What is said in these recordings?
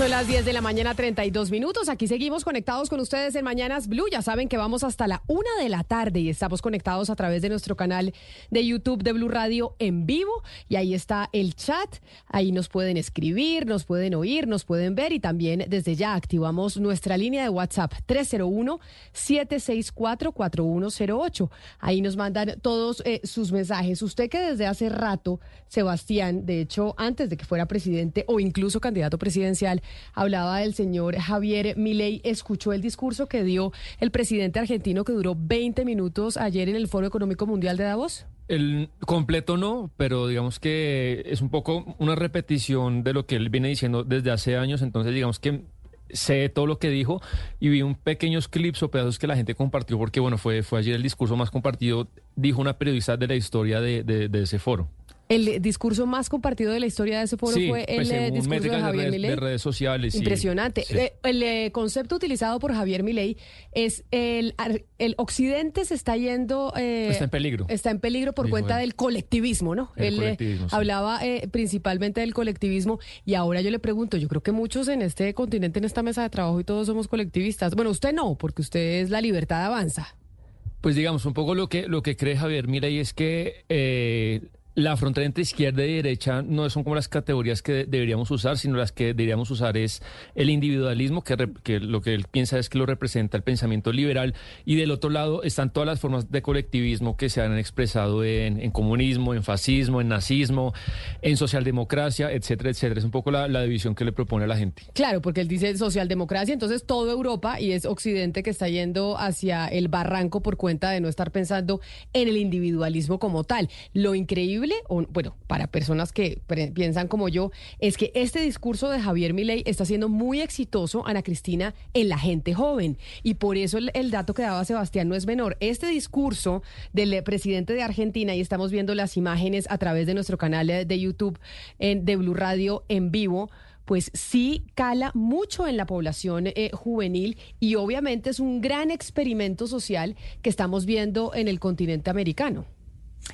Son las 10 de la mañana, 32 minutos. Aquí seguimos conectados con ustedes en Mañanas Blue. Ya saben que vamos hasta la una de la tarde y estamos conectados a través de nuestro canal de YouTube de Blue Radio en vivo. Y ahí está el chat. Ahí nos pueden escribir, nos pueden oír, nos pueden ver. Y también desde ya activamos nuestra línea de WhatsApp 301-764-4108. Ahí nos mandan todos eh, sus mensajes. Usted que desde hace rato, Sebastián, de hecho, antes de que fuera presidente o incluso candidato presidencial, hablaba del señor Javier Milei. ¿Escuchó el discurso que dio el presidente argentino que duró 20 minutos ayer en el Foro Económico Mundial de Davos? El completo no, pero digamos que es un poco una repetición de lo que él viene diciendo desde hace años, entonces digamos que sé todo lo que dijo y vi un pequeños clips o pedazos que la gente compartió porque bueno, fue, fue ayer el discurso más compartido, dijo una periodista de la historia de, de ese foro. El discurso más compartido de la historia de ese foro fue pues, el discurso de Javier Milei. De redes sociales. Impresionante. Eh, el, eh, concepto utilizado por Javier Milei es el, el occidente se está yendo... Eh, está en peligro. Está en peligro por cuenta del colectivismo, ¿no? él hablaba principalmente del colectivismo y ahora yo le pregunto, yo creo que muchos en este continente, en esta mesa de trabajo y todos somos colectivistas. Bueno, usted no, porque usted es la libertad avanza. Pues digamos, un poco lo que, lo que cree Javier Milei es que la frontera entre izquierda y derecha no son como las categorías que deberíamos usar, sino las que deberíamos usar es el individualismo, que, lo que él piensa es que lo representa el pensamiento liberal, y del otro lado están todas las formas de colectivismo que se han expresado en, comunismo, en fascismo, en nazismo, en socialdemocracia, etcétera, etcétera. Es un poco la, la, división que le propone a la gente. Claro, porque él dice socialdemocracia, entonces toda Europa y es Occidente que está yendo hacia el barranco por cuenta de no estar pensando en el individualismo como tal. Lo increíble bueno, para personas que piensan como yo, es que este discurso de Javier Milei está siendo muy exitoso, Ana Cristina, en la gente joven. Y por eso el, dato que daba Sebastián no es menor. Este discurso del eh, presidente de Argentina, y estamos viendo las imágenes a través de nuestro canal de YouTube en, de Blue Radio en vivo, pues sí cala mucho en la población eh, juvenil y obviamente es un gran experimento social que estamos viendo en el continente americano.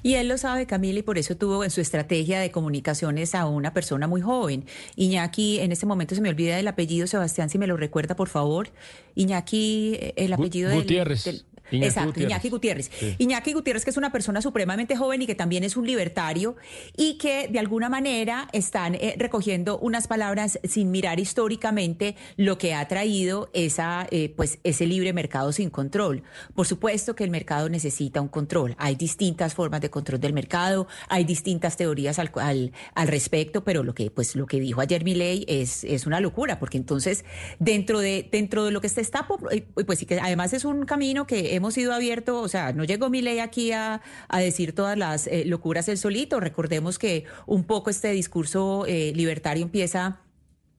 Y él lo sabe, Camila, y por eso tuvo en su estrategia de comunicaciones a una persona muy joven. Iñaki, en este momento se me olvida el apellido, Sebastián, si me lo recuerda, por favor. Iñaki, eh, el apellido Gutiérrez. Exacto, Iñaki Gutiérrez. Iñaki Gutiérrez, que es una persona supremamente joven y que también es un libertario y que de alguna manera están eh, recogiendo unas palabras sin mirar históricamente lo que ha traído esa, eh, pues, ese libre mercado sin control. Por supuesto que el mercado necesita un control. Hay distintas formas de control del mercado, hay distintas teorías al, al, respecto, pero lo que, pues, lo que dijo ayer Milei es, es una locura, porque entonces dentro de, dentro de lo que se está, eh, pues sí que además es un camino que hemos sido abiertos, o sea, no llegó mi ley aquí a, decir todas las eh, locuras el solito. Recordemos que un poco este discurso eh, libertario empieza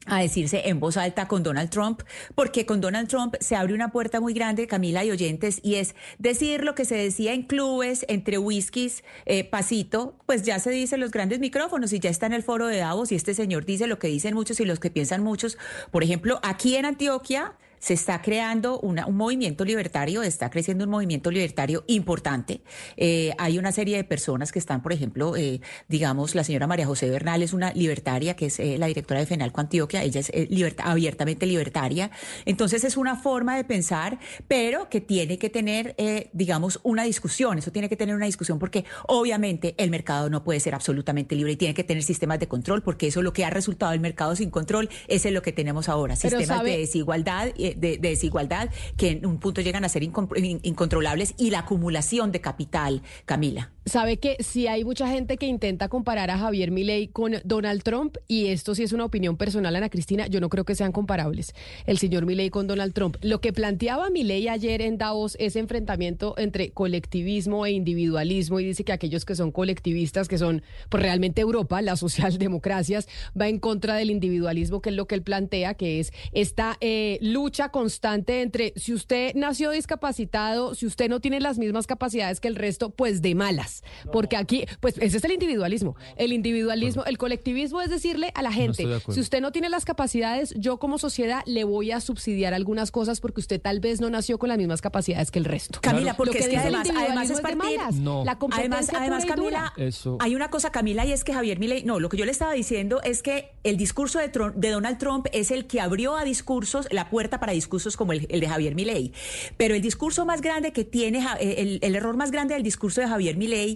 a decirse en voz alta con Donald Trump, porque con Donald Trump se abre una puerta muy grande, Camila y oyentes, y es decir lo que se decía en clubes, entre whiskies, eh, pasito, pues ya se dice los grandes micrófonos y ya está en el foro de Davos y este señor dice lo que dicen muchos y los que piensan muchos. Por ejemplo, aquí en Antioquia, se está creando un movimiento libertario, está creciendo un movimiento libertario importante. Eh, hay una serie de personas que están, por ejemplo, eh, digamos, la señora María José Bernal es una libertaria, que es eh, la directora de FENALCO Antioquia, ella es abiertamente libertaria. Entonces es una forma de pensar, pero que tiene que tener, digamos, una discusión, eso tiene que tener una discusión porque obviamente el mercado no puede ser absolutamente libre y tiene que tener sistemas de control, porque eso es lo que ha resultado el mercado sin control, ese es lo que tenemos ahora, sistemas de desigualdad de, desigualdad que en un punto llegan a ser incontrolables y la acumulación de capital, Camila. Sabe que si hay mucha gente que intenta comparar a Javier Milei con Donald Trump y esto sí es una opinión personal, Ana Cristina, yo no creo que sean comparables. El señor Milei con Donald Trump. Lo que planteaba Milei ayer en Davos ese enfrentamiento entre colectivismo e individualismo y dice que aquellos que son colectivistas, que son pues realmente Europa, las socialdemocracias, va en contra del individualismo, que es lo que él plantea, que es esta eh, lucha constante entre si usted nació discapacitado, si usted no tiene las mismas capacidades que el resto, pues de malas. Porque aquí, pues ese es el individualismo. El individualismo, el colectivismo es decirle a la gente, si usted no tiene las capacidades, yo como sociedad le voy a subsidiar algunas cosas porque usted tal vez no nació con las mismas capacidades que el resto. Camila, porque es que además, además es partir, no. la además, además Camila, hay una cosa Camila y es que Javier Milei, no, lo que yo le estaba diciendo es que el discurso de, de Donald Trump es el que abrió a discursos la puerta para discursos como el, de Javier Milei, pero el discurso más grande que tiene el, el error más grande del discurso de Javier Milei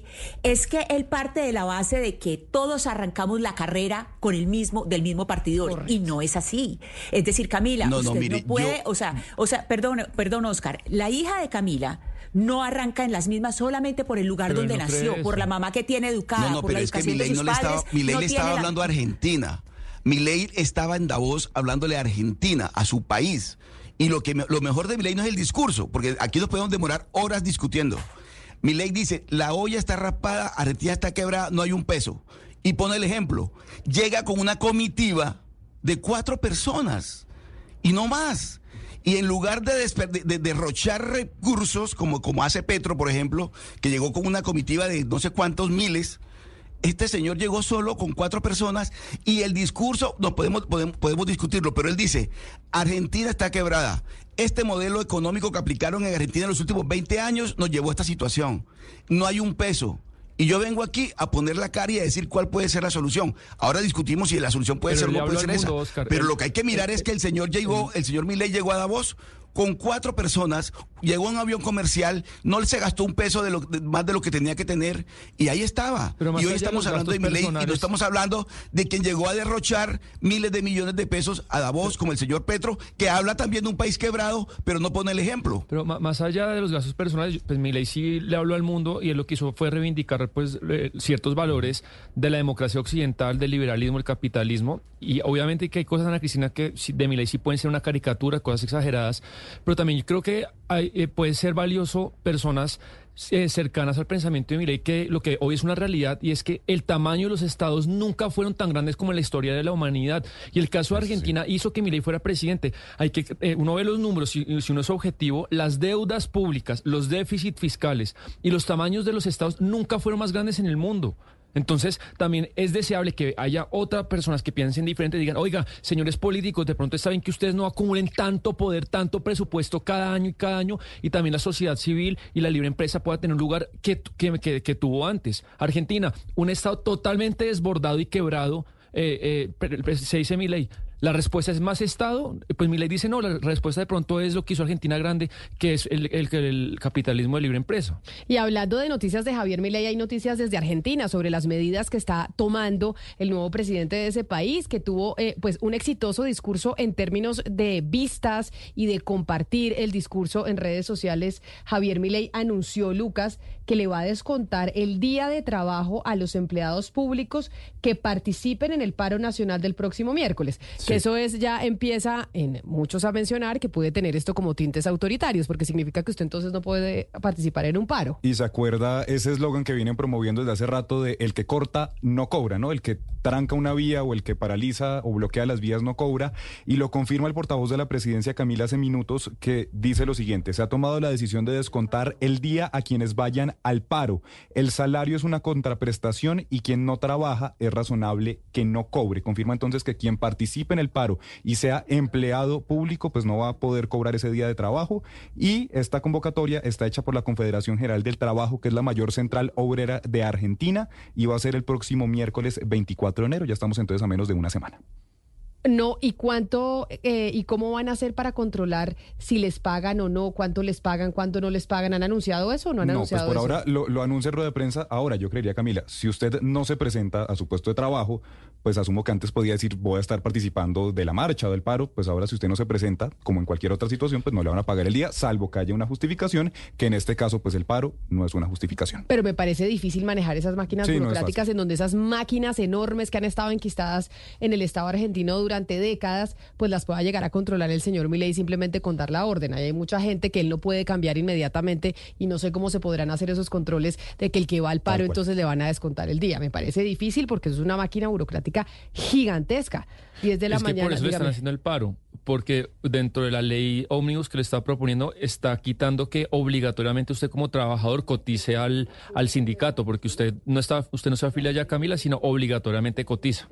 es que él parte de la base de que todos arrancamos la carrera con el mismo del mismo partidor y no es así. Es decir, Camila, no, usted no, puede, o sea, o sea, perdón, perdón Oscar, la hija de Camila no arranca en las mismas solamente por el lugar donde nació, por la mamá que tiene educada, no, no, por la educación es que de sus no padres. Le estaba, le estaba hablando a Argentina. Milei estaba en Davos hablándole a Argentina, a su país. Y lo que lo mejor de Milei no es el discurso, porque aquí nos podemos demorar horas discutiendo. Milei dice, la olla está raspada, Argentina está quebrada, no hay un peso. Y pone el ejemplo, llega con una comitiva de cuatro personas y no más. Y en lugar de, de, derrochar recursos, como, como hace Petro, por ejemplo, que llegó con una comitiva de no sé cuántos miles, este señor llegó solo con cuatro personas y el discurso, no podemos, podemos, podemos discutirlo, pero él dice, Argentina está quebrada. Este modelo económico que aplicaron en Argentina en los últimos 20 años nos llevó a esta situación. No hay un peso. Y yo vengo aquí a poner la cara y a decir cuál puede ser la solución. Ahora discutimos si la solución puede ser o no puede ser esa. Pero lo que hay que mirar es que el señor llegó, el señor Milei llegó a Davos con cuatro personas, llegó en un avión comercial, no se gastó un peso de, lo, más de lo que tenía que tener y ahí estaba. y hoy estamos hablando de Milei y no estamos hablando de quien llegó a derrochar miles de millones de pesos a Davos, como el señor Petro, que habla también de un país quebrado, pero no pone el ejemplo. Pero más allá de los gastos personales, pues Milei sí le habló al mundo y él lo que hizo fue reivindicar pues ciertos valores de la democracia occidental, del liberalismo, el capitalismo y obviamente que hay cosas, Ana Cristina, que de Milei sí pueden ser una caricatura, cosas exageradas, pero también yo creo que hay, eh, puede ser valioso personas eh, cercanas al pensamiento de Milei que lo que hoy es una realidad y es que el tamaño de los estados nunca fueron tan grandes como en la historia de la humanidad y el caso de Argentina hizo que Milei fuera presidente. Hay que eh, uno ve los números si, si uno es objetivo, las deudas públicas, los déficits fiscales y los tamaños de los estados nunca fueron más grandes en el mundo. Entonces, también es deseable que haya otras personas que piensen diferente y digan, oiga, señores políticos, de pronto está bien que ustedes no acumulen tanto poder, tanto presupuesto cada año y cada año, y también la sociedad civil y la libre empresa pueda tener un lugar que, que, que, tuvo antes. Argentina, un Estado totalmente desbordado y quebrado, eh, eh, se dice mi ley, la respuesta es más Estado. Pues mi ley dice no, la respuesta de pronto es lo que hizo Argentina grande, que es el, el, capitalismo de libre empresa. Y hablando de noticias de Javier Milei, hay noticias desde Argentina sobre las medidas que está tomando el nuevo presidente de ese país, que tuvo eh, pues un exitoso discurso en términos de vistas y de compartir el discurso en redes sociales. Javier Milei anunció, Lucas, que le va a descontar el día de trabajo a los empleados públicos que participen en el paro nacional del próximo miércoles. Eso es, ya empieza en muchos a mencionar que puede tener esto como tintes autoritarios, porque significa que usted entonces no puede participar en un paro. Y se acuerda ese eslogan que vienen promoviendo desde hace rato de el que corta no cobra, ¿no? El que tranca una vía o el que paraliza o bloquea las vías no cobra. Y lo confirma el portavoz de la presidencia, Camila, hace minutos, que dice lo siguiente, se ha tomado la decisión de descontar el día a quienes vayan al paro. El salario es una contraprestación y quien no trabaja es razonable que no cobre. Confirma entonces que quien participe en el paro y sea empleado público, pues no va a poder cobrar ese día de trabajo. Y esta convocatoria está hecha por la Confederación General del Trabajo, que es la mayor central obrera de Argentina, y va a ser el próximo miércoles 24 de enero. Ya estamos entonces a menos de una semana. No, ¿y cuánto eh, y cómo van a hacer para controlar si les pagan o no? ¿Cuánto les pagan? ¿Cuánto no les pagan? ¿Han anunciado eso o no han anunciado pues por ahora lo, lo anuncia rueda de prensa. Ahora, yo creería, Camila, si usted no se presenta a su puesto de trabajo, pues asumo que antes podía decir voy a estar participando de la marcha o del paro, pues ahora si usted no se presenta, como en cualquier otra situación, pues no le van a pagar el día, salvo que haya una justificación, que en este caso, pues el paro no es una justificación. Pero me parece difícil manejar esas máquinas burocráticas en donde esas máquinas enormes que han estado enquistadas en el Estado argentino durante décadas, pues las pueda llegar a controlar el señor Milei simplemente con dar la orden. hay mucha gente que él no puede cambiar inmediatamente y no sé cómo se podrán hacer esos controles de que el que va al paro entonces le van a descontar el día. Me parece difícil porque es una máquina burocrática gigantesca. Y es de la es mañana. Que por eso le están haciendo el paro, porque dentro de la ley ómnibus que le está proponiendo está quitando que obligatoriamente usted como trabajador cotice al, al sindicato, porque usted no está, usted no se afilia ya Camila, sino obligatoriamente cotiza.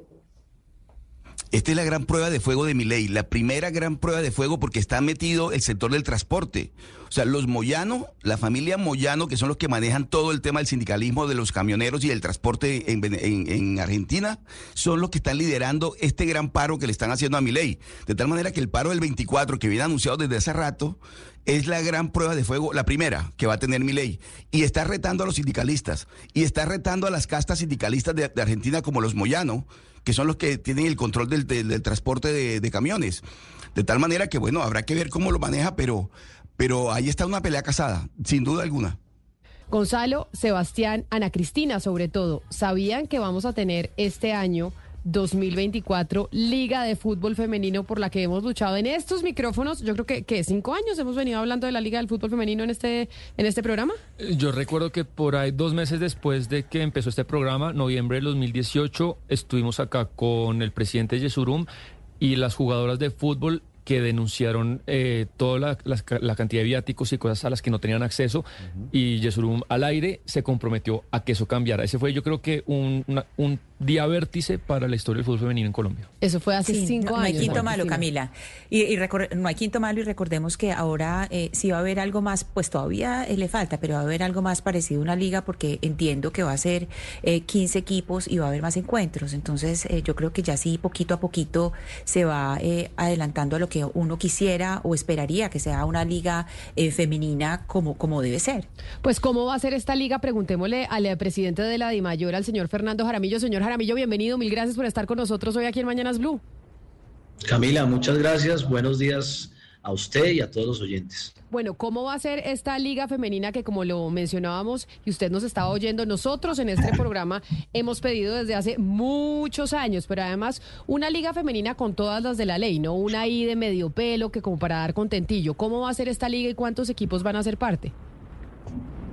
Esta es la gran prueba de fuego de mi ley, la primera gran prueba de fuego porque está metido el sector del transporte. O sea, los Moyano, la familia Moyano, que son los que manejan todo el tema del sindicalismo de los camioneros y del transporte en, en Argentina, son los que están liderando este gran paro que le están haciendo a mi ley. De tal manera que el paro del 24, que viene anunciado desde hace rato, es la gran prueba de fuego, la primera que va a tener mi ley. Y está retando a los sindicalistas. Y está retando a las castas sindicalistas de Argentina como los Moyano, que son los que tienen el control del, del, transporte de, de, camiones. De tal manera que, bueno, habrá que ver cómo lo maneja, pero, pero ahí está una pelea casada, sin duda alguna. Gonzalo, Sebastián, Ana Cristina, sobre todo, ¿sabían que vamos a tener este año 2024 Liga de Fútbol Femenino por la que hemos luchado en estos micrófonos. Yo creo que, que cinco años hemos venido hablando de la Liga del Fútbol Femenino en este, en este programa. Yo recuerdo que por ahí dos meses después de que empezó este programa, noviembre del 2018, estuvimos acá con el presidente Yesurum y las jugadoras de fútbol que denunciaron eh, toda la, la, la, cantidad de viáticos y cosas a las que no tenían acceso y Yesurum al aire se comprometió a que eso cambiara. Ese fue yo creo que un, una, un día vértice para la historia del fútbol femenino en Colombia. Eso fue hace Sí, cinco no, no años. hay quinto malo. Camila. Y, no hay quinto malo y recordemos que ahora eh, si va a haber algo más, pues todavía eh, le falta, pero va a haber algo más parecido a una liga porque entiendo que va a ser eh, 15 equipos y va a haber más encuentros. Entonces eh, yo creo que ya sí, poquito a poquito se va eh, adelantando a lo que uno quisiera o esperaría que sea una liga eh, femenina como, como debe ser. Pues, ¿cómo va a ser esta liga? Preguntémosle al eh, presidente de la DIMAYOR, al señor Fernando Jaramillo. Señor Jaramillo, bienvenido. Mil gracias por estar con nosotros hoy aquí en Mañanas Blue. Camila, muchas gracias. Buenos días a usted y a todos los oyentes. Bueno, ¿cómo va a ser esta liga femenina que, como lo mencionábamos y usted nos estaba oyendo, nosotros en este programa hemos pedido desde hace muchos años, pero además una liga femenina con todas las de la ley, no una ahí de medio pelo que como para dar contentillo. ¿Cómo va a ser esta liga y cuántos equipos van a ser parte?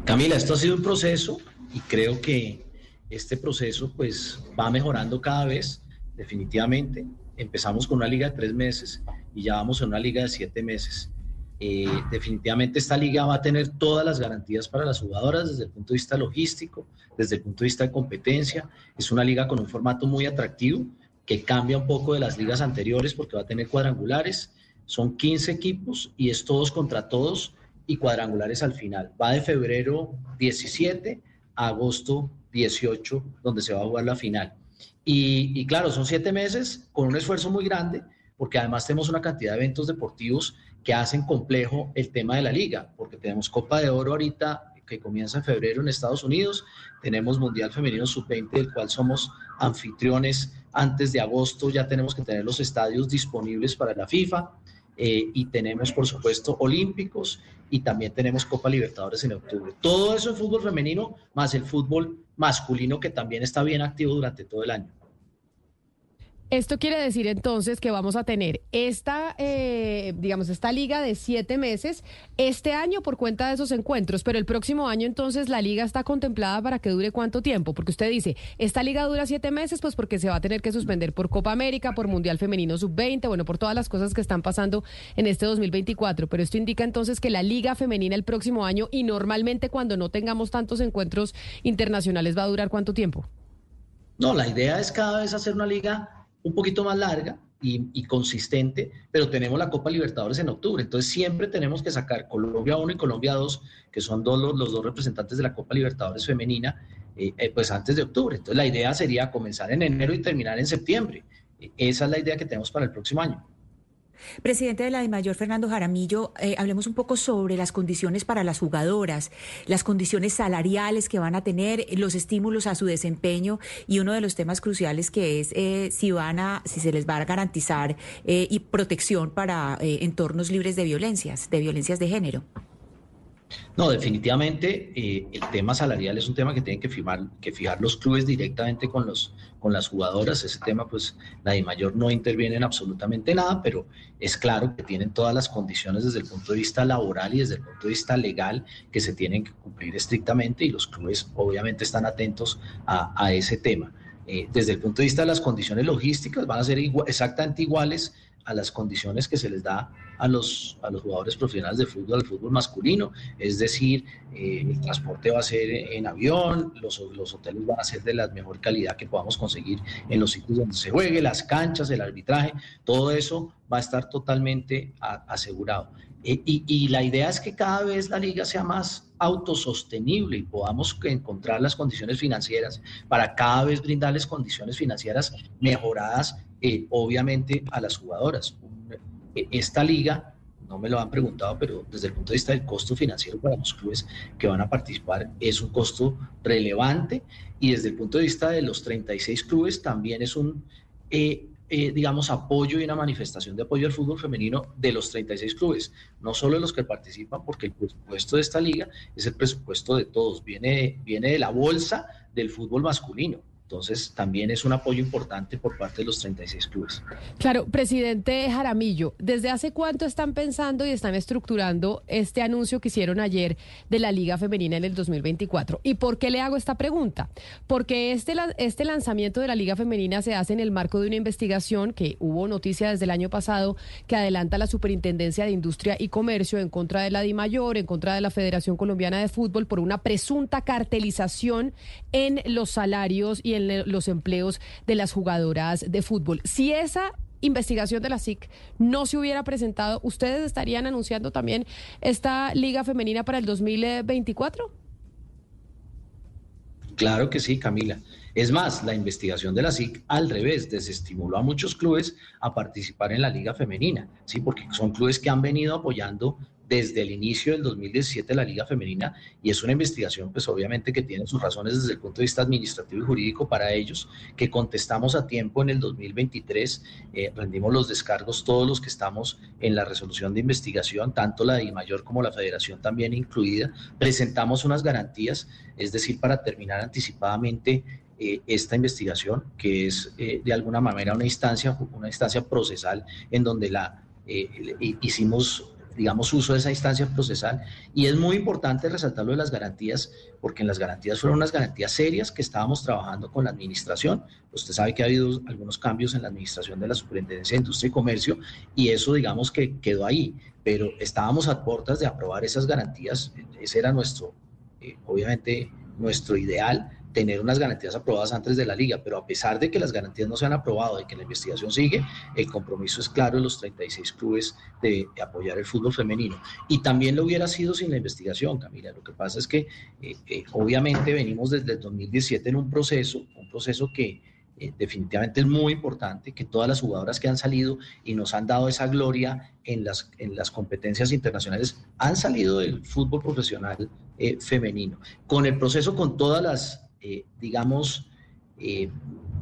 Camila, esto ha sido un proceso y creo que este proceso pues va mejorando cada vez, definitivamente. Empezamos con una liga de tres meses y ya vamos a una liga de siete meses. Eh, definitivamente esta liga va a tener todas las garantías para las jugadoras desde el punto de vista logístico, desde el punto de vista de competencia. Es una liga con un formato muy atractivo que cambia un poco de las ligas anteriores porque va a tener cuadrangulares. Son 15 equipos y es todos contra todos y cuadrangulares al final. Va de febrero 17 a agosto 18, donde se va a jugar la final. Y, y claro, son siete meses con un esfuerzo muy grande, porque además tenemos una cantidad de eventos deportivos que hacen complejo el tema de la liga, porque tenemos Copa de Oro ahorita que comienza en febrero en Estados Unidos, tenemos Mundial Femenino Sub-20, del cual somos anfitriones antes de agosto, ya tenemos que tener los estadios disponibles para la FIFA, eh, y tenemos, por supuesto, Olímpicos y también tenemos Copa Libertadores en octubre. Todo eso en fútbol femenino, más el fútbol masculino que también está bien activo durante todo el año. Esto quiere decir entonces que vamos a tener esta, eh, digamos, esta liga de siete meses este año por cuenta de esos encuentros, pero el próximo año entonces la liga está contemplada para que dure cuánto tiempo, porque usted dice, esta liga dura siete meses, pues porque se va a tener que suspender por Copa América, por Mundial Femenino Sub-20, bueno, por todas las cosas que están pasando en este 2024, pero esto indica entonces que la liga femenina el próximo año y normalmente cuando no tengamos tantos encuentros internacionales va a durar cuánto tiempo. No, la idea es cada vez hacer una liga un poquito más larga y, consistente, pero tenemos la Copa Libertadores en octubre, entonces siempre tenemos que sacar Colombia 1 y Colombia 2, que son dos, los, dos representantes de la Copa Libertadores femenina, eh, eh, pues antes de octubre. Entonces la idea sería comenzar en enero y terminar en septiembre. Esa es la idea que tenemos para el próximo año. Presidente de la DIMAYOR, Fernando Jaramillo, eh, hablemos un poco sobre las condiciones para las jugadoras, las condiciones salariales que van a tener, los estímulos a su desempeño y uno de los temas cruciales que es eh, si van a, si se les va a garantizar eh, y protección para entornos libres de violencias, de violencias de género. No, definitivamente eh, el tema salarial es un tema que tienen que, firmar, que fijar los clubes directamente con, los, con las jugadoras. Ese tema, pues, la mayor no interviene en absolutamente nada, pero es claro que tienen todas las condiciones desde el punto de vista laboral y desde el punto de vista legal que se tienen que cumplir estrictamente y los clubes obviamente están atentos a, a ese tema. Eh, desde el punto de vista de las condiciones logísticas van a ser igual, exactamente iguales a las condiciones que se les da a los, a los jugadores profesionales de fútbol, al fútbol masculino, es decir, eh, el transporte va a ser en avión, los, los hoteles van a ser de la mejor calidad que podamos conseguir en los sitios donde se juegue, las canchas, el arbitraje, todo eso va a estar totalmente asegurado. Eh, y, y, la idea es que cada vez la liga sea más autosostenible y podamos encontrar las condiciones financieras para cada vez brindarles condiciones financieras mejoradas, eh, obviamente, a las jugadoras. E, esta liga, no me lo han preguntado, pero desde el punto de vista del costo financiero para los clubes que van a participar es un costo relevante y desde el punto de vista de los 36 clubes también es un... Eh, eh, digamos, apoyo y una manifestación de apoyo al fútbol femenino de los 36 clubes, no solo de los que participan, porque el presupuesto de esta liga es el presupuesto de todos, viene, viene de la bolsa del fútbol masculino. Entonces, también es un apoyo importante por parte de los 36 clubes. Claro, presidente Jaramillo, ¿desde hace cuánto están pensando y están estructurando este anuncio que hicieron ayer de la Liga Femenina en el 2024? ¿Y por qué le hago esta pregunta? Porque este, este lanzamiento de la Liga Femenina se hace en el marco de una investigación que hubo noticia desde el año pasado que adelanta la Superintendencia de Industria y Comercio en contra de la DIMAYOR, en contra de la Federación Colombiana de Fútbol por una presunta cartelización en los salarios y en los empleos de las jugadoras de fútbol. Si esa investigación de la SIC no se hubiera presentado, ¿ustedes estarían anunciando también esta liga femenina para el 2024? Claro que sí, Camila. Es más, la investigación de la SIC al revés desestimuló a muchos clubes a participar en la liga femenina, sí, porque son clubes que han venido apoyando desde el inicio del 2017 la Liga Femenina y es una investigación pues obviamente que tiene sus razones desde el punto de vista administrativo y jurídico para ellos, que contestamos a tiempo en el 2023, eh, rendimos los descargos todos los que estamos en la resolución de investigación, tanto la de Mayor como la Federación también incluida, presentamos unas garantías, es decir, para terminar anticipadamente eh, esta investigación, que es eh, de alguna manera una instancia, una instancia procesal en donde la hicimos digamos, uso de esa instancia procesal. Y es muy importante resaltarlo de las garantías, porque en las garantías fueron unas garantías serias que estábamos trabajando con la administración. Usted sabe que ha habido algunos cambios en la administración de la Superintendencia de Industria y Comercio y eso, digamos, que quedó ahí. Pero estábamos a puertas de aprobar esas garantías. Ese era nuestro, eh, obviamente, nuestro ideal tener unas garantías aprobadas antes de la liga, pero a pesar de que las garantías no se han aprobado y que la investigación sigue, el compromiso es claro de los 36 clubes de, apoyar el fútbol femenino. Y también lo hubiera sido sin la investigación, Camila. Lo que pasa es que eh, eh, obviamente venimos desde el 2017 en un proceso, un proceso que eh, definitivamente es muy importante, que todas las jugadoras que han salido y nos han dado esa gloria en las, en las competencias internacionales han salido del fútbol profesional femenino. Con el proceso, con todas las eh, digamos, eh,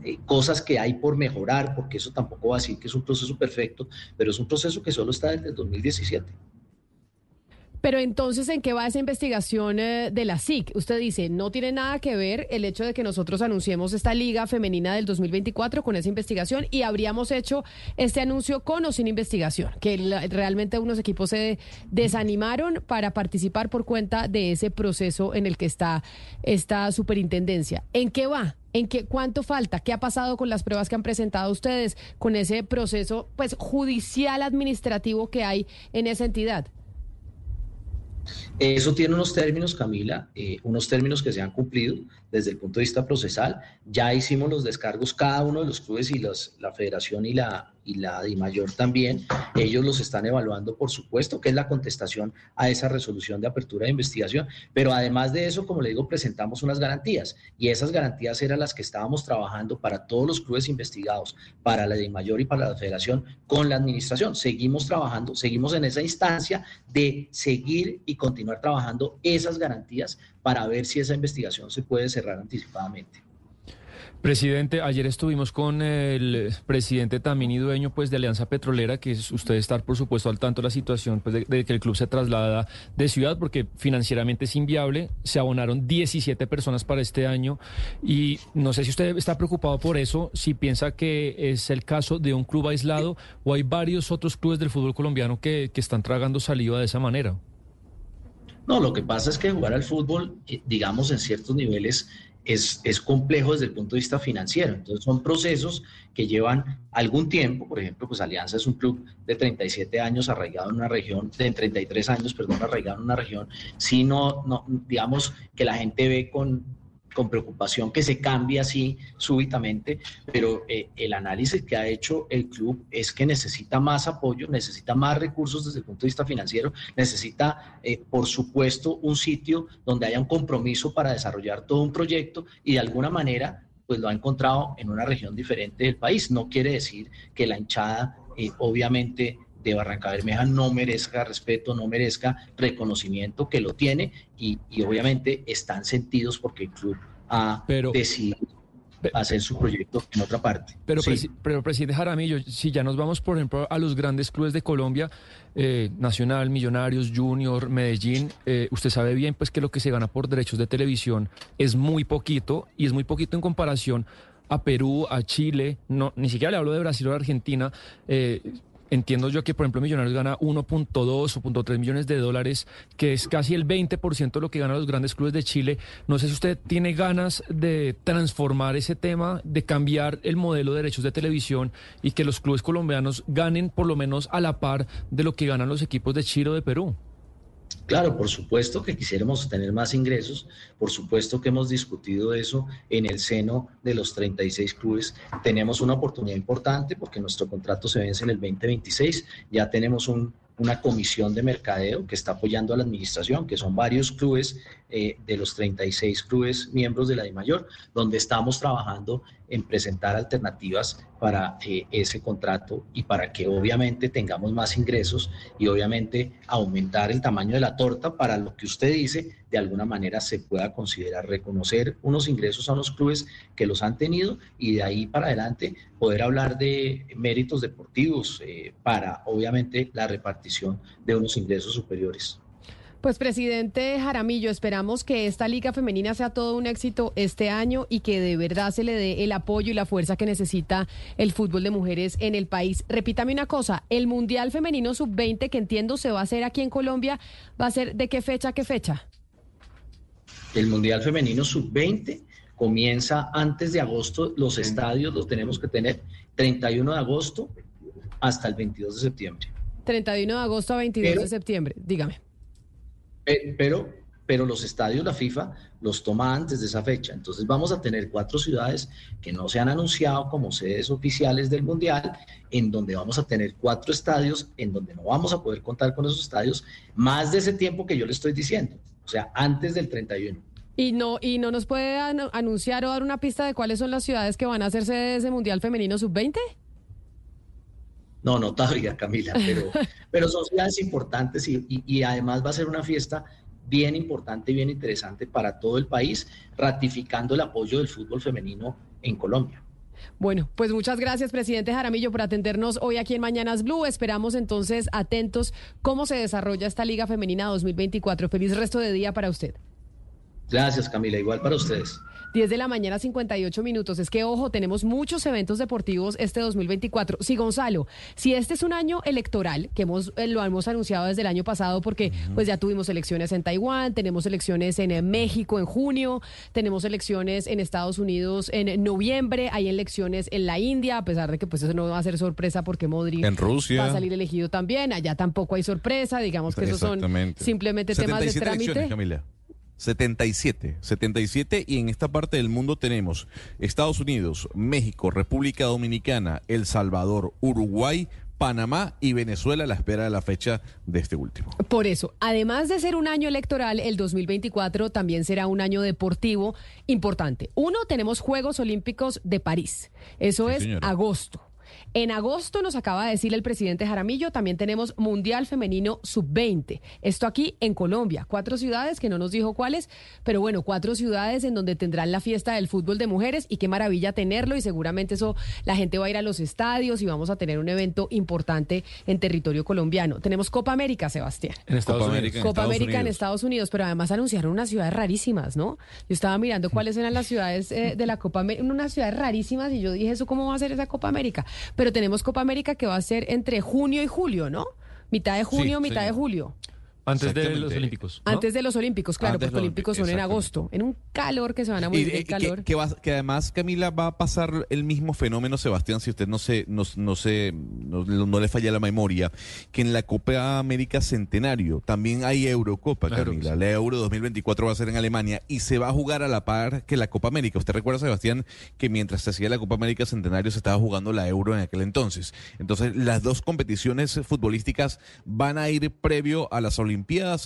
eh, cosas que hay por mejorar, porque eso tampoco va a decir que es un proceso perfecto, pero es un proceso que solo está desde el 2017. Pero entonces, ¿en qué va esa investigación eh, de la SIC? Usted dice, no tiene nada que ver el hecho de que nosotros anunciemos esta liga femenina del 2024 con esa investigación y habríamos hecho este anuncio con o sin investigación, que realmente unos equipos se desanimaron para participar por cuenta de ese proceso en el que está esta superintendencia. ¿En qué va? ¿En qué cuánto falta? ¿Qué ha pasado con las pruebas que han presentado ustedes con ese proceso pues judicial administrativo que hay en esa entidad? Eso tiene unos términos, Camila, eh, unos términos que se han cumplido desde el punto de vista procesal. Ya hicimos los descargos cada uno de los clubes y la federación y la, y la mayor también. Ellos los están evaluando, por supuesto, que es la contestación a esa resolución de apertura de investigación. Pero además de eso, como le digo, presentamos unas garantías y esas garantías eran las que estábamos trabajando para todos los clubes investigados, para la mayor y para la federación, con la administración. Seguimos trabajando, seguimos en esa instancia de seguir y continuar trabajando esas garantías para ver si esa investigación se puede cerrar anticipadamente. Presidente, ayer estuvimos con el presidente también y dueño pues de Alianza Petrolera, que es usted estar por supuesto al tanto de la situación pues, de, que el club se traslada de ciudad porque financieramente es inviable. Se abonaron 17 personas para este año y no sé si usted está preocupado por eso, si piensa que es el caso de un club aislado o hay varios otros clubes del fútbol colombiano que, que están tragando saliva de esa manera. No, lo que pasa es que jugar al fútbol, eh, digamos, en ciertos niveles es, es, complejo desde el punto de vista financiero. Entonces son procesos que llevan algún tiempo. Por ejemplo, pues Alianza es un club de 37 años arraigado en una región, de 33 años, perdón, arraigado en una región. Si no, no digamos que la gente ve con con preocupación que se cambie así súbitamente, pero eh, el análisis que ha hecho el club es que necesita más apoyo, necesita más recursos desde el punto de vista financiero, necesita, eh, por supuesto, un sitio donde haya un compromiso para desarrollar todo un proyecto y de alguna manera pues lo ha encontrado en una región diferente del país. No quiere decir que la hinchada, eh, obviamente, de Barranca Bermeja no merezca respeto, no merezca reconocimiento, que lo tiene y, obviamente están sentidos porque el club ha decidido hacer su proyecto en otra parte. Pero, pero, presidente Jaramillo, si ya nos vamos, por ejemplo, a los grandes clubes de Colombia, eh, Nacional, Millonarios, Junior, Medellín, eh, usted sabe bien pues que lo que se gana por derechos de televisión es muy poquito y es muy poquito en comparación a Perú, a Chile, no, ni siquiera le hablo de Brasil o de Argentina. Eh, Entiendo yo que, por ejemplo, Millonarios gana 1.2 o 1.3 millones de dólares, que es casi el 20% de lo que ganan los grandes clubes de Chile. No sé si usted tiene ganas de transformar ese tema, de cambiar el modelo de derechos de televisión y que los clubes colombianos ganen por lo menos a la par de lo que ganan los equipos de Chile o de Perú. Claro, por supuesto que quisiéramos tener más ingresos, por supuesto que hemos discutido eso en el seno de los 36 clubes. Tenemos una oportunidad importante porque nuestro contrato se vence en el 2026, ya tenemos una comisión de mercadeo que está apoyando a la administración, que son varios clubes eh, de los 36 clubes miembros de la DIMAYOR, donde estamos trabajando en presentar alternativas para eh, ese contrato y para que obviamente tengamos más ingresos y obviamente aumentar el tamaño de la torta para lo que usted dice, de alguna manera se pueda considerar reconocer unos ingresos a los clubes que los han tenido y de ahí para adelante poder hablar de méritos deportivos eh, para obviamente la repartición de unos ingresos superiores. Pues presidente Jaramillo, esperamos que esta liga femenina sea todo un éxito este año y que de verdad se le dé el apoyo y la fuerza que necesita el fútbol de mujeres en el país. Repítame una cosa, el Mundial Femenino Sub-20 que entiendo se va a hacer aquí en Colombia, ¿va a ser de qué fecha a qué fecha? El Mundial Femenino Sub-20 comienza antes de agosto, los estadios los tenemos que tener 31 de agosto hasta el 22 de septiembre. 31 de agosto a 22 de septiembre, dígame. Pero, pero los estadios, la FIFA los toma antes de esa fecha. Entonces vamos a tener cuatro ciudades que no se han anunciado como sedes oficiales del Mundial, en donde vamos a tener cuatro estadios, en donde no vamos a poder contar con esos estadios más de ese tiempo que yo le estoy diciendo, o sea, antes del 31. ¿Y no, y no nos puede anunciar o dar una pista de cuáles son las ciudades que van a hacerse de ese Mundial Femenino Sub-20? No, no todavía, Camila, pero, pero son ciudades importantes y, además va a ser una fiesta bien importante y bien interesante para todo el país, ratificando el apoyo del fútbol femenino en Colombia. Bueno, pues muchas gracias, presidente Jaramillo, por atendernos hoy aquí en Mañanas Blue. Esperamos entonces atentos cómo se desarrolla esta Liga Femenina 2024. Feliz resto de día para usted. Gracias, Camila. Igual para ustedes. 10 de la mañana, 58 minutos. Es que, ojo, tenemos muchos eventos deportivos este 2024. Sí, Gonzalo, si este es un año electoral, que hemos, eh, lo hemos anunciado desde el año pasado, porque pues ya tuvimos elecciones en Taiwán, tenemos elecciones en eh, México en junio, tenemos elecciones en Estados Unidos en noviembre, hay elecciones en la India, a pesar de que pues eso no va a ser sorpresa porque Modri en Rusia. va a salir elegido también, allá tampoco hay sorpresa, digamos que esos son simplemente temas de trámite. Camila. 77, 77 y en esta parte del mundo tenemos Estados Unidos, México, República Dominicana, El Salvador, Uruguay, Panamá y Venezuela a la espera de la fecha de este último. Por eso, además de ser un año electoral, el 2024 también será un año deportivo importante. Uno, tenemos Juegos Olímpicos de París. Eso es agosto. En agosto nos acaba de decir el presidente Jaramillo, también tenemos Mundial Femenino Sub-20. Esto aquí en Colombia. Cuatro ciudades, que no nos dijo cuáles, pero bueno, cuatro ciudades en donde tendrán la fiesta del fútbol de mujeres y qué maravilla tenerlo y seguramente eso la gente va a ir a los estadios y vamos a tener un evento importante en territorio colombiano. Tenemos Copa América, Sebastián. En Estados Unidos. Copa América en Estados Unidos, pero además anunciaron unas ciudades rarísimas, ¿no? Yo estaba mirando cuáles eran las ciudades eh, de la Copa América, unas ciudades rarísimas y yo dije, ¿eso cómo va a ser esa Copa América? pero tenemos Copa América que va a ser entre junio y julio, ¿no? Mitad de junio, mitad de julio. Antes de los. Olímpicos. ¿no? Antes de los Olímpicos, claro, Antes porque los Olímpicos son en agosto, en un calor que se van a Y, morir eh, que, calor. que va- que además, Camila, va a pasar el mismo fenómeno, Sebastián, si usted no se, no, no se, no, no le falla la memoria, que en la Copa América Centenario también hay Eurocopa, Claro, Camila. sí. La Euro 2024 va a ser en Alemania y se va a jugar a la par que la Copa América. ¿Usted recuerda, Sebastián, que mientras se hacía la Copa América Centenario se estaba jugando la Euro en aquel entonces? Entonces, las dos competiciones futbolísticas van a ir previo a las Olimpiadas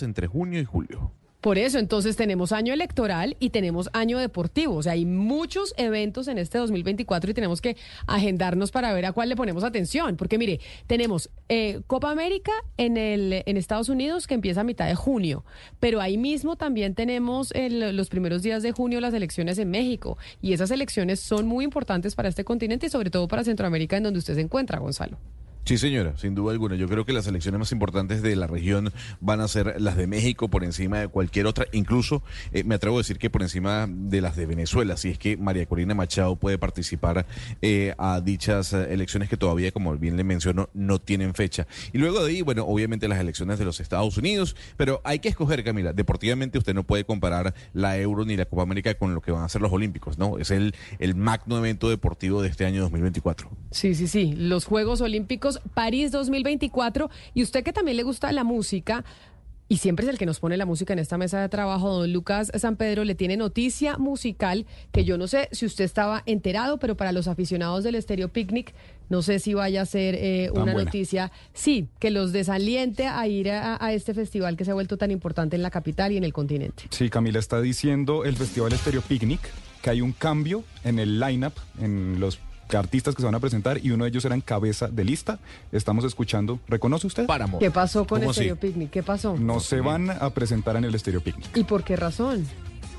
entre junio y julio. Por eso, entonces tenemos año electoral y tenemos año deportivo. O sea, hay muchos eventos en este 2024 y tenemos que agendarnos para ver a cuál le ponemos atención. Porque mire, tenemos eh, Copa América en, el, en Estados Unidos que empieza a mitad de junio, pero ahí mismo también tenemos el- los primeros días de junio las elecciones en México. Y esas elecciones son muy importantes para este continente y sobre todo para Centroamérica en donde usted se encuentra, Gonzalo. Sí, señora, sin duda alguna. Yo creo que las elecciones más importantes de la región van a ser las de México por encima de cualquier otra. Incluso eh, me atrevo a decir que por encima de las de Venezuela, si es que María Corina Machado puede participar eh, a dichas eh, elecciones que todavía, como bien le menciono, no tienen fecha. Y luego de ahí, bueno, obviamente las elecciones de los Estados Unidos, pero hay que escoger, Camila. Deportivamente usted no puede comparar la Euro ni la Copa América con lo que van a ser los Olímpicos, ¿no? Es el, el magno evento deportivo de este año 2024. Sí, sí, sí. Los Juegos Olímpicos París 2024. Y usted que también le gusta la música. Y siempre es el que nos pone la música en esta mesa de trabajo, don Lucas San Pedro, le tiene noticia musical que yo no sé si usted estaba enterado, pero para los aficionados del Estéreo Picnic, no sé si vaya a ser eh, una buena. noticia, sí, que los desaliente a ir a, a este festival que se ha vuelto tan importante en la capital y en el continente. Sí, Camila está diciendo el Festival Estéreo Picnic que hay un cambio en el lineup, en los artistas que se van a presentar y uno de ellos era en cabeza de lista. Estamos escuchando, ¿reconoce usted? Páramo. ¿Qué pasó con ¿Cómo Estéreo así? Picnic? ¿Qué pasó? No se van a presentar en el Estéreo Picnic. ¿Y por qué razón?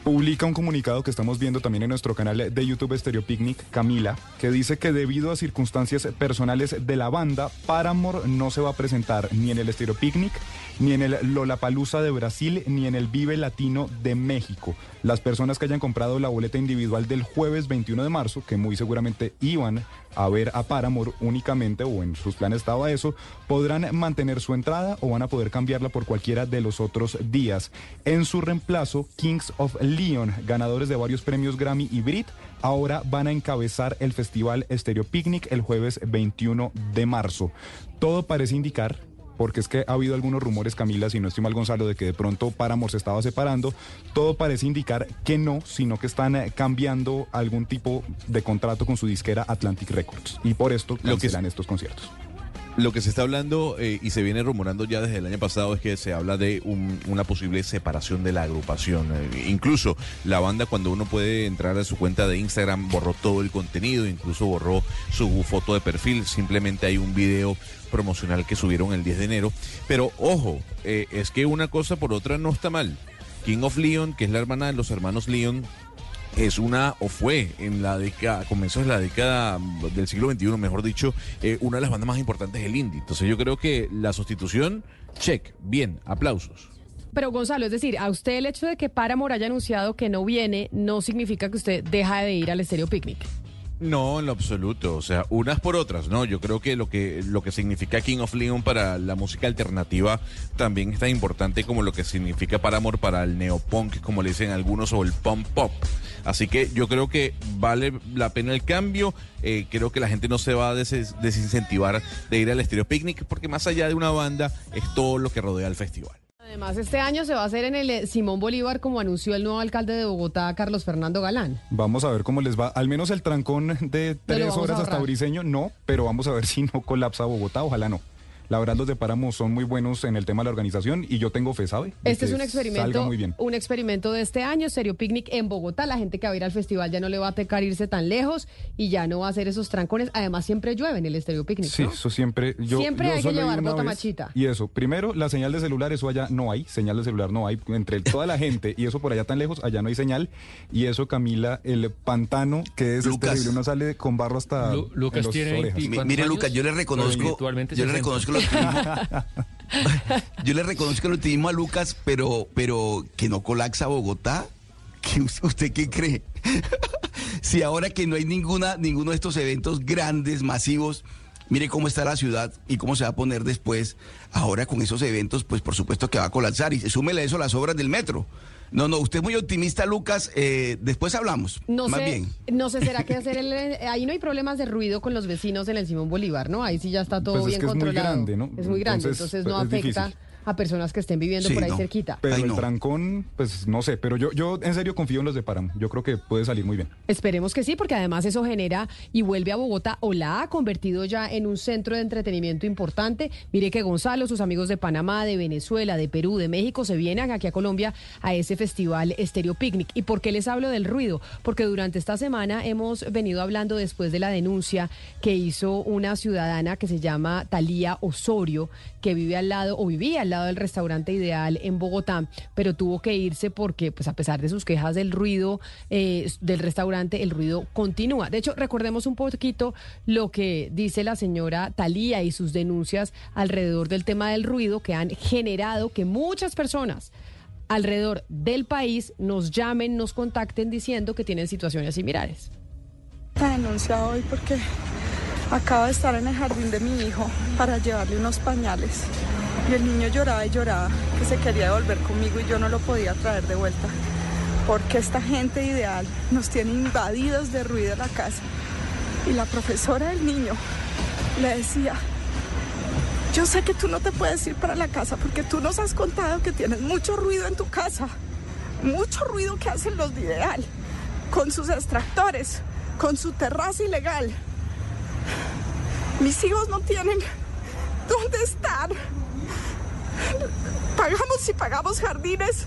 Publica un comunicado que estamos viendo también en nuestro canal de YouTube Estéreo Picnic, Camila, que dice que debido a circunstancias personales de la banda, Paramore no se va a presentar ni en el Estéreo Picnic, ni en el Lollapalooza de Brasil, ni en el Vive Latino de México. Las personas que hayan comprado la boleta individual del jueves 21 de marzo, que muy seguramente iban a ver a Paramore únicamente, o en sus planes estaba eso, podrán mantener su entrada o van a poder cambiarla por cualquiera de los otros días. En su reemplazo, Kings of Leon, ganadores de varios premios Grammy y Brit, ahora van a encabezar el festival Stereo Picnic el jueves 21 de marzo. Todo parece indicar porque es que ha habido algunos rumores, Camila, si no estoy mal Gonzalo, de que de pronto Paramore se estaba separando. Todo parece indicar que no, sino que están eh, cambiando algún tipo de contrato con su disquera Atlantic Records. Y por esto Lo que cancelan estos conciertos. Lo que se está hablando eh, y se viene rumorando ya desde el año pasado es que se habla de un- una posible separación de la agrupación. Eh, incluso la banda cuando uno puede entrar a su cuenta de Instagram borró todo el contenido, incluso borró su foto de perfil. Simplemente hay un video promocional que subieron el 10 de enero. Pero ojo, eh, es que una cosa por otra no está mal. King of Leon, que es la hermana de los hermanos Leon, es una, o fue en la década, comienzos de la década del siglo XXI, mejor dicho, eh, una de las bandas más importantes del indie. Entonces yo creo que la sustitución, check, bien, aplausos. Pero Gonzalo, es decir, a usted el hecho de que Paramore haya anunciado que no viene no significa que usted deja de ir al Estéreo Picnic. No, en lo absoluto. O sea, unas por otras, ¿no? Yo creo que lo que lo que significa King of Leon para la música alternativa también es tan importante como lo que significa Paramore para el neopunk, como le dicen algunos, o el punk pop. Así que yo creo que vale la pena el cambio. Eh, creo que la gente no se va a des- desincentivar de ir al Estéreo Picnic, porque más allá de una banda, es todo lo que rodea el festival. Además, este año se va a hacer en el eh, Simón Bolívar, como anunció el nuevo alcalde de Bogotá, Carlos Fernando Galán. Vamos a ver cómo les va. Al menos el trancón de tres horas hasta. Briseño, no, pero vamos a ver si no colapsa Bogotá. Ojalá no. La verdad, los de Páramo son muy buenos en el tema de la organización y yo tengo fe, ¿sabe? Este es un Salga experimento, muy bien. un experimento de este año, Serio Picnic en Bogotá. La gente que va a ir al festival ya no le va a tocar irse tan lejos y ya no va a hacer esos trancones. Además, siempre llueve en el Estéreo Picnic, Sí, ¿no? eso siempre. Yo, Siempre yo hay que llevar una bota machita. Y eso, primero, la señal de celular, eso allá no hay. Señal de celular no hay. Entre toda la gente y eso por allá tan lejos, allá no hay señal. Y eso, Camila, el pantano que es Lucas. terrible, uno sale con barro hasta. Lu- Lucas en tiene orejas. 20. ¿Y Mi- cuántos Mire? Lucas, yo le reconozco. Yo le 60. reconozco. yo le reconozco el optimismo a Lucas, pero, pero que no colapsa Bogotá. ¿Qué- ¿Usted qué cree? si ahora que no hay ninguna, ninguno de estos eventos grandes, masivos, Mire cómo está la ciudad y cómo se va a poner después. Ahora con esos eventos, pues por supuesto que va a colapsar. Y súmele eso a las obras del metro. No, no, usted es muy optimista, Lucas. Eh, después hablamos. No más sé, bien. no sé, ¿será que hacer el... Ahí no hay problemas de ruido con los vecinos en el Simón Bolívar, ¿no? Ahí sí ya está todo Pues es bien que es muy controlado. grande, ¿no? Es muy grande, Entonces, entonces, no afecta difícil. A personas que estén viviendo Sí, por ahí no. cerquita. Pero Ay, el no. trancón, pues no sé, pero yo, yo en serio confío en los de Páramo. Yo creo que puede salir muy bien. Esperemos que sí, porque además eso genera y vuelve a Bogotá o la ha convertido ya en un centro de entretenimiento importante. Mire que Gonzalo, sus amigos de Panamá, de Venezuela, de Perú, de México se vienen aquí a Colombia a ese festival Stereo Picnic. ¿Y por qué les hablo del ruido? Porque durante esta semana hemos venido hablando después de la denuncia que hizo una ciudadana que se llama Talía Osorio, que vive al lado o vivía al lado del restaurante Ideal en Bogotá, pero tuvo que irse porque, pues a pesar de sus quejas del ruido eh, del restaurante, el ruido continúa. De hecho, recordemos un poquito lo que dice la señora Talía y sus denuncias alrededor del tema del ruido que han generado que muchas personas alrededor del país nos llamen, nos contacten diciendo que tienen situaciones similares. Esta denuncia hoy porque acabo de estar en el jardín de mi hijo para llevarle unos pañales y el niño lloraba y lloraba que se quería devolver conmigo y yo no lo podía traer de vuelta porque esta gente ideal nos tiene invadidos de ruido en la casa y la profesora del niño le decía yo sé que tú no te puedes ir para la casa porque tú nos has contado que tienes mucho ruido en tu casa, mucho ruido que hacen los de Ideal, con sus extractores, con su terraza ilegal. Mis hijos no tienen dónde estar. Pagamos y pagamos jardines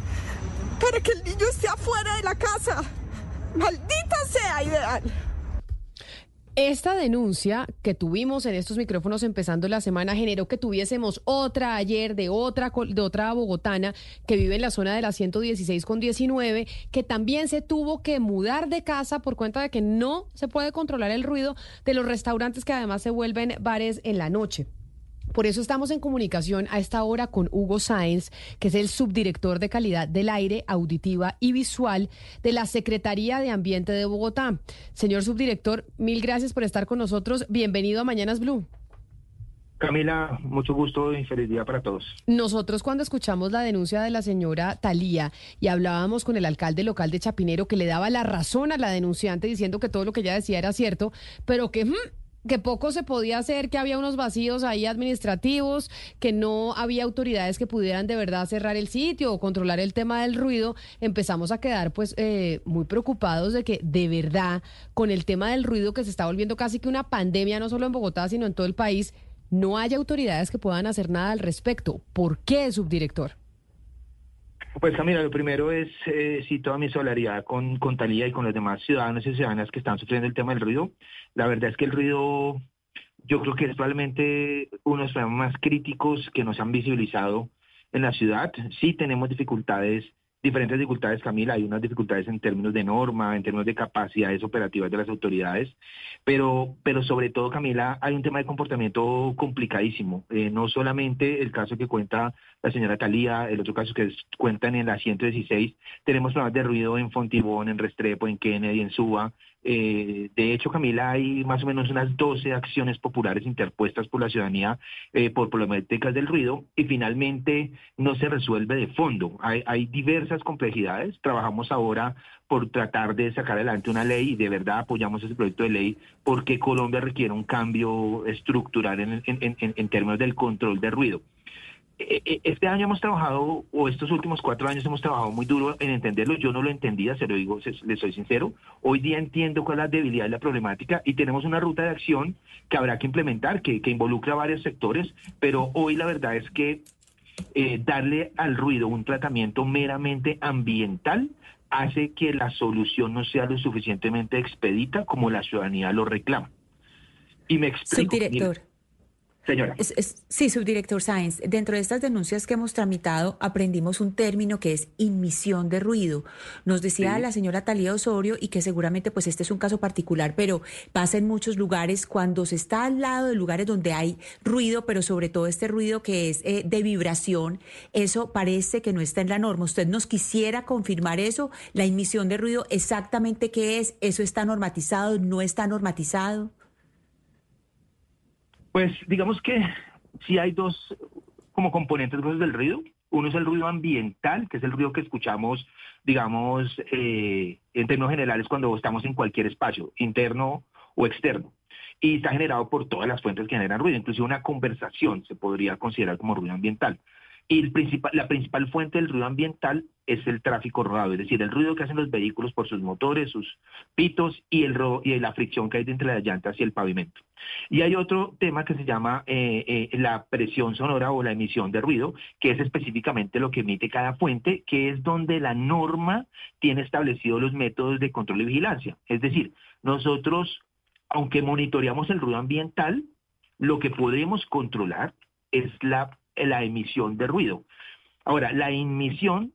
para que el niño esté afuera de la casa. Maldita sea Ideal. Esta denuncia que tuvimos en estos micrófonos empezando la semana generó que tuviésemos otra ayer de otra de otra bogotana que vive en la zona de la 116 con 19 que también se tuvo que mudar de casa por cuenta de que no se puede controlar el ruido de los restaurantes que además se vuelven bares en la noche. Por eso estamos en comunicación a esta hora con Hugo Sáenz, que es el subdirector de calidad del aire, auditiva y visual de la Secretaría de Ambiente de Bogotá. Señor subdirector, mil gracias por estar con nosotros. Bienvenido a Mañanas Blue. Camila, mucho gusto y feliz día para todos. Nosotros cuando escuchamos la denuncia de la señora Talía y hablábamos con el alcalde local de Chapinero que le daba la razón a la denunciante diciendo que todo lo que ella decía era cierto, pero que... mm, que poco se podía hacer, que había unos vacíos ahí administrativos, que no había autoridades que pudieran de verdad cerrar el sitio o controlar el tema del ruido, empezamos a quedar pues eh, muy preocupados de que de verdad con el tema del ruido que se está volviendo casi que una pandemia, no solo en Bogotá, sino en todo el país, no haya autoridades que puedan hacer nada al respecto. ¿Por qué, subdirector? Pues Camila, lo primero es, eh, sí, toda mi solidaridad con, con Talía y con los demás ciudadanos y ciudadanas que están sufriendo el tema del ruido. La verdad es que el ruido, yo creo que es probablemente uno de los problemas más críticos que nos han visibilizado en la ciudad. Sí tenemos dificultades, diferentes dificultades, Camila. Hay unas dificultades en términos de norma, en términos de capacidades operativas de las autoridades, pero, pero sobre todo, Camila, hay un tema de comportamiento complicadísimo. Eh, no solamente el caso que cuenta la señora Talía, el otro caso que cuentan en la 116, tenemos problemas de ruido en Fontibón, en Restrepo, en Kennedy, en Suba. Eh, de hecho, Camila, hay más o menos unas 12 acciones populares interpuestas por la ciudadanía eh, por problemáticas del ruido y finalmente no se resuelve de fondo. Hay, diversas complejidades. Trabajamos ahora por tratar de sacar adelante una ley y de verdad apoyamos ese proyecto de ley porque Colombia requiere un cambio estructural en, en- en- en términos del control de ruido. Eh, eh, Este año hemos trabajado, o estos últimos cuatro años hemos trabajado muy duro en entenderlo. Yo no lo entendía, se lo digo, se- le soy sincero. Hoy día entiendo cuál es la debilidad y la problemática y tenemos una ruta de acción que habrá que implementar, que, que involucra varios sectores, pero hoy la verdad es que eh, darle al ruido un tratamiento meramente ambiental hace que la solución no sea lo suficientemente expedita como la ciudadanía lo reclama. Y me explico. Subdirector. Señora. Sí, subdirector Sáenz, dentro de estas denuncias que hemos tramitado aprendimos un término que es inmisión de ruido. Nos decía Sí. la señora Talía Osorio y que seguramente pues este es un caso particular, pero pasa en muchos lugares cuando se está al lado de lugares donde hay ruido, pero sobre todo este ruido que es eh, de vibración, eso parece que no está en la norma. ¿Usted nos quisiera confirmar eso? La inmisión de ruido, exactamente qué es, eso está normatizado, no está normatizado. Pues digamos que sí hay dos como componentes del ruido. Uno es el ruido ambiental, que es el ruido que escuchamos, digamos, eh, en términos generales cuando estamos en cualquier espacio, interno o externo. Y está generado por todas las fuentes que generan ruido. Inclusive una conversación se podría considerar como ruido ambiental. Y la principal fuente del ruido ambiental es el tráfico rodado, es decir, el ruido que hacen los vehículos por sus motores, sus pitos y la fricción que hay entre las llantas y el pavimento. Y hay otro tema que se llama eh, eh, la presión sonora o la emisión de ruido, que es específicamente lo que emite cada fuente, que es donde la norma tiene establecidos los métodos de control y vigilancia. Es decir, nosotros, aunque monitoreamos el ruido ambiental, lo que podemos controlar es la la emisión de ruido. Ahora, la emisión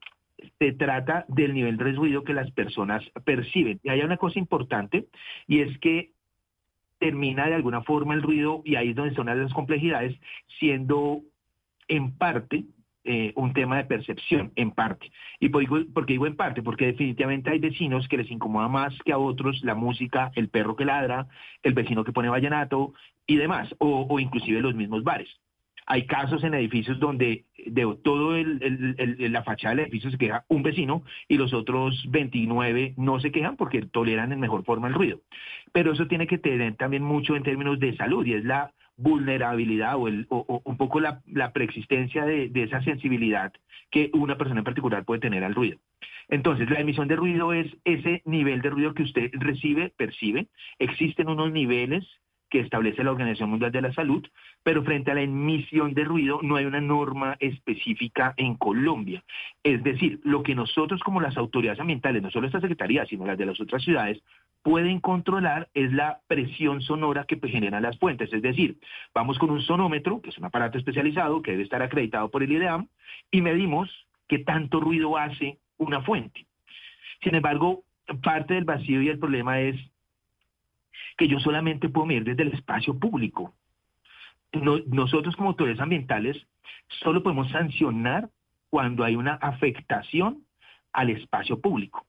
se trata del nivel de ruido que las personas perciben. Y hay una cosa importante, y es que termina de alguna forma el ruido, y ahí es donde son las complejidades, siendo en parte eh, un tema de percepción, en parte. ¿Y por, qué digo en parte? Porque definitivamente hay vecinos que les incomoda más que a otros la música, el perro que ladra, el vecino que pone vallenato y demás, o inclusive los mismos bares. Hay casos en edificios donde de todo la fachada del edificio se queja un vecino y los otros 29 no se quejan porque toleran en mejor forma el ruido. Pero eso tiene que tener también mucho en términos de salud y es la vulnerabilidad o, un poco la, preexistencia de, esa sensibilidad que una persona en particular puede tener al ruido. Entonces, la emisión de ruido es ese nivel de ruido que usted recibe, percibe. Existen unos niveles que establece la Organización Mundial de la Salud, pero frente a la emisión de ruido no hay una norma específica en Colombia. Es decir, lo que nosotros como las autoridades ambientales, no solo esta Secretaría, sino las de las otras ciudades, pueden controlar es la presión sonora que generan las fuentes. Es decir, vamos con un sonómetro, que es un aparato especializado que debe estar acreditado por el IDEAM, y medimos qué tanto ruido hace una fuente. Sin embargo, parte del vacío y el problema es que yo solamente puedo medir desde el espacio público. nosotros como autoridades ambientales solo podemos sancionar cuando hay una afectación al espacio público.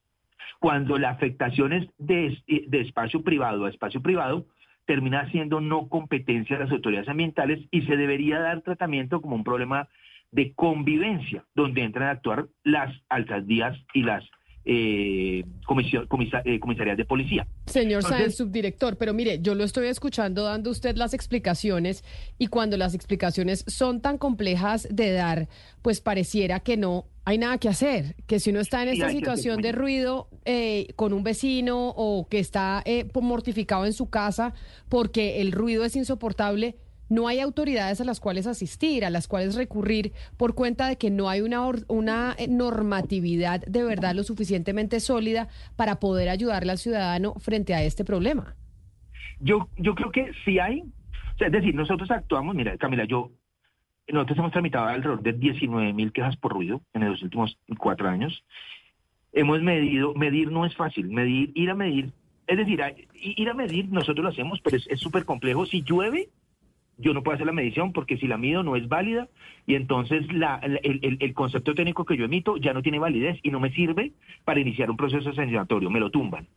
Cuando la afectación es de, de espacio privado a espacio privado, termina siendo no competencia de las autoridades ambientales y se debería dar tratamiento como un problema de convivencia, donde entran a actuar las alcaldías y las eh, comisión, eh, comisarías de policía. Señor Sáenz, subdirector, pero mire, yo lo estoy escuchando dando usted las explicaciones y cuando las explicaciones son tan complejas de dar, pues pareciera que no hay nada que hacer, que si uno está en esta situación de ruido eh, con un vecino o que está eh, mortificado en su casa porque el ruido es insoportable, no hay autoridades a las cuales asistir, a las cuales recurrir por cuenta de que no hay una, una eh, normatividad de verdad lo suficientemente sólida para poder ayudarle al ciudadano frente a este problema. Yo, yo creo que sí hay, es decir, nosotros actuamos, mira, Camila, yo, nosotros hemos tramitado alrededor de 19 mil quejas por ruido en los últimos cuatro años. Hemos medido, medir no es fácil, medir, ir a medir, es decir, ir a medir nosotros lo hacemos, pero es súper complejo. Si llueve, yo no puedo hacer la medición porque si la mido no es válida y entonces la, el, el, concepto técnico que yo emito ya no tiene validez y no me sirve para iniciar un proceso sancionatorio, me lo tumban.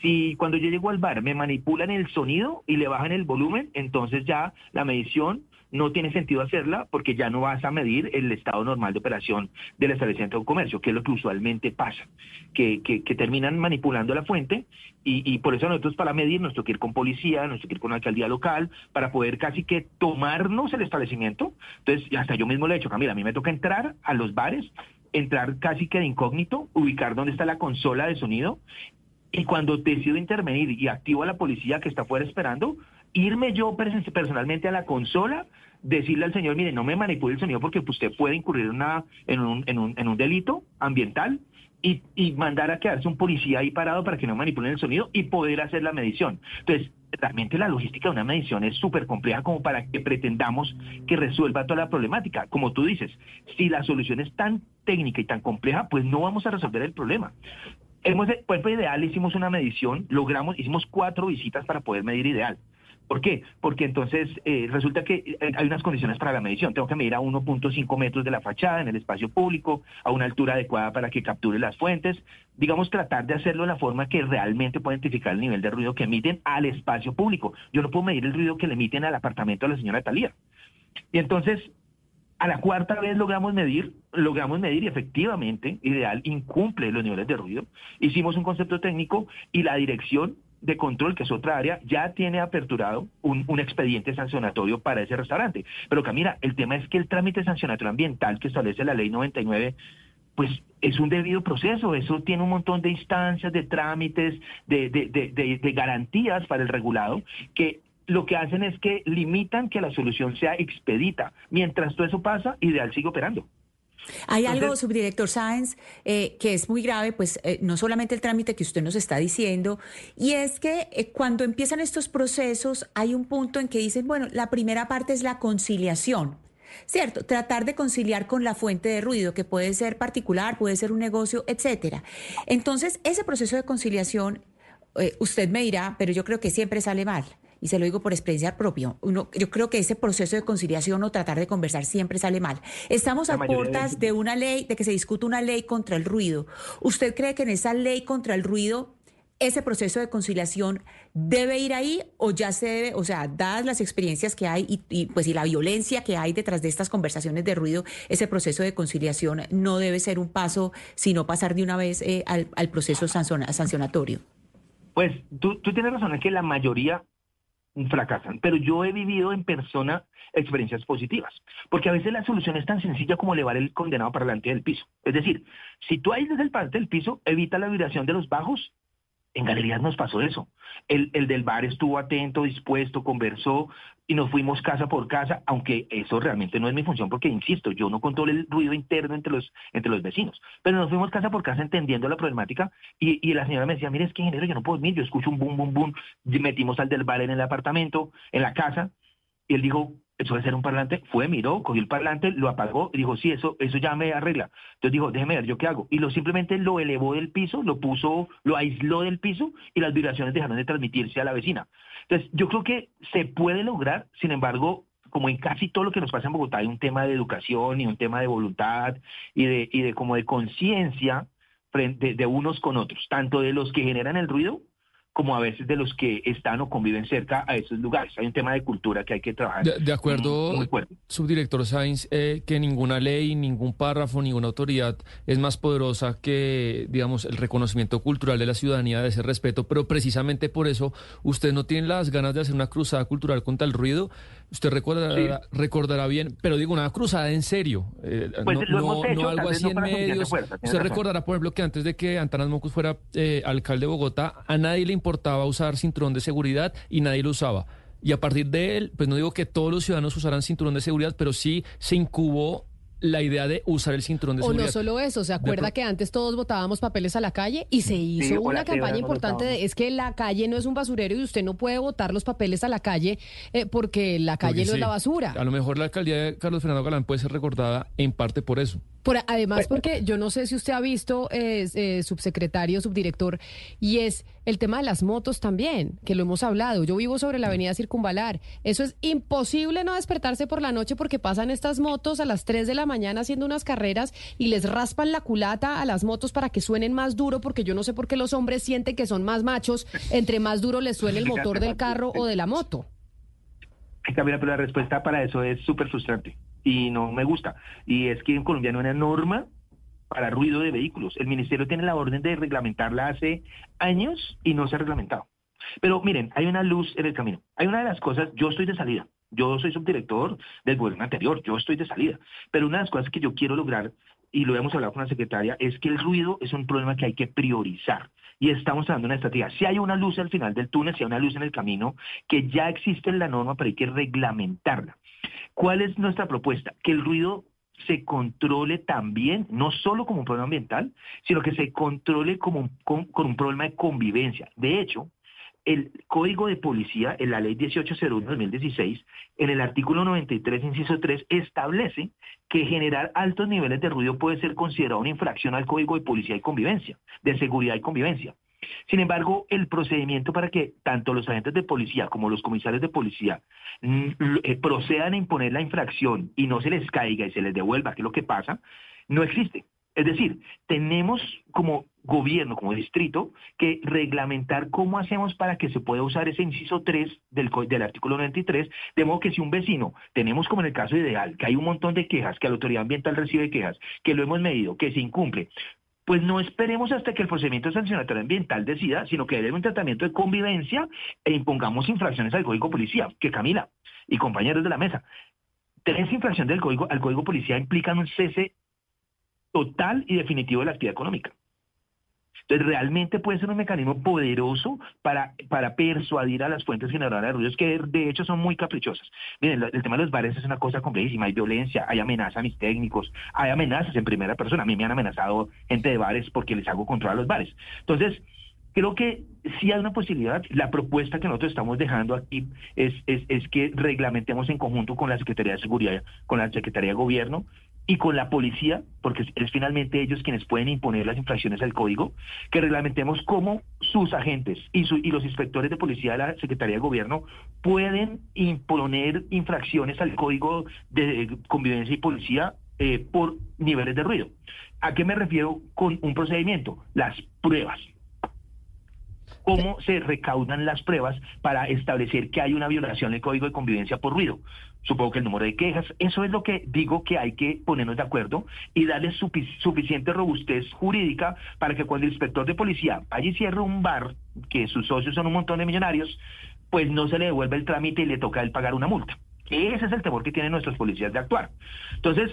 Si cuando yo llego al bar me manipulan el sonido y le bajan el volumen, entonces ya la medición no tiene sentido hacerla porque ya no vas a medir el estado normal de operación del establecimiento de comercio, que es lo que usualmente pasa, que, que, terminan manipulando la fuente y, y, por eso nosotros para medir nos toca ir con policía, nos toca ir con la alcaldía local, para poder casi que tomarnos el establecimiento. Entonces, hasta yo mismo le he dicho, Camila, a mí me toca entrar a los bares, entrar casi que de incógnito, ubicar dónde está la consola de sonido y cuando decido intervenir y activo a la policía que está fuera esperando, irme yo personalmente a la consola, decirle al señor, mire, no me manipule el sonido porque usted puede incurrir una, en, un, en, un, en un delito ambiental y, mandar a quedarse un policía ahí parado para que no manipulen el sonido y poder hacer la medición. Entonces, realmente la logística de una medición es súper compleja como para que pretendamos que resuelva toda la problemática. Como tú dices, si la solución es tan técnica y tan compleja, pues no vamos a resolver el problema. Hemos, pues, ideal, hicimos una medición, logramos, hicimos cuatro visitas para poder medir ideal ¿Por qué? Porque entonces eh, resulta que eh, hay unas condiciones para la medición. Tengo que medir a 1.5 metros de la fachada en el espacio público, a una altura adecuada para que capture las fuentes. Digamos, tratar de hacerlo de la forma que realmente pueda identificar el nivel de ruido que emiten al espacio público. Yo no puedo medir el ruido que le emiten al apartamento de la señora Talía. Y entonces, a la cuarta vez logramos medir, logramos medir y efectivamente, ideal, incumple los niveles de ruido. Hicimos un concepto técnico y la dirección de control, que es otra área, ya tiene aperturado un, expediente sancionatorio para ese restaurante. Pero Camila, el tema es que el trámite sancionatorio ambiental que establece la ley 99 pues es un debido proceso, eso tiene un montón de instancias, de trámites, de, de, garantías para el regulado, que lo que hacen es que limitan que la solución sea expedita. Mientras todo eso pasa, Ideal sigue operando. Hay algo, subdirector Sáenz, eh, que es muy grave, pues eh, no solamente el trámite que usted nos está diciendo, y es que eh, cuando empiezan estos procesos hay un punto en que dicen, bueno, la primera parte es la conciliación. ¿Cierto? Tratar de conciliar con la fuente de ruido, que puede ser particular, puede ser un negocio, etcétera. Entonces, ese proceso de conciliación, usted me dirá, pero yo creo que siempre sale mal y se lo digo por experiencia propia, uno, yo creo que ese proceso de conciliación o tratar de conversar siempre sale mal. Estamos a puertas de... una ley, de que se discute una ley contra el ruido. ¿Usted cree que en esa ley contra el ruido ese proceso de conciliación debe ir ahí o ya se debe, o sea, dadas las experiencias que hay y, pues y la violencia que hay detrás de estas conversaciones de ruido, ese proceso de conciliación no debe ser un paso, sino pasar de una vez eh, al, proceso sancionatorio. Pues tú, tú tienes razón, es que la mayoría fracasan. Pero yo he vivido en persona experiencias positivas, porque a veces la solución es tan sencilla como elevar el condenado para delante del piso. Es decir, si tú aíslas el parte del piso, evita la vibración de los bajos en galerías nos pasó eso. El, el, del bar estuvo atento, dispuesto, conversó y nos fuimos casa por casa, aunque eso realmente no es mi función porque, insisto, yo no controlo el ruido interno entre los, entre los vecinos. Pero nos fuimos casa por casa entendiendo la problemática y, la señora me decía, mire, es que ingeniero, yo no puedo dormir, yo escucho un boom, boom, boom. Metimos al del bar en el apartamento, en la casa, y él dijo, eso debe ser un parlante, fue, miró, cogió el parlante, lo apagó y dijo, sí, eso, eso ya me arregla. Entonces dijo, déjeme ver, ¿yo qué hago? Y lo simplemente lo elevó del piso, lo puso, lo aisló del piso y las vibraciones dejaron de transmitirse a la vecina. Entonces, yo creo que se puede lograr, sin embargo, como en casi todo lo que nos pasa en Bogotá, hay un tema de educación y un tema de voluntad y de, y de como de conciencia de unos con otros, tanto de los que generan el ruido como a veces de los que están o conviven cerca a esos lugares. Hay un tema de cultura que hay que trabajar. De, acuerdo, subdirector Sainz, eh, que ninguna ley, ningún párrafo, ninguna autoridad es más poderosa que, digamos, el reconocimiento cultural de la ciudadanía, de ese respeto, pero precisamente por eso usted no tiene las ganas de hacer una cruzada cultural contra el ruido. Usted recordará, recordará bien, pero digo, una cruzada en serio, eh, pues no, algo así en medios. usted recordará, por ejemplo, que antes de que Antanas Mocus fuera eh, alcalde de Bogotá, a nadie le importaba importaba usar cinturón de seguridad y nadie lo usaba. Y a partir de él, pues no digo que todos los ciudadanos usaran cinturón de seguridad, pero sí se incubó la idea de usar el cinturón de seguridad. O no solo eso, ¿se acuerda que antes todos botábamos papeles a la calle y se hizo una campaña importante de es que la calle no es un basurero y usted no puede botar los papeles a la calle eh, porque la calle no es la basura? A lo mejor la alcaldía de Carlos Fernando Galán puede ser recordada en parte por eso. Por, además, porque yo no sé si usted ha visto, eh, subsecretario, subdirector, y es el tema de las motos también, que lo hemos hablado. Yo vivo sobre la avenida Circunvalar. Eso es imposible no despertarse por la noche porque pasan estas motos a las 3 de la mañana haciendo unas carreras y les raspan la culata a las motos para que suenen más duro, porque yo no sé por qué los hombres sienten que son más machos entre más duro les suene el motor del carro o de la moto. Camila, pero la respuesta para eso es súper frustrante y no me gusta. Y es que en Colombia no hay una norma para ruido de vehículos. El ministerio tiene la orden de reglamentarla hace años y no se ha reglamentado. Pero miren, hay una luz en el camino. Hay una de las cosas, yo estoy de salida. Yo soy subdirector del gobierno anterior, yo estoy de salida. Pero una de las cosas que yo quiero lograr, y lo hemos hablado con la secretaria, es que el ruido es un problema que hay que priorizar. Y estamos dando una estrategia. Si hay una luz al final del túnel, si hay una luz en el camino, que ya existe en la norma, pero hay que reglamentarla. ¿Cuál es nuestra propuesta? Que el ruido se controle también, no solo como un problema ambiental, sino que se controle como con, un problema de convivencia. De hecho, el Código de Policía, en la Ley 1801-2016, en el artículo 93, inciso 3, establece que generar altos niveles de ruido puede ser considerado una infracción al Código de Policía y Convivencia, de Seguridad y Convivencia. Sin embargo, el procedimiento para que tanto los agentes de policía como los comisarios de policía mm, eh, procedan a imponer la infracción y no se les caiga y se les devuelva, que es lo que pasa, no existe. Es decir, tenemos como gobierno, como distrito, que reglamentar cómo hacemos para que se pueda usar ese inciso 3 del, del artículo 93, de modo que si un vecino, tenemos como en el caso ideal, que hay un montón de quejas, que la autoridad ambiental recibe quejas, que lo hemos medido, que se incumple, pues no esperemos hasta que el procedimiento sancionatorio ambiental decida, sino que debe un tratamiento de convivencia e impongamos infracciones al Código Policía, que Camila y compañeros de la mesa, tres infracciones del código, al Código Policía implican un cese total y definitivo de la actividad económica. Entonces, realmente puede ser un mecanismo poderoso para, para persuadir a las fuentes generadoras de ruidos, que de hecho son muy caprichosas. Miren, el tema de los bares es una cosa complejísima. Hay violencia, hay amenaza a mis técnicos, hay amenazas en primera persona. A mí me han amenazado gente de bares porque les hago control a los bares. Entonces, creo que sí hay una posibilidad. La propuesta que nosotros estamos dejando aquí es, es, es, que reglamentemos en conjunto con la Secretaría de Seguridad, con la Secretaría de Gobierno, y con la policía, porque es finalmente ellos quienes pueden imponer las infracciones al código, que reglamentemos cómo sus agentes y, y los inspectores de policía de la Secretaría de Gobierno pueden imponer infracciones al código de convivencia y policía eh, por niveles de ruido. ¿A qué me refiero con un procedimiento? Las pruebas cómo se recaudan las pruebas para establecer que hay una violación del código de convivencia por ruido. Supongo que el número de quejas, eso es lo que digo que hay que ponernos de acuerdo y darle suficiente robustez jurídica para que cuando el inspector de policía vaya y cierre un bar, que sus socios son un montón de millonarios, pues no se le devuelve el trámite y le toca a él pagar una multa. Ese es el temor que tienen nuestros policías de actuar. Entonces,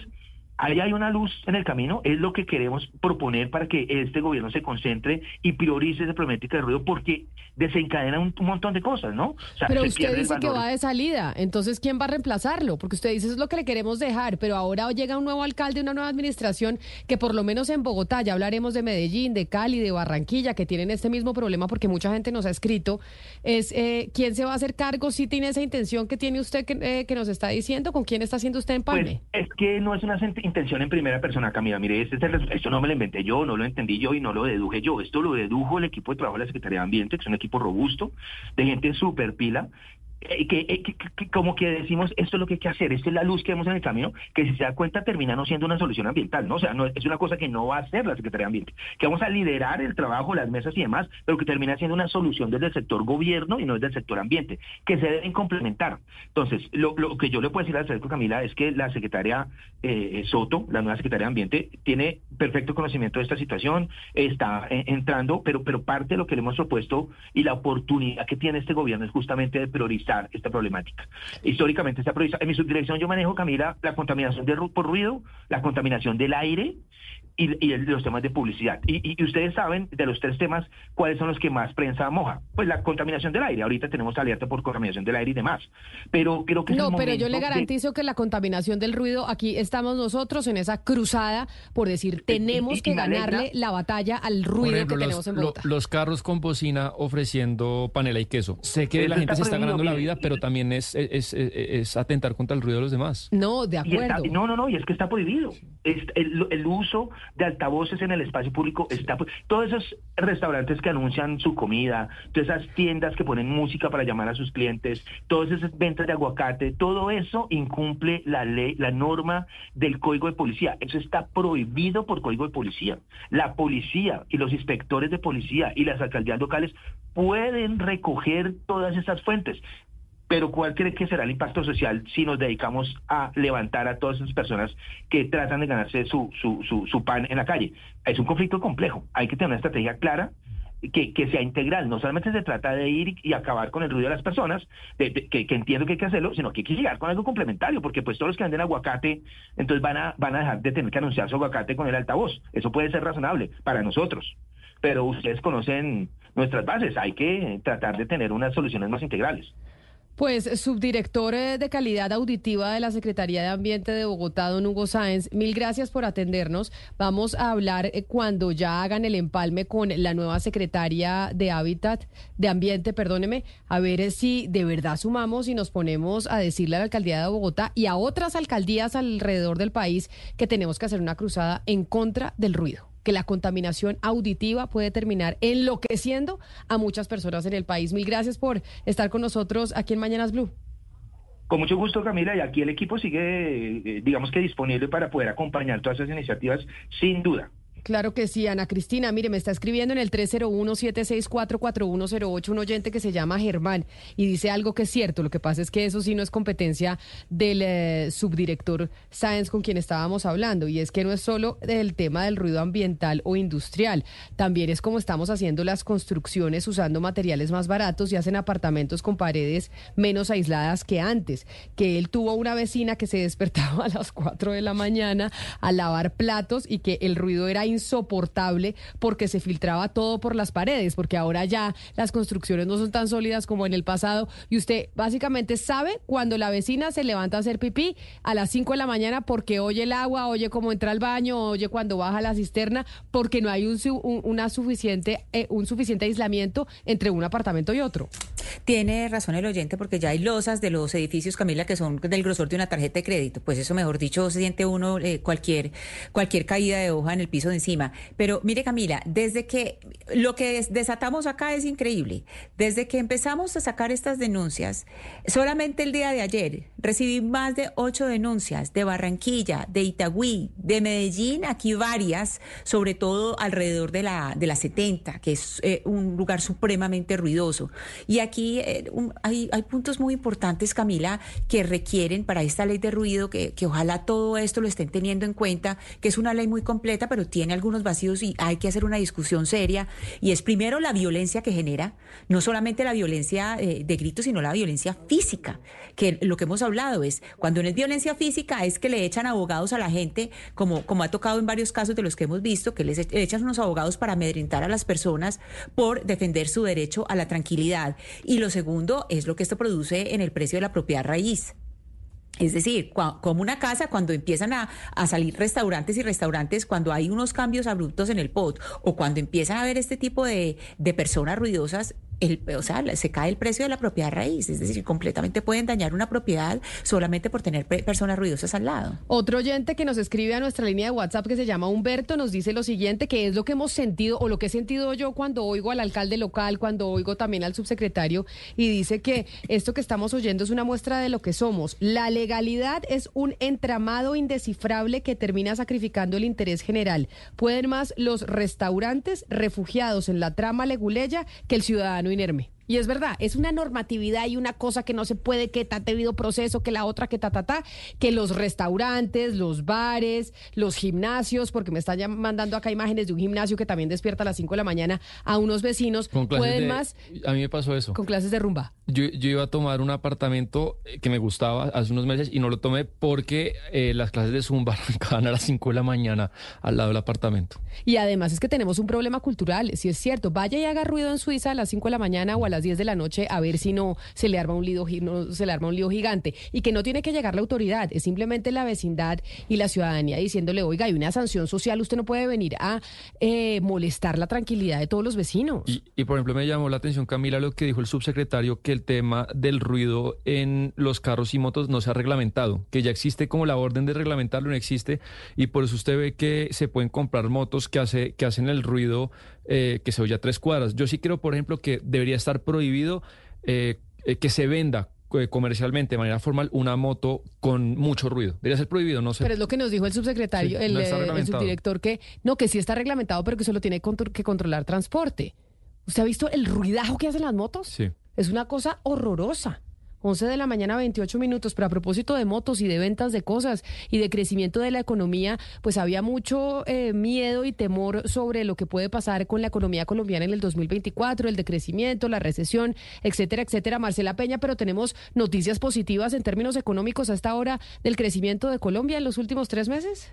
ahí hay una luz en el camino, es lo que queremos proponer para que este gobierno se concentre y priorice esa problemática de ruido porque desencadena un, montón de cosas, ¿no? pero usted dice que va de salida, entonces ¿quién va a reemplazarlo? Porque usted dice eso es lo que le queremos dejar, pero ahora llega un nuevo alcalde, una nueva administración que por lo menos en Bogotá, ya hablaremos de Medellín, de Cali, de Barranquilla, que tienen este mismo problema porque mucha gente nos ha escrito, es eh, ¿quién se va a hacer cargo? Si tiene esa intención que tiene usted que, eh, que nos está diciendo, ¿con quién está haciendo usted empalme? Pues es que no es una intención en primera persona, Camila. Mire, este esto no me lo inventé yo, no lo entendí yo y no lo deduje yo. Esto lo dedujo el equipo de trabajo de la Secretaría de Ambiente, que es un equipo robusto, de gente súper pila, eh, eh, que, como que decimos, esto es lo que hay que hacer, esta es la luz que vemos en el camino, que si se da cuenta termina no siendo una solución ambiental, ¿no? O sea, no, es una cosa que no va a hacer la Secretaría de Ambiente, que vamos a liderar el trabajo, las mesas y demás, pero que termina siendo una solución desde el sector gobierno y no desde el sector ambiente, que se deben complementar. Entonces, lo, que yo le puedo decir a la Camila es que la secretaria eh, Soto, la nueva secretaria de Ambiente, tiene perfecto conocimiento de esta situación, está entrando, pero, pero parte de lo que le hemos propuesto y la oportunidad que tiene este gobierno es justamente de priorizar esta problemática. Históricamente está prohibida. En mi subdirección yo manejo, Camila, la contaminación de, por ruido, la contaminación del aire y, y los temas de publicidad. Y, ustedes saben de los tres temas cuáles son los que más prensa moja. Pues la contaminación del aire. Ahorita tenemos alerta por contaminación del aire y demás. Pero creo que no, pero yo le garantizo que la contaminación del ruido aquí estamos nosotros en esa cruzada por decir tenemos que ganarle la batalla al ruido que tenemos en Bogotá. los carros con bocina ofreciendo panela y queso. Sé que la gente se está ganando la vida, pero también es, es, atentar contra el ruido de los demás. No, de acuerdo. no, no, no, y es que está prohibido. el, el uso de altavoces en el espacio público está todos esos restaurantes que anuncian su comida, todas esas tiendas que ponen música para llamar a sus clientes, todas esas ventas de aguacate, todo eso incumple la ley, la norma del Código de Policía. Eso está prohibido por Código de Policía. La policía y los inspectores de policía y las alcaldías locales pueden recoger todas esas fuentes. Pero ¿cuál cree que será el impacto social si nos dedicamos a levantar a todas esas personas que tratan de ganarse su, su, su, pan en la calle? Es un conflicto complejo. Hay que tener una estrategia clara que, que, sea integral. No solamente se trata de ir y acabar con el ruido de las personas, que, que, entiendo que hay que hacerlo, sino que hay que llegar con algo complementario, porque pues todos los que venden aguacate, entonces van a, van a dejar de tener que anunciar su aguacate con el altavoz. Eso puede ser razonable para nosotros. Pero ustedes conocen nuestras bases. Hay que tratar de tener unas soluciones más integrales. Pues subdirector eh, de calidad auditiva de la Secretaría de Ambiente de Bogotá, don Hugo Sáenz, mil gracias por atendernos. Vamos a hablar eh, cuando ya hagan el empalme con la nueva secretaria de Hábitat, de Ambiente, perdóneme, a ver eh, si de verdad sumamos y nos ponemos a decirle a la alcaldía de Bogotá y a otras alcaldías alrededor del país que tenemos que hacer una cruzada en contra del ruido. Que la contaminación auditiva puede terminar enloqueciendo a muchas personas en el país. Mil gracias por estar con nosotros aquí en Mañanas Blue. Con mucho gusto, Camila, y aquí el equipo sigue, eh, digamos que disponible para poder acompañar todas esas iniciativas, sin duda. Claro que sí, Ana Cristina. Mire, me está escribiendo en el 301-764-4108 un oyente que se llama Germán y dice algo que es cierto. Lo que pasa es que eso sí no es competencia del eh, subdirector Sáenz con quien estábamos hablando. Y es que no es solo el tema del ruido ambiental o industrial. También es como estamos haciendo las construcciones usando materiales más baratos y hacen apartamentos con paredes menos aisladas que antes. Que él tuvo una vecina que se despertaba a las 4 de la mañana a lavar platos y que el ruido era insoportable porque se filtraba todo por las paredes, porque ahora ya las construcciones no son tan sólidas como en el pasado y usted básicamente sabe cuando la vecina se levanta a hacer pipí a las 5 de la mañana porque oye el agua, oye cómo entra al baño, oye cuando baja la cisterna, porque no hay un, una suficiente, eh, un suficiente aislamiento entre un apartamento y otro. Tiene razón el oyente porque ya hay losas de los edificios, Camila, que son del grosor de una tarjeta de crédito. Pues eso, mejor dicho, se siente uno eh, cualquier, cualquier caída de hoja en el piso de Pero mire, Camila, desde que lo que desatamos acá es increíble. Desde que empezamos a sacar estas denuncias, solamente el día de ayer recibí más de ocho denuncias de Barranquilla, de Itagüí, de Medellín, aquí varias, sobre todo alrededor de la, de la 70, que es eh, un lugar supremamente ruidoso. Y aquí eh, hay, hay, puntos muy importantes, Camila, que requieren para esta ley de ruido, que, que ojalá todo esto lo estén teniendo en cuenta, que es una ley muy completa, pero tiene algunos vacíos y hay que hacer una discusión seria. Y es primero la violencia que genera, no solamente la violencia eh, de gritos, sino la violencia física, que lo que hemos hablado es, cuando no es violencia física, es que le echan abogados a la gente, como, como ha tocado en varios casos de los que hemos visto, que les e-, echan unos abogados para amedrentar a las personas por defender su derecho a la tranquilidad. Y lo segundo es lo que esto produce en el precio de la propiedad raíz. Es decir, como una casa, cuando empiezan a, salir restaurantes y restaurantes, cuando hay unos cambios abruptos en el POT o cuando empiezan a haber este tipo de, de personas ruidosas, el, o sea, se cae el precio de la propiedad raíz, es decir, completamente pueden dañar una propiedad solamente por tener personas ruidosas al lado. Otro oyente que nos escribe a nuestra línea de WhatsApp que se llama Humberto nos dice lo siguiente, que es lo que hemos sentido o lo que he sentido yo cuando oigo al alcalde local, cuando oigo también al subsecretario y dice que esto que estamos oyendo es una muestra de lo que somos. La legalidad es un entramado indescifrable que termina sacrificando el interés general. Pueden más los restaurantes refugiados en la trama leguleya que el ciudadano inerme. Y es verdad, es una normatividad y una cosa que no se puede, que ta debido proceso, que la otra, que ta, ta, ta, que los restaurantes, los bares, los gimnasios, porque me están mandando acá imágenes de un gimnasio que también despierta a las 5 de la mañana a unos vecinos, pueden más. A mí me pasó eso. Con clases de rumba. Yo, iba a tomar un apartamento que me gustaba hace unos meses y no lo tomé porque eh, las clases de zumba arrancaban a las 5 de la mañana al lado del apartamento. Y además es que tenemos un problema cultural, si es cierto, vaya y haga ruido en Suiza a las 5 de la mañana o a las 10 de la noche a ver si no se le arma un lío, no, se le arma un lío gigante. Y que no tiene que llegar la autoridad, es simplemente la vecindad y la ciudadanía diciéndole, oiga, hay una sanción social, usted no puede venir a eh, molestar la tranquilidad de todos los vecinos. Y, por ejemplo, me llamó la atención, Camila, lo que dijo el subsecretario, que el tema del ruido en los carros y motos no se ha reglamentado, que ya existe como la orden de reglamentarlo, no existe, y por eso usted ve que se pueden comprar motos que, hace, que hacen el ruido eh, que se oye a tres cuadras. Yo sí creo, por ejemplo, que debería estar prohibido eh, eh, que se venda comercialmente de manera formal una moto con mucho ruido. Debería ser prohibido, no sé. Pero es lo que nos dijo el subsecretario, el, subdirector, que no, que sí está reglamentado, pero que solo tiene que controlar transporte. ¿Usted ha visto el ruidajo que hacen las motos? Sí. Es una cosa horrorosa. 11 de la mañana, 28 minutos. Pero a propósito de motos y de ventas de cosas y de crecimiento de la economía, pues había mucho eh, miedo y temor sobre lo que puede pasar con la economía colombiana en el 2024, el decrecimiento, la recesión, etcétera, etcétera. Marcela Peña, pero tenemos noticias positivas en términos económicos hasta ahora del crecimiento de Colombia en los últimos tres meses.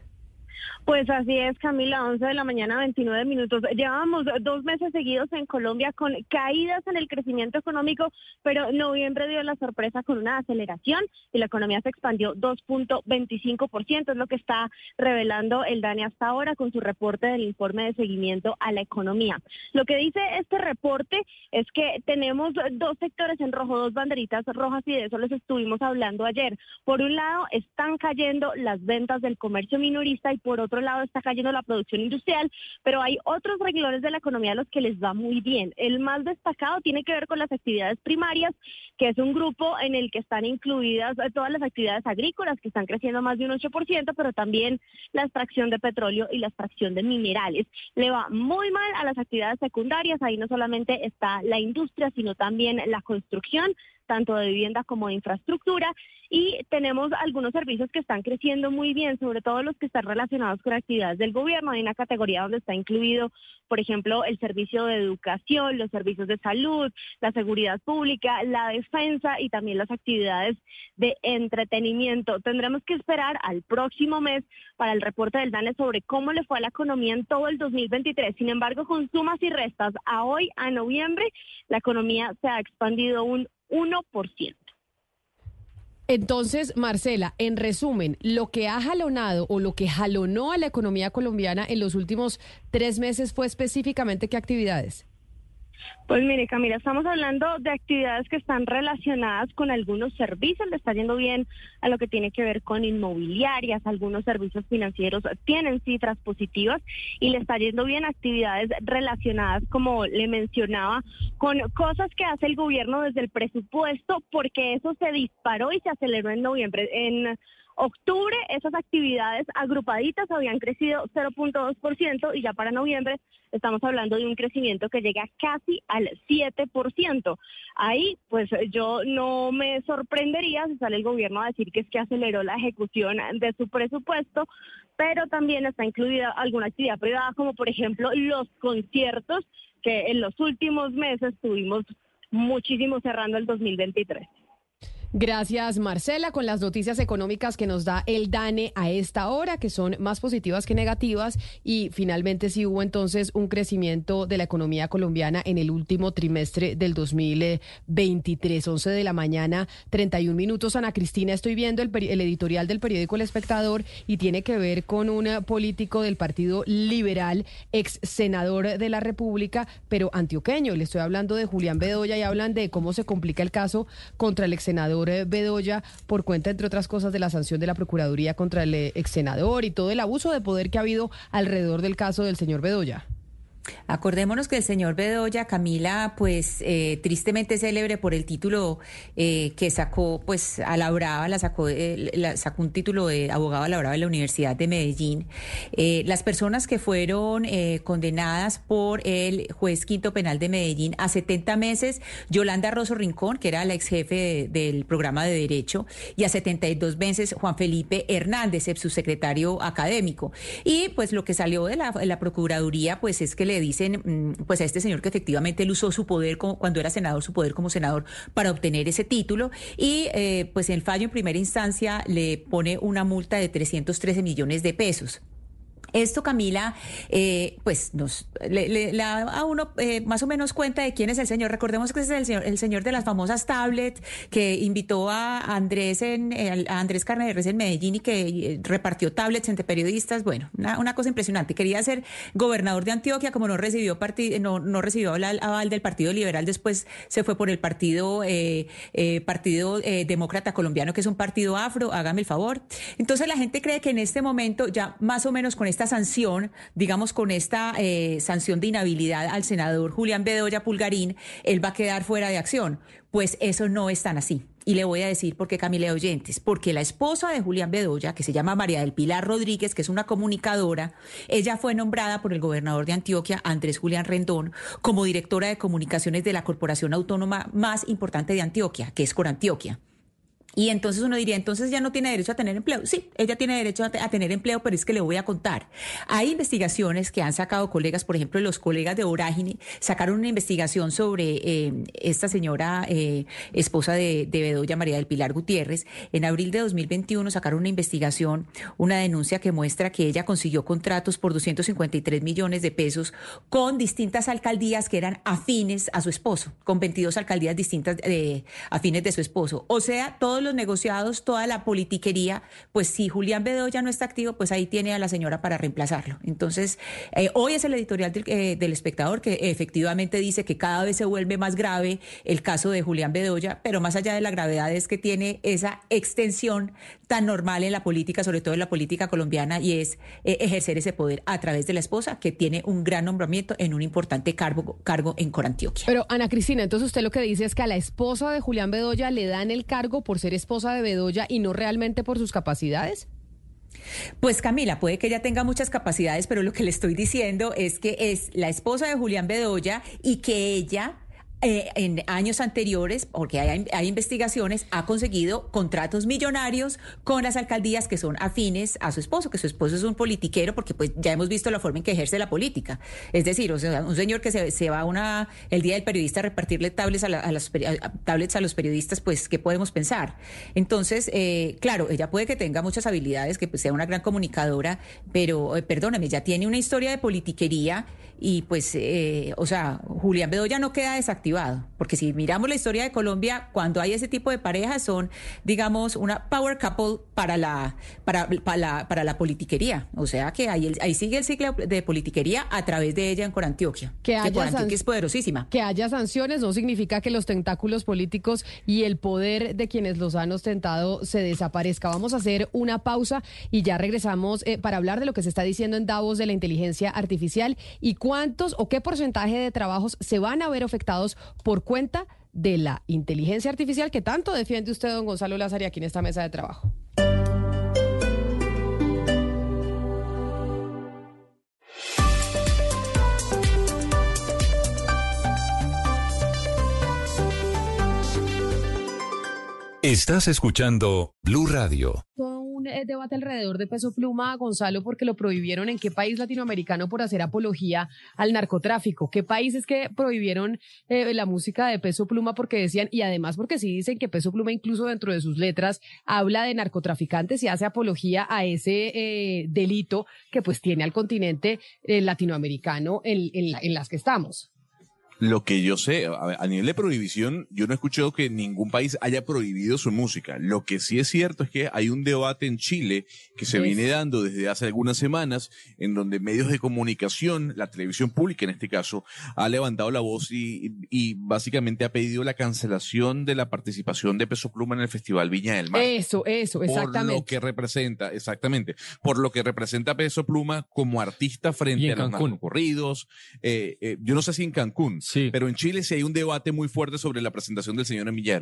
Pues así es, Camila, 11 de la mañana, 29 minutos. Llevábamos dos meses seguidos en Colombia con caídas en el crecimiento económico, pero noviembre dio la sorpresa con una aceleración y la economía se expandió 2.25%, es lo que está revelando el DANE hasta ahora con su reporte del informe de seguimiento a la economía. Lo que dice este reporte es que tenemos dos sectores en rojo, dos banderitas rojas y de eso les estuvimos hablando ayer. Por un lado, están cayendo las ventas del comercio minorista y por otro lado está cayendo la producción industrial, pero hay otros renglones de la economía a los que les va muy bien. El más destacado tiene que ver con las actividades primarias, que es un grupo en el que están incluidas todas las actividades agrícolas, que están creciendo más de un 8%, pero también la extracción de petróleo y la extracción de minerales. Le va muy mal a las actividades secundarias, ahí no solamente está la industria, sino también la construcción, tanto de vivienda como de infraestructura. Y tenemos algunos servicios que están creciendo muy bien, sobre todo los que están relacionados con actividades del gobierno. Hay una categoría donde está incluido, por ejemplo, el servicio de educación, los servicios de salud, la seguridad pública, la defensa y también las actividades de entretenimiento. Tendremos que esperar al próximo mes para el reporte del DANE sobre cómo le fue a la economía en todo el 2023. Sin embargo, con sumas y restas, a hoy, a noviembre, la economía se ha expandido un 1%. Entonces, Marcela, en resumen, lo que ha jalonado o lo que jalonó a la economía colombiana en los últimos tres meses fue específicamente qué actividades? Pues mire, Camila, estamos hablando de actividades que están relacionadas con algunos servicios, le está yendo bien a lo que tiene que ver con inmobiliarias, algunos servicios financieros tienen cifras positivas y le está yendo bien actividades relacionadas, como le mencionaba, con cosas que hace el gobierno desde el presupuesto, porque eso se disparó y se aceleró en noviembre. En octubre esas actividades agrupaditas habían crecido 0.2% y ya para noviembre estamos hablando de un crecimiento que llega casi al 7%. Ahí pues yo no me sorprendería si sale el gobierno a decir que es que aceleró la ejecución de su presupuesto, pero también está incluida alguna actividad privada como por ejemplo los conciertos que en los últimos meses tuvimos muchísimo cerrando el 2023. Gracias, Marcela, con las noticias económicas que nos da el DANE a esta hora, que son más positivas que negativas. Y finalmente sí hubo entonces un crecimiento de la economía colombiana en el último trimestre del 2023, 11 de la mañana, 31 minutos. Ana Cristina, estoy viendo el, el editorial del periódico El Espectador y tiene que ver con un político del Partido Liberal, ex senador de la República, pero antioqueño. Le estoy hablando de Julián Bedoya y hablan de cómo se complica el caso contra el ex senador Bedoya por cuenta, entre otras cosas, de la sanción de la Procuraduría contra el ex senador y todo el abuso de poder que ha habido alrededor del caso del señor Bedoya. Acordémonos que el señor Bedoya, Camila, pues eh, tristemente célebre por el título eh, que sacó, pues a la brava, la sacó, eh, sacó un título de abogado a la brava de la Universidad de Medellín. las personas que fueron condenadas por el juez quinto penal de Medellín a 70 meses, Yolanda Rosso Rincón, que era la ex jefe del programa de Derecho, y a 72 meses Juan Felipe Hernández, subsecretario académico. Y pues lo que salió de la, de la Procuraduría, pues es que le dicen mm, pues a este señor que efectivamente él usó su poder como, cuando era senador, su poder como senador para obtener ese título y eh, pues el fallo en primera instancia le pone una multa de 313 millones de pesos. Esto, Camila, eh, pues nos le, da a uno eh, más o menos cuenta de quién es el señor. Recordemos que es el señor, el señor de las famosas tablets que invitó a Andrés en a Andrés Carneres en Medellín y que eh, repartió tablets entre periodistas. Bueno, una, cosa impresionante. Quería ser gobernador de Antioquia, como no recibió no, no recibió el aval del Partido Liberal, después se fue por el Partido Partido Demócrata Colombiano, que es un partido afro. Hágame el favor. Entonces la gente cree que en este momento ya más o menos con esta sanción, digamos con esta eh, sanción de inhabilidad al senador Julián Bedoya Pulgarín, él va a quedar fuera de acción. Pues eso no es tan así. Y le voy a decir por qué, Camila Oyentes, porque la esposa de Julián Bedoya, que se llama María del Pilar Rodríguez, que es una comunicadora, ella fue nombrada por el gobernador de Antioquia, Andrés Julián Rendón, como directora de comunicaciones de la corporación autónoma más importante de Antioquia, que es Corantioquia. Y entonces uno diría, entonces ya no tiene derecho a tener empleo. Sí, ella tiene derecho a, tener empleo, pero es que le voy a contar. Hay investigaciones que han sacado colegas, por ejemplo, los colegas de Orágine sacaron una investigación sobre eh, esta señora eh, esposa de, Bedoya, María del Pilar Gutiérrez. En abril de 2021 sacaron una investigación, una denuncia que muestra que ella consiguió contratos por 253 millones de pesos con distintas alcaldías que eran afines a su esposo, con 22 alcaldías distintas eh, afines de su esposo. O sea, todo los negociados, toda la politiquería, pues si Julián Bedoya no está activo, pues ahí tiene a la señora para reemplazarlo. Entonces, eh, hoy es el editorial del, eh, del, espectador que efectivamente dice que cada vez se vuelve más grave el caso de Julián Bedoya, pero más allá de la gravedad es que tiene esa extensión tan normal en la política, sobre todo en la política colombiana, y es eh, ejercer ese poder a través de la esposa, que tiene un gran nombramiento en un importante cargo, cargo en Corantioquia. Pero Ana Cristina, entonces usted lo que dice es que a la esposa de Julián Bedoya le dan el cargo por ser esposa de Bedoya y no realmente por sus capacidades. Pues Camila, puede que ella tenga muchas capacidades, pero lo que le estoy diciendo es que es la esposa de Julián Bedoya y que ella eh, en años anteriores, porque hay, investigaciones, ha conseguido contratos millonarios con las alcaldías que son afines a su esposo, que su esposo es un politiquero, porque pues ya hemos visto la forma en que ejerce la política. Es decir, o sea, un señor que se, va una, el día del periodista a repartirle tablets a, las, tablets a los periodistas, pues, ¿qué podemos pensar? Entonces, eh, claro, ella puede que tenga muchas habilidades, que pues, sea una gran comunicadora, pero eh, perdóname, ya tiene una historia de politiquería y pues, o sea, Julián Bedoya no queda desactivado porque si miramos la historia de Colombia, cuando hay ese tipo de parejas son, digamos, una power couple para la, para, para la, para la politiquería. O sea que ahí, ahí sigue el ciclo de politiquería a través de ella en Corantioquia. Que, haya que es poderosísima. Que haya sanciones no significa que los tentáculos políticos y el poder de quienes los han ostentado se desaparezca. Vamos a hacer una pausa y ya regresamos eh, para hablar de lo que se está diciendo en Davos de la inteligencia artificial y cuántos o qué porcentaje de trabajos se van a ver afectados por cuenta de la inteligencia artificial que tanto defiende usted, don Gonzalo Lázaro, aquí en esta mesa de trabajo. Estás escuchando Blue Radio un eh, debate alrededor de peso pluma, Gonzalo, porque lo prohibieron en qué país latinoamericano por hacer apología al narcotráfico. ¿Qué países que prohibieron eh, la música de peso pluma porque decían, y además porque sí dicen que peso pluma incluso dentro de sus letras habla de narcotraficantes y hace apología a ese eh, delito que pues tiene al continente latinoamericano en las que estamos? Lo que yo sé, a, nivel de prohibición, yo no he escuchado que ningún país haya prohibido su música. Lo que sí es cierto es que hay un debate en Chile que se viene dando desde hace algunas semanas, en donde medios de comunicación, la televisión pública en este caso, ha levantado la voz y, y básicamente ha pedido la cancelación de la participación de Peso Pluma en el Festival Viña del Mar. Eso, eso, exactamente. Por lo que representa, exactamente, por lo que representa Peso Pluma como artista frente a los corridos. Eh, eh, yo no sé si en Cancún. Pero en Chile sí hay un debate muy fuerte sobre la presentación del señor en Villa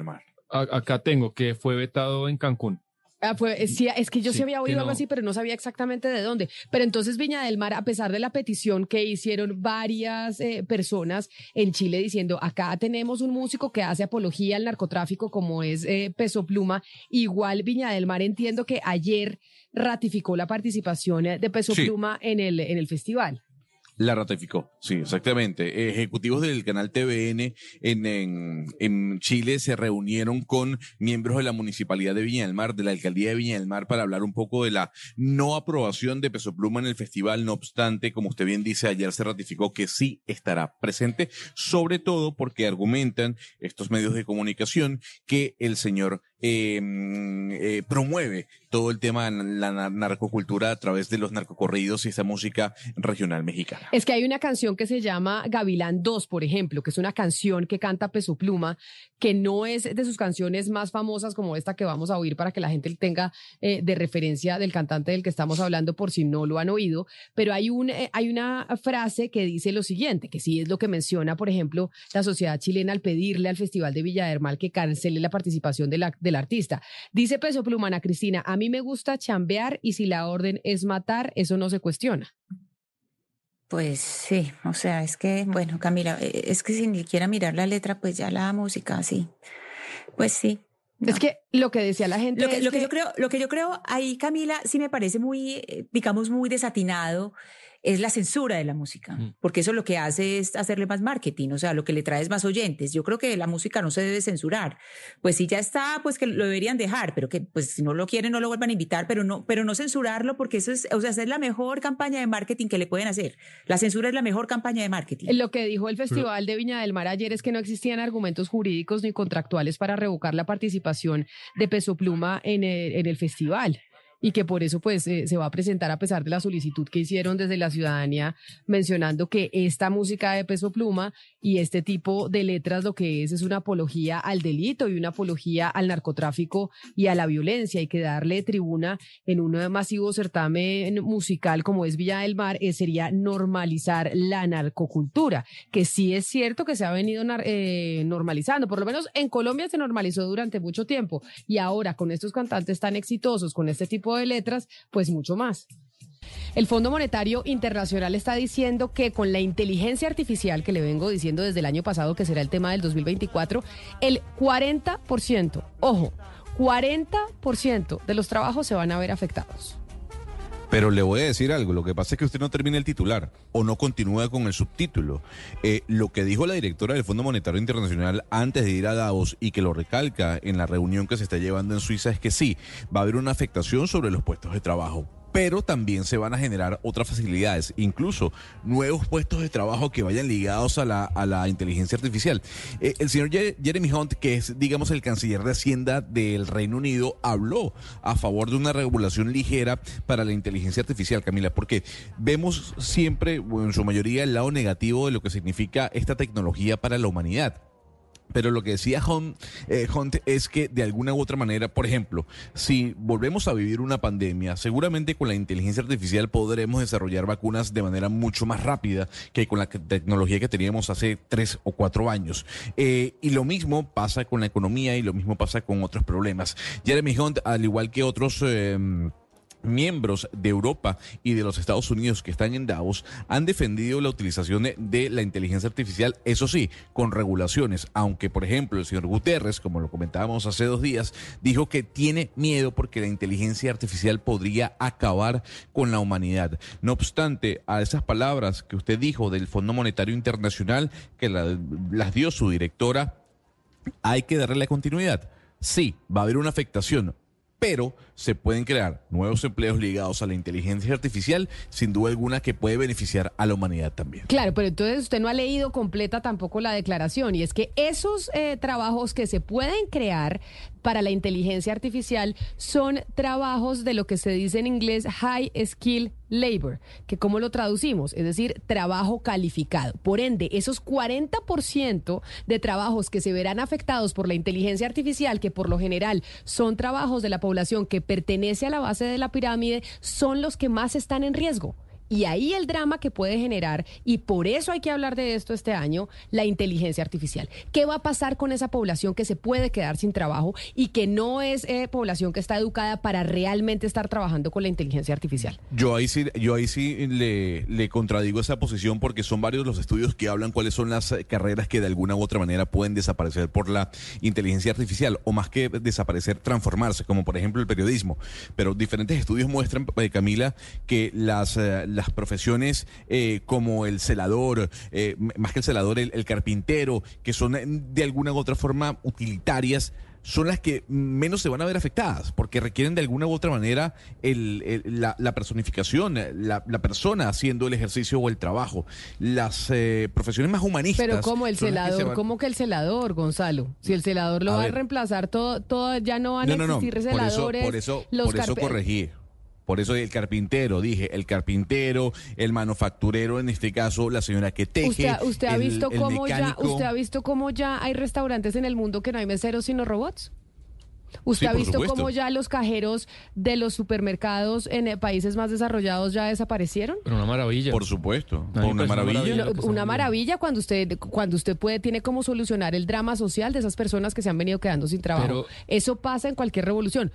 Acá tengo que fue vetado en Cancún. Ah, eh, sí, es que yo sí, había oído algo así, pero no sabía exactamente de dónde. Pero entonces Viña del Mar, a pesar de la petición que hicieron varias eh, personas en Chile diciendo, acá tenemos un músico que hace apología al narcotráfico como es eh, Peso Pluma, igual Viña del Mar entiendo que ayer ratificó la participación de Peso Pluma en el, en el festival. La ratificó, sí, exactamente. Ejecutivos del canal TVN en, en, Chile se reunieron con miembros de la Municipalidad de Viña del Mar, de la Alcaldía de Viña del Mar, para hablar un poco de la no aprobación de Peso Pluma en el festival. No obstante, como usted bien dice, ayer se ratificó que sí estará presente, sobre todo porque argumentan estos medios de comunicación que el señor Em, eh, promueve todo el tema de la narcocultura a través de los narcocorridos y esa música regional mexicana. Es que hay una canción que se llama Gavilán 2, por ejemplo, que es una canción que canta Peso Pluma, que no es de sus canciones más famosas como esta que vamos a oír para que la gente tenga eh, de referencia del cantante del que estamos hablando por si no lo han oído, pero hay, un, eh, hay una frase que dice lo siguiente, que sí es lo que menciona, por ejemplo, la sociedad chilena al pedirle al Festival de Villa del Mal que cancele la participación de la del artista. Dice Peso Plumana Cristina, a mí me gusta chambear y si la orden es matar, eso no se cuestiona. Pues sí, o sea, es que, bueno, Camila, eh, es que sin siquiera mirar la letra, pues ya la música, sí. Pues sí. Es que lo que decía la gente. Lo que, yo creo, lo que yo creo ahí, Camila, sí me parece muy, eh, digamos, muy desatinado es la censura de la música, Mm. porque eso lo que hace es hacerle más marketing, o sea, lo que le trae es más oyentes. Yo creo que la música no se debe censurar. Pues si ya está, pues que lo deberían dejar, pero que pues si no lo quieren no lo vuelvan a invitar, pero no pero no censurarlo porque eso es, o sea, esa es la mejor campaña de marketing que le pueden hacer. La censura es la mejor campaña de marketing. Lo que dijo el Festival de Viña del Mar ayer es que no existían argumentos jurídicos ni contractuales para revocar la participación de Peso Pluma en el, en el festival y que por eso pues se va a presentar a pesar de la solicitud que hicieron desde la ciudadanía mencionando que esta música de Peso Pluma y este tipo de letras lo que es es una apología al delito y una apología al narcotráfico y a la violencia y que darle tribuna en un masivo certamen musical como es Villa del Mar eh, sería normalizar la narcocultura, que sí es cierto que se ha venido eh, normalizando, por lo menos en Colombia se normalizó durante mucho tiempo y ahora con estos cantantes tan exitosos, con este tipo de letras, pues mucho más. El Fondo Monetario Internacional está diciendo que con la inteligencia artificial que le vengo diciendo desde el año pasado que será el tema del 2024, el 40%, ojo, 40% de los trabajos se van a ver afectados. Pero le voy a decir algo, lo que pasa es que usted no termina el titular o no continúa con el subtítulo. Eh, lo que dijo la directora del Fondo Monetario Internacional antes de ir a Davos y que lo recalca en la reunión que se está llevando en Suiza es que sí, va a haber una afectación sobre los puestos de trabajo. Pero también se van a generar otras facilidades, incluso nuevos puestos de trabajo que vayan ligados a la, a la inteligencia artificial. Eh, el señor Jeremy Hunt, que es, digamos, el canciller de Hacienda del Reino Unido, habló a favor de una regulación ligera para la inteligencia artificial, Camila, porque vemos siempre, o en su mayoría, el lado negativo de lo que significa esta tecnología para la humanidad. Pero lo que decía Hunt, eh, Hunt es que de alguna u otra manera, por ejemplo, si volvemos a vivir una pandemia, seguramente con la inteligencia artificial podremos desarrollar vacunas de manera mucho más rápida que con la tecnología que teníamos hace tres o cuatro años. Eh, y lo mismo pasa con la economía y lo mismo pasa con otros problemas. Jeremy Hunt, al igual que otros... eh, miembros de Europa y de los Estados Unidos que están en Davos han defendido la utilización de, la inteligencia artificial, eso sí, con regulaciones, aunque por ejemplo el señor Guterres, como lo comentábamos hace dos días, dijo que tiene miedo porque la inteligencia artificial podría acabar con la humanidad. No obstante, a esas palabras que usted dijo del Fondo Monetario Internacional, que la- las dio su directora, hay que darle la continuidad. Sí, va a haber una afectación, pero se pueden crear nuevos empleos ligados a la inteligencia artificial, sin duda alguna que puede beneficiar a la humanidad también. Claro, pero entonces usted no ha leído completa tampoco la declaración y es que esos eh, trabajos que se pueden crear para la inteligencia artificial son trabajos de lo que se dice en inglés high skill labor, que cómo lo traducimos, es decir, trabajo calificado. Por ende, esos 40% de trabajos que se verán afectados por la inteligencia artificial, que por lo general son trabajos de la población que pertenece a la base de la pirámide, son los que más están en riesgo. Y ahí el drama que puede generar, y por eso hay que hablar de esto este año, la inteligencia artificial. ¿Qué va a pasar con esa población que se puede quedar sin trabajo y que no es eh, población que está educada para realmente estar trabajando con la inteligencia artificial? Yo ahí sí, yo ahí sí le, le contradigo esa posición porque son varios los estudios que hablan cuáles son las eh, carreras que de alguna u otra manera pueden desaparecer por la inteligencia artificial o más que desaparecer, transformarse, como por ejemplo el periodismo. Pero diferentes estudios muestran, eh, Camila, que las, las profesiones eh, como el celador, eh, más que el celador, el, el carpintero, que son eh, de alguna u otra forma utilitarias, son las que menos se van a ver afectadas, porque requieren de alguna u otra manera el- el- la, la personificación, la, la persona haciendo el ejercicio o el trabajo. Las eh, profesiones más humanistas. Pero como el celador, van- ¿cómo que el celador, Gonzalo? Si el celador lo A va ver. a reemplazar todo, todo ya no van No, a no, no, existir por eso, celadores. por eso, los por eso corregí. Por eso el carpintero, dije, el carpintero, el manufacturero, en este caso, la señora que teje. Usted, usted ha el- visto el cómo ya, usted ha visto cómo ya hay restaurantes en el mundo que no hay meseros sino robots. ¿Usted Sí, ha visto supuesto. cómo ya los cajeros de los supermercados en eh, países más desarrollados ya desaparecieron? Pero una maravilla. Por supuesto, una maravilla. una maravilla cuando usted cuando usted puede tiene cómo solucionar el drama social de esas personas que se han venido quedando sin trabajo. Pero- Eso pasa en cualquier revolución.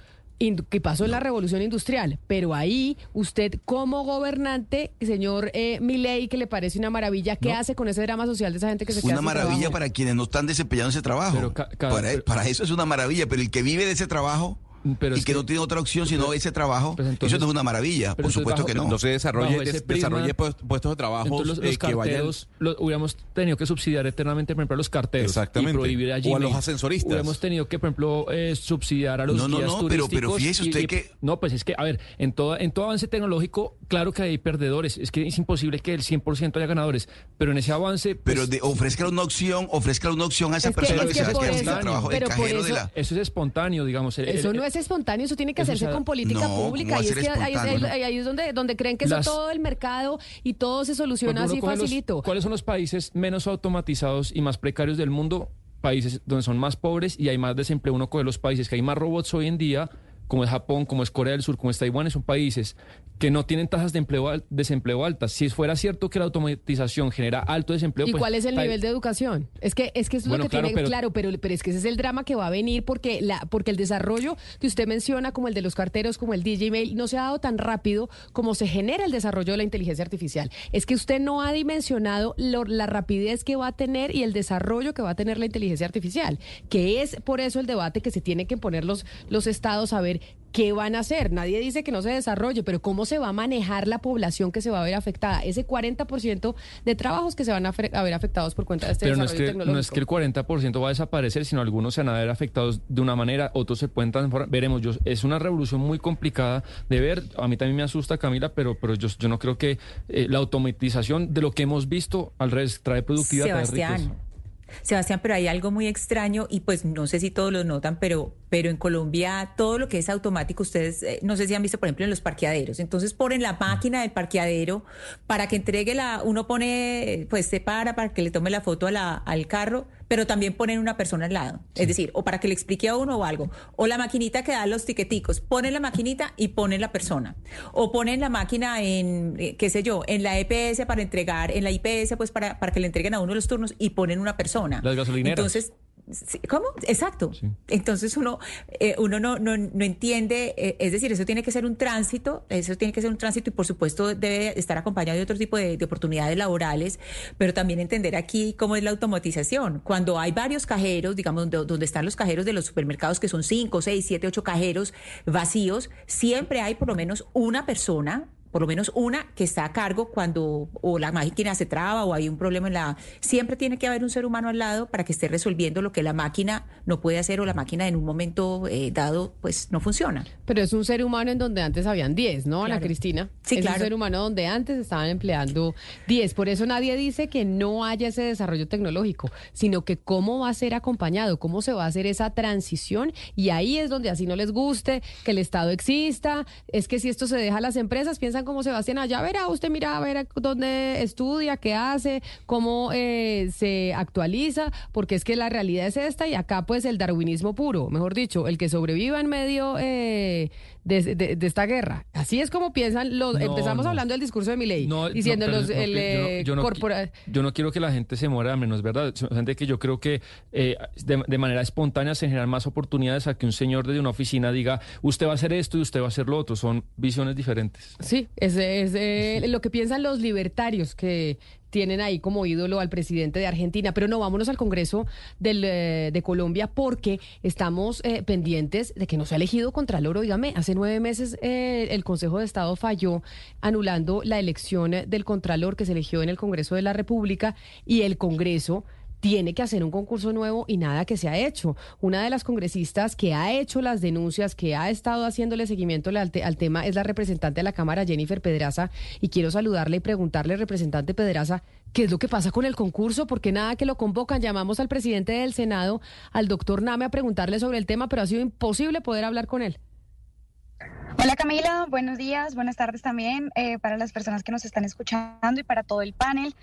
Que pasó en la revolución industrial, pero ahí usted como gobernante, señor eh, Milei, que le parece una maravilla, ¿qué No. hace con ese drama social de esa gente que se queda Una maravilla trabajo? para quienes no están desempeñando ese trabajo. Pero ca- ca- para, pero- para eso es una maravilla, pero el que vive de ese trabajo, y que no tiene otra opción sino ese trabajo, pues eso no es una maravilla, por supuesto que no. Entonces desarrolle, desarrolle puestos de trabajo los, eh, que vayan... hubiéramos tenido que subsidiar eternamente, por ejemplo, a los carteros. Exactamente. Y prohibir allí. O a los ascensoristas. Hubiéramos tenido que, por ejemplo, eh, subsidiar a los no, no, no, Pero, pero fíjese usted que... No, pues es que, a ver, en todo, en todo avance tecnológico, claro que hay perdedores. Es que es imposible que el 100% haya ganadores. Pero en ese avance... Pues, pero de, ofrezca una opción, ofrezca una opción a esa persona que, se va a trabajo de cajero de la... Eso es espontáneo, digamos. eso no es espontáneo, eso tiene que hacerse con política pública. Y es que ahí, es donde, donde creen que eso todo el mercado y todo se soluciona así facilito. ¿Cuáles son los países menos automatizados y más precarios del mundo? Países donde son más pobres y hay más desempleo. Uno de los países que hay más robots hoy en día como es Japón, como es Corea del Sur, como es Taiwán, son países que no tienen tasas de empleo, desempleo altas. Si fuera cierto que la automatización genera alto desempleo... ¿Y pues, cuál es el nivel de educación? Es que es que es lo que claro, tienen claro, pero, pero es que ese es el drama que va a venir porque la porque el desarrollo que usted menciona, como el de los carteros, como el DJ Mail, no se ha dado tan rápido como se genera el desarrollo de la inteligencia artificial. Es que usted no ha dimensionado la rapidez que va a tener y el desarrollo que va a tener la inteligencia artificial, que es por eso el debate que se tiene que poner los, los estados a ver ¿qué van a hacer? Nadie dice que no se desarrolle, pero ¿cómo se va a manejar la población que se va a ver afectada? Ese 40% de trabajos que se van a, ver afectados por cuenta de este pero desarrollo no es que, tecnológico. No es que el 40% va a desaparecer, sino algunos se van a ver afectados de una manera, otros se pueden transformar. Veremos, yo, es una revolución muy complicada de ver. A mí también me asusta, Camila, pero, pero yo, yo no creo que eh, la automatización de lo que hemos visto al revés trae productividad. Sebastián. Sebastián, pero hay algo muy extraño y pues no sé si todos lo notan, pero, pero en Colombia todo lo que es automático, ustedes eh, no sé si han visto, por ejemplo, en los parqueaderos. Entonces ponen la máquina del parqueadero para que entregue la, uno pone, pues se para para que le tome la foto a la, al carro, pero también ponen una persona al lado. Es decir, o para que le explique a uno o algo. O la maquinita que da los tiqueticos. Ponen la maquinita y ponen la persona. O ponen la máquina en, eh, qué sé yo, en la EPS para entregar, en la IPS, pues para, para que le entreguen a uno los turnos y ponen una persona. Las gasolineras. Entonces, ¿Cómo? Exacto. Entonces uno, eh, uno no, no, no entiende, eh, es decir, eso tiene que ser un tránsito, eso tiene que ser un tránsito y por supuesto debe estar acompañado de otro tipo de, oportunidades laborales, pero también entender aquí cómo es la automatización. Cuando hay varios cajeros, digamos, donde, donde están los cajeros de los supermercados, que son cinco, seis, siete, ocho cajeros vacíos, siempre hay por lo menos una persona por lo menos una que está a cargo cuando o la máquina se traba o hay un problema en la... Siempre tiene que haber un ser humano al lado para que esté resolviendo lo que la máquina no puede hacer o la máquina en un momento eh, dado pues no funciona. Pero es un ser humano en donde antes habían 10, ¿no, Ana Cristina? Sí, es un ser humano donde antes estaban empleando 10. Por eso nadie dice que no haya ese desarrollo tecnológico, sino que cómo va a ser acompañado, cómo se va a hacer esa transición y ahí es donde así no les guste que el Estado exista, es que si esto se deja a las empresas, piensan como Sebastián, allá verá, usted mira a ver dónde estudia, qué hace, cómo eh, se actualiza, porque es que la realidad es esta y acá pues el darwinismo puro, mejor dicho, el que sobreviva en medio eh, de, esta guerra. Así es como piensan los... empezamos hablando del discurso de Milei, no, diciendo los... yo, no, quiero que la gente se muera menos, ¿verdad? Gente que yo creo que eh, de, manera espontánea se generan más oportunidades a que un señor desde una oficina diga, usted va a hacer esto y usted va a hacer lo otro. Son visiones diferentes. Sí, es, es lo que piensan los libertarios que tienen ahí como ídolo al presidente de Argentina. Pero no, vámonos al Congreso eh, de Colombia porque estamos eh, pendientes de que no se ha elegido Contralor. Dígame, hace nueve meses eh, el Consejo de Estado falló anulando la elección del Contralor que se eligió en el Congreso de la República y el Congreso tiene que hacer un concurso nuevo y nada que se ha hecho. Una de las congresistas que ha hecho las denuncias, que ha estado haciéndole seguimiento al, tema, es la representante de la Cámara, Jennifer Pedraza, y quiero saludarle y preguntarle, representante Pedraza, ¿qué es lo que pasa con el concurso? Porque nada que lo convocan. Llamamos al presidente del Senado, al doctor Name, a preguntarle sobre el tema, pero ha sido imposible poder hablar con él. Hola Camila, buenos días, buenas tardes también eh, para las personas que nos están escuchando y para todo el panel.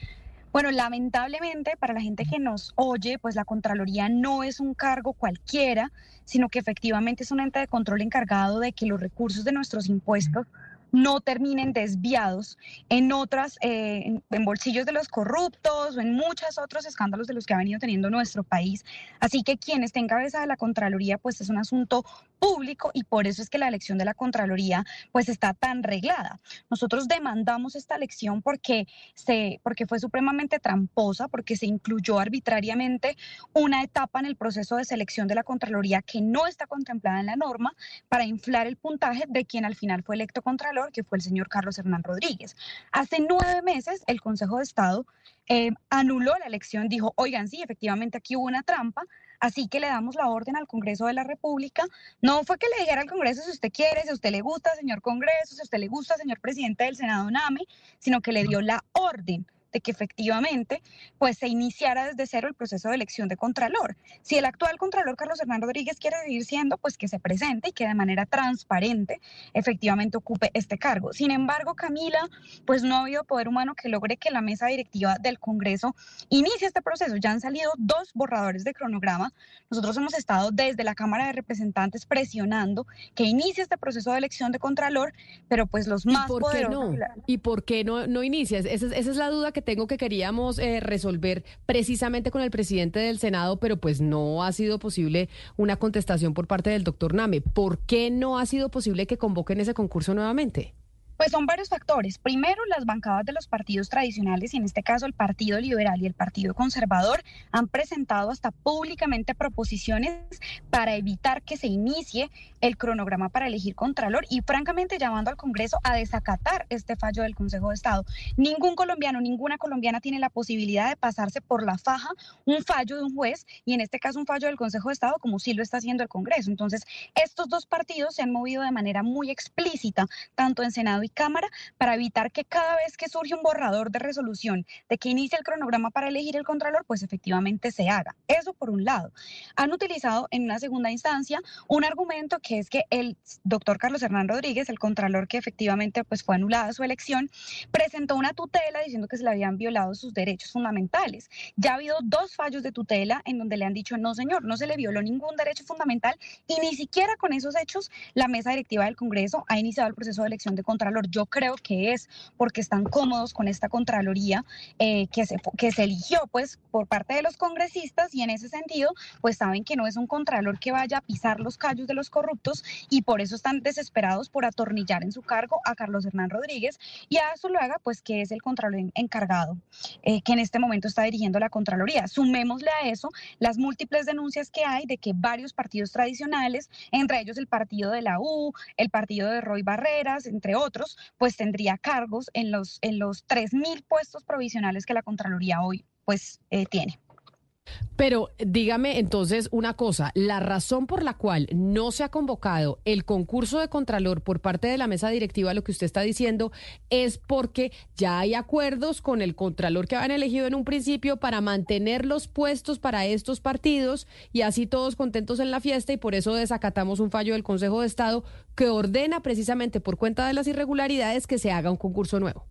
Bueno, lamentablemente para la gente que nos oye, pues la Contraloría no es un cargo cualquiera, sino que efectivamente es un ente de control encargado de que los recursos de nuestros impuestos no terminen desviados en otras, eh, en, bolsillos de los corruptos o en muchos otros escándalos de los que ha venido teniendo nuestro país. Así que quien esté en cabeza de la Contraloría, pues es un asunto público y por eso es que la elección de la Contraloría pues está tan reglada. Nosotros demandamos esta elección porque, se, porque fue supremamente tramposa, porque se incluyó arbitrariamente una etapa en el proceso de selección de la Contraloría que no está contemplada en la norma para inflar el puntaje de quien al final fue electo Contralor, que fue el señor Carlos Hernán Rodríguez. Hace nueve meses el Consejo de Estado eh, anuló la elección, dijo, oigan, sí, efectivamente aquí hubo una trampa, Así que le damos la orden al Congreso de la República. No fue que le dijera al Congreso si usted quiere, si usted le gusta, señor Congreso, si usted le gusta, señor presidente del Senado NAME, sino que le dio la orden de que efectivamente pues se iniciara desde cero el proceso de elección de Contralor. Si el actual Contralor Carlos Hernán Rodríguez quiere seguir siendo, pues que se presente y que de manera transparente efectivamente ocupe este cargo. Sin embargo, Camila, pues no ha habido poder humano que logre que la mesa directiva del Congreso inicie este proceso. Ya han salido dos borradores de cronograma. Nosotros hemos estado desde la Cámara de Representantes presionando que inicie este proceso de elección de Contralor, pero pues los más ¿Y por poderosos... Qué no? ¿Y por qué no, no inicia? Esa, esa es la duda que tengo que queríamos eh, resolver precisamente con el presidente del Senado, pero pues no ha sido posible una contestación por parte del doctor Name. ¿Por qué no ha sido posible que convoquen ese concurso nuevamente? Pues son varios factores. Primero, las bancadas de los partidos tradicionales, y en este caso el Partido Liberal y el Partido Conservador, han presentado hasta públicamente proposiciones para evitar que se inicie el cronograma para elegir Contralor y francamente llamando al Congreso a desacatar este fallo del Consejo de Estado. Ningún colombiano, ninguna colombiana tiene la posibilidad de pasarse por la faja un fallo de un juez y en este caso un fallo del Consejo de Estado como sí lo está haciendo el Congreso. Entonces, estos dos partidos se han movido de manera muy explícita, tanto en Senado y Cámara para evitar que cada vez que surge un borrador de resolución de que inicie el cronograma para elegir el Contralor, pues efectivamente se haga. Eso por un lado. Han utilizado en una segunda instancia un argumento que es que el doctor Carlos Hernán Rodríguez, el Contralor que efectivamente pues fue anulada su elección, presentó una tutela diciendo que se le habían violado sus derechos fundamentales. Ya ha habido dos fallos de tutela en donde le han dicho, no señor, no se le violó ningún derecho fundamental y ni siquiera con esos hechos la mesa directiva del Congreso ha iniciado el proceso de elección de Contralor yo creo que es porque están cómodos con esta Contraloría eh, que, se, que se eligió pues por parte de los congresistas y en ese sentido pues saben que no es un Contralor que vaya a pisar los callos de los corruptos y por eso están desesperados por atornillar en su cargo a Carlos Hernán Rodríguez y a haga pues que es el Contralor encargado eh, que en este momento está dirigiendo la Contraloría. Sumémosle a eso las múltiples denuncias que hay de que varios partidos tradicionales, entre ellos el partido de la U, el partido de Roy Barreras, entre otros, pues tendría cargos en los, en los 3.000 puestos provisionales que la Contraloría hoy pues eh, tiene. Pero dígame entonces una cosa, la razón por la cual no se ha convocado el concurso de Contralor por parte de la mesa directiva, lo que usted está diciendo, es porque ya hay acuerdos con el Contralor que habían elegido en un principio para mantener los puestos para estos partidos y así todos contentos en la fiesta y por eso desacatamos un fallo del Consejo de Estado que ordena precisamente por cuenta de las irregularidades que se haga un concurso nuevo.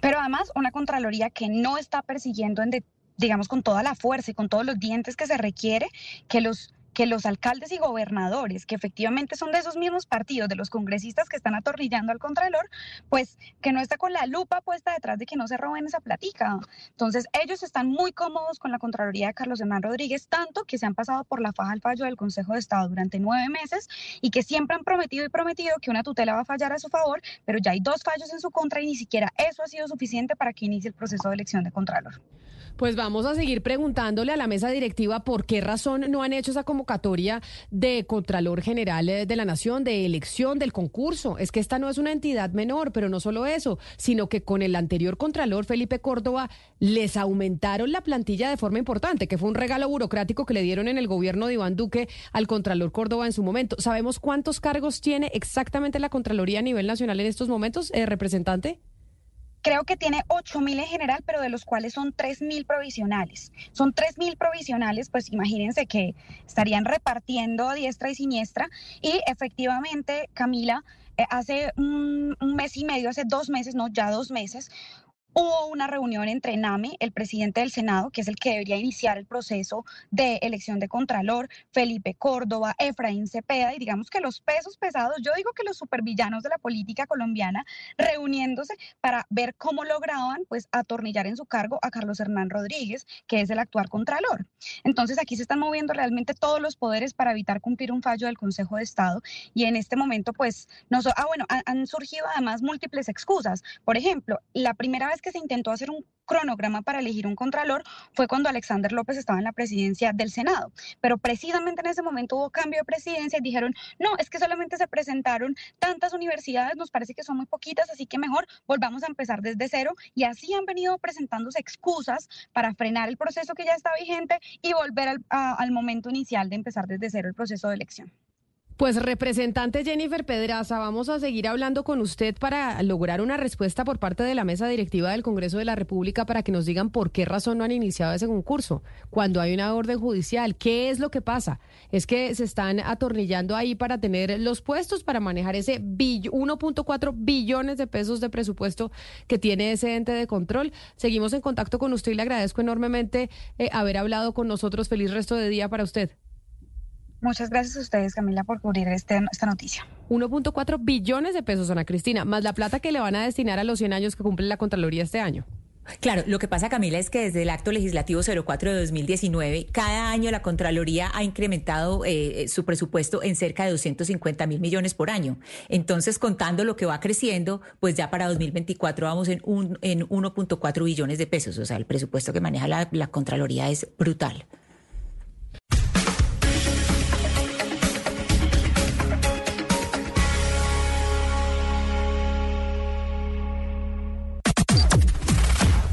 Pero además una Contraloría que no está persiguiendo en detalle digamos, con toda la fuerza y con todos los dientes que se requiere, que los que los alcaldes y gobernadores, que efectivamente son de esos mismos partidos, de los congresistas que están atornillando al Contralor, pues que no está con la lupa puesta detrás de que no se roben esa platica. Entonces, ellos están muy cómodos con la Contraloría de Carlos Hernán Rodríguez, tanto que se han pasado por la faja al fallo del Consejo de Estado durante nueve meses y que siempre han prometido y prometido que una tutela va a fallar a su favor, pero ya hay dos fallos en su contra y ni siquiera eso ha sido suficiente para que inicie el proceso de elección de Contralor. Pues vamos a seguir preguntándole a la mesa directiva por qué razón no han hecho esa convocatoria de Contralor General eh, de la Nación, de elección del concurso. Es que esta no es una entidad menor, pero no solo eso, sino que con el anterior Contralor, Felipe Córdoba, les aumentaron la plantilla de forma importante, que fue un regalo burocrático que le dieron en el gobierno de Iván Duque al Contralor Córdoba en su momento. ¿Sabemos cuántos cargos tiene exactamente la Contraloría a nivel nacional en estos momentos, eh, representante? Creo que tiene 8.000 en general, pero de los cuales son 3.000 provisionales. Son 3.000 provisionales, pues imagínense que estarían repartiendo a diestra y siniestra. Y efectivamente, Camila, eh, hace un, mes y medio, hace dos meses, no, ya dos meses, Hubo una reunión entre NAME, el presidente del Senado, que es el que debería iniciar el proceso de elección de Contralor, Felipe Córdoba, Efraín Cepeda, y digamos que los pesos pesados, yo digo que los supervillanos de la política colombiana, reuniéndose para ver cómo lograban pues atornillar en su cargo a Carlos Hernán Rodríguez, que es el actual Contralor. Entonces aquí se están moviendo realmente todos los poderes para evitar cumplir un fallo del Consejo de Estado y en este momento pues, no ah bueno, han, han surgido además múltiples excusas. Por ejemplo, la primera vez que se intentó hacer un cronograma para elegir un contralor fue cuando Alexander López estaba en la presidencia del Senado. Pero precisamente en ese momento hubo cambio de presidencia y dijeron, no, es que solamente se presentaron tantas universidades, nos parece que son muy poquitas, así que mejor volvamos a empezar desde cero. Y así han venido presentándose excusas para frenar el proceso que ya está vigente y volver al, al momento inicial de empezar desde cero el proceso de elección. Pues representante Jennifer Pedraza, vamos a seguir hablando con usted para lograr una respuesta por parte de la mesa directiva del Congreso de la República para que nos digan por qué razón no han iniciado ese concurso cuando hay una orden judicial. ¿Qué es lo que pasa? Es que se están atornillando ahí para tener los puestos para manejar ese 1.4 billones de pesos de presupuesto que tiene ese ente de control. Seguimos en contacto con usted y le agradezco enormemente eh, haber hablado con nosotros. Feliz resto de día para usted. Muchas gracias a ustedes, Camila, por cubrir este, esta noticia. 1.4 billones de pesos, Ana Cristina, más la plata que le van a destinar a los 100 años que cumple la Contraloría este año. Claro, lo que pasa, Camila, es que desde el acto legislativo 04 de 2019, cada año la Contraloría ha incrementado eh, su presupuesto en cerca de 250 mil millones por año. Entonces, contando lo que va creciendo, pues ya para 2024 vamos en, un, en 1.4 billones de pesos. O sea, el presupuesto que maneja la, la Contraloría es brutal.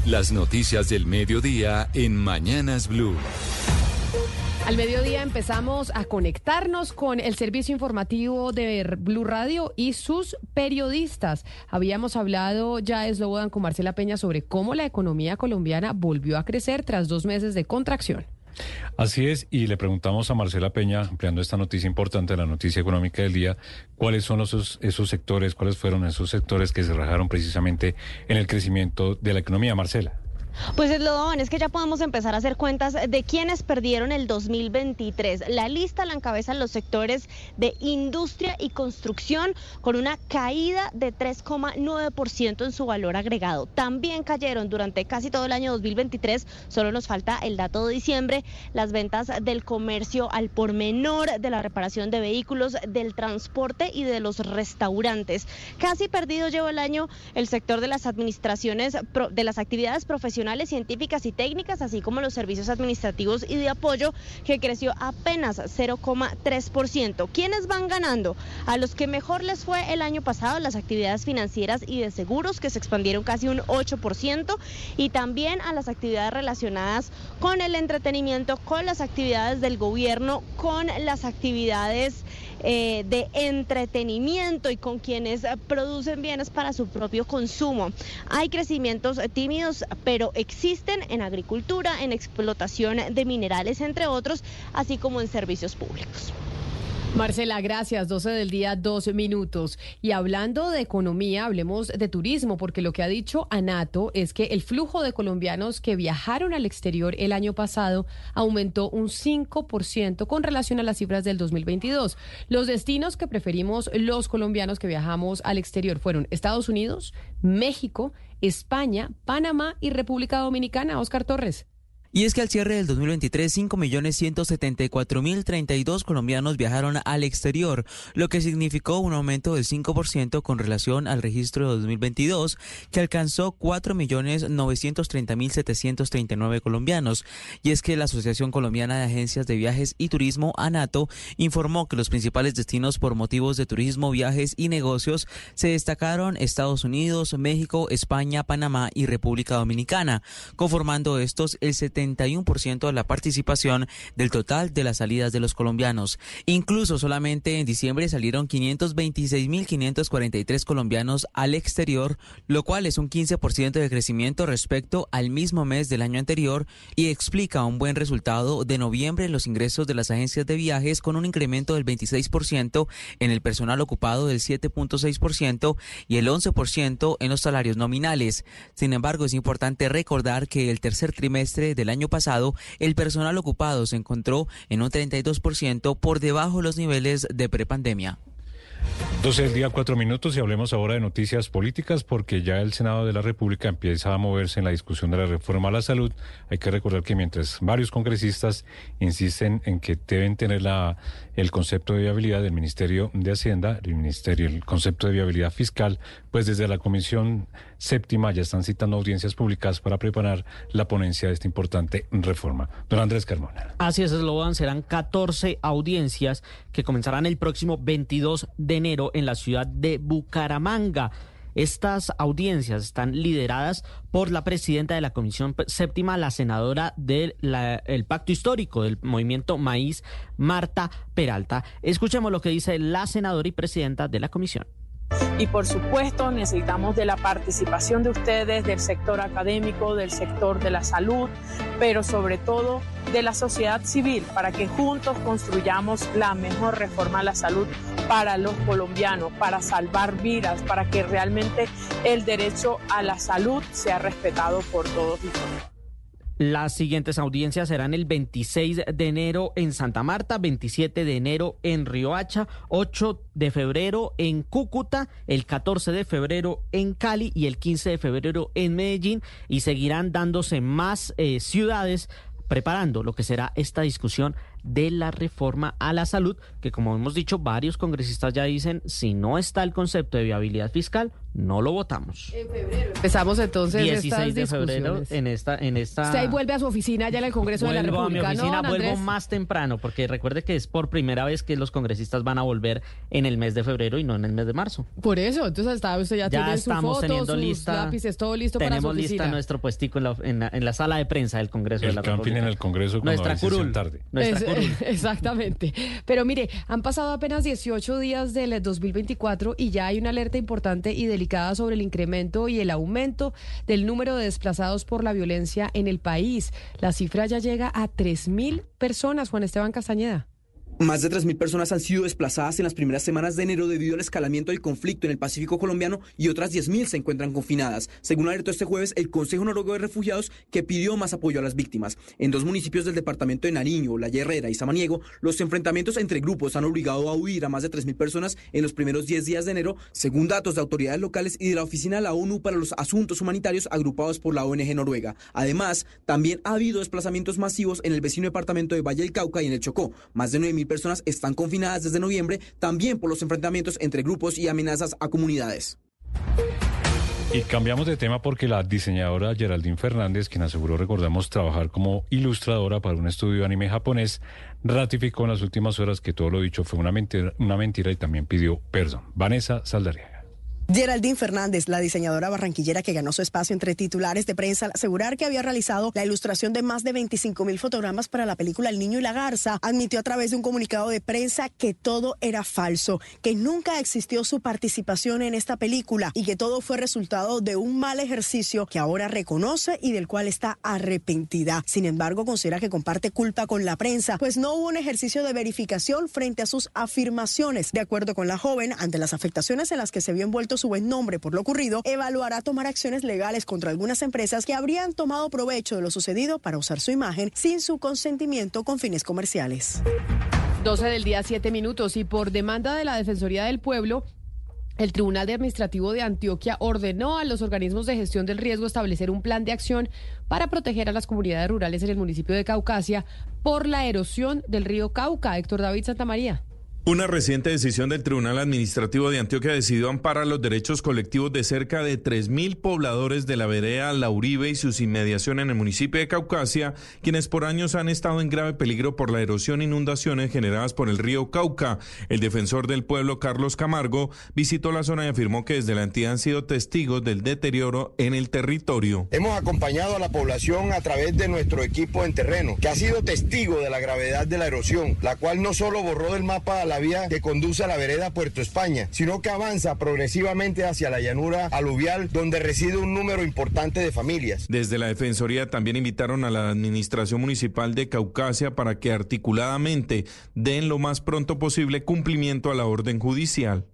Las noticias del mediodía en Mañanas Blue. Al mediodía empezamos a conectarnos con el servicio informativo de Blue Radio y sus periodistas. Habíamos hablado ya, Slobodan, con Marcela Peña sobre cómo la economía colombiana volvió a crecer tras dos meses de contracción. Así es, y le preguntamos a Marcela Peña, ampliando esta noticia importante, la noticia económica del día, cuáles son esos, esos sectores, cuáles fueron esos sectores que se rajaron precisamente en el crecimiento de la economía. Marcela. Pues es lo es que ya podemos empezar a hacer cuentas de quienes perdieron el 2023. La lista la encabezan los sectores de industria y construcción con una caída de 3,9% en su valor agregado. También cayeron durante casi todo el año 2023, solo nos falta el dato de diciembre, las ventas del comercio al por menor, de la reparación de vehículos, del transporte y de los restaurantes. Casi perdido lleva el año el sector de las administraciones, de las actividades profesionales científicas y técnicas, así como los servicios administrativos y de apoyo, que creció apenas 0,3%. ¿Quiénes van ganando? A los que mejor les fue el año pasado, las actividades financieras y de seguros, que se expandieron casi un 8%, y también a las actividades relacionadas con el entretenimiento, con las actividades del gobierno, con las actividades eh, de entretenimiento y con quienes producen bienes para su propio consumo. Hay crecimientos tímidos, pero existen en agricultura, en explotación de minerales, entre otros, así como en servicios públicos. Marcela, gracias. 12 del día, 12 minutos. Y hablando de economía, hablemos de turismo, porque lo que ha dicho Anato es que el flujo de colombianos que viajaron al exterior el año pasado aumentó un 5% con relación a las cifras del 2022. Los destinos que preferimos los colombianos que viajamos al exterior fueron Estados Unidos, México, España, Panamá y República Dominicana. Oscar Torres. Y es que al cierre del 2023, 5.174.032 colombianos viajaron al exterior, lo que significó un aumento del 5% con relación al registro de 2022, que alcanzó 4.930.739 colombianos. Y es que la Asociación Colombiana de Agencias de Viajes y Turismo, ANATO, informó que los principales destinos por motivos de turismo, viajes y negocios se destacaron Estados Unidos, México, España, Panamá y República Dominicana, conformando estos el 70 71% de la participación del total de las salidas de los colombianos. Incluso solamente en diciembre salieron 526.543 colombianos al exterior, lo cual es un 15% de crecimiento respecto al mismo mes del año anterior y explica un buen resultado de noviembre en los ingresos de las agencias de viajes con un incremento del 26% en el personal ocupado del 7.6% y el 11% en los salarios nominales. Sin embargo, es importante recordar que el tercer trimestre del año pasado el personal ocupado se encontró en un 32% por debajo de los niveles de prepandemia. 12 del día, cuatro minutos y hablemos ahora de noticias políticas porque ya el Senado de la República empieza a moverse en la discusión de la reforma a la salud. Hay que recordar que mientras varios congresistas insisten en que deben tener la, el concepto de viabilidad del Ministerio de Hacienda, el Ministerio, el concepto de viabilidad fiscal, pues desde la Comisión Séptima ya están citando audiencias públicas para preparar la ponencia de esta importante reforma. Don Andrés Carmona. Así es, Eslogan, serán 14 audiencias que comenzarán el próximo 22 de enero en la ciudad de Bucaramanga. Estas audiencias están lideradas por la presidenta de la Comisión Séptima, la senadora del Pacto Histórico del Movimiento Maíz, Marta Peralta. Escuchemos lo que dice la senadora y presidenta de la comisión. Y por supuesto necesitamos de la participación de ustedes, del sector académico, del sector de la salud, pero sobre todo de la sociedad civil, para que juntos construyamos la mejor reforma a la salud para los colombianos, para salvar vidas, para que realmente el derecho a la salud sea respetado por todos y todas. Las siguientes audiencias serán el 26 de enero en Santa Marta, 27 de enero en Riohacha, 8 de febrero en Cúcuta, el 14 de febrero en Cali y el 15 de febrero en Medellín y seguirán dándose más eh, ciudades preparando lo que será esta discusión de la reforma a la salud, que como hemos dicho, varios congresistas ya dicen, si no está el concepto de viabilidad fiscal, no lo votamos. En febrero. Empezamos entonces 16 de febrero en esta en esta Usted ahí vuelve a su oficina ya en el Congreso de la República. A mi oficina, vuelvo más temprano porque recuerde que es por primera vez que los congresistas van a volver en el mes de febrero y no en el mes de marzo. Por eso, entonces hasta usted ya, ya tiene estamos su foto, teniendo sus lista, lápices, todo listo para su Tenemos lista nuestro puestico en la, en, la, en la, sala de prensa del Congreso el de la camping República. en el Congreso nuestra curul, tarde. Nuestra Es- curul. Exactamente. Pero mire, han pasado apenas 18 días del 2024 y ya hay una alerta importante y sobre el incremento y el aumento del número de desplazados por la violencia en el país. La cifra ya llega a 3.000 personas, Juan Esteban Castañeda. Más de 3.000 personas han sido desplazadas en las primeras semanas de enero debido al escalamiento del conflicto en el Pacífico colombiano y otras 10.000 se encuentran confinadas, según alertó este jueves el Consejo Noruego de Refugiados que pidió más apoyo a las víctimas. En dos municipios del departamento de Nariño, La Herrera y Samaniego, los enfrentamientos entre grupos han obligado a huir a más de 3.000 personas en los primeros 10 días de enero, según datos de autoridades locales y de la Oficina de la ONU para los Asuntos Humanitarios agrupados por la ONG Noruega. Además, también ha habido desplazamientos masivos en el vecino departamento de Valle del Cauca y en el Chocó. Más de 9.000 personas están confinadas desde noviembre, también por los enfrentamientos entre grupos y amenazas a comunidades. Y cambiamos de tema porque la diseñadora Geraldine Fernández, quien aseguró, recordamos, trabajar como ilustradora para un estudio de anime japonés, ratificó en las últimas horas que todo lo dicho fue una mentira, una mentira y también pidió perdón. Vanessa Saldarriaga. Geraldine Fernández, la diseñadora barranquillera que ganó su espacio entre titulares de prensa al asegurar que había realizado la ilustración de más de 25 mil fotogramas para la película El Niño y la Garza, admitió a través de un comunicado de prensa que todo era falso, que nunca existió su participación en esta película y que todo fue resultado de un mal ejercicio que ahora reconoce y del cual está arrepentida. Sin embargo, considera que comparte culpa con la prensa, pues no hubo un ejercicio de verificación frente a sus afirmaciones. De acuerdo con la joven, ante las afectaciones en las que se vio envuelto su buen nombre por lo ocurrido, evaluará tomar acciones legales contra algunas empresas que habrían tomado provecho de lo sucedido para usar su imagen sin su consentimiento con fines comerciales. 12 del día, 7 minutos. Y por demanda de la Defensoría del Pueblo, el Tribunal Administrativo de Antioquia ordenó a los organismos de gestión del riesgo establecer un plan de acción para proteger a las comunidades rurales en el municipio de Caucasia por la erosión del río Cauca. Héctor David Santamaría. Una reciente decisión del Tribunal Administrativo de Antioquia decidió amparar los derechos colectivos de cerca de 3.000 pobladores de la vereda La Uribe y sus inmediaciones en el municipio de Caucasia, quienes por años han estado en grave peligro por la erosión e inundaciones generadas por el río Cauca. El defensor del pueblo, Carlos Camargo, visitó la zona y afirmó que desde la entidad han sido testigos del deterioro en el territorio. Hemos acompañado a la población a través de nuestro equipo en terreno, que ha sido testigo de la gravedad de la erosión, la cual no solo borró del mapa a la vía que conduce a la vereda Puerto España, sino que avanza progresivamente hacia la llanura aluvial donde reside un número importante de familias. Desde la Defensoría también invitaron a la Administración Municipal de Caucasia para que articuladamente den lo más pronto posible cumplimiento a la orden judicial.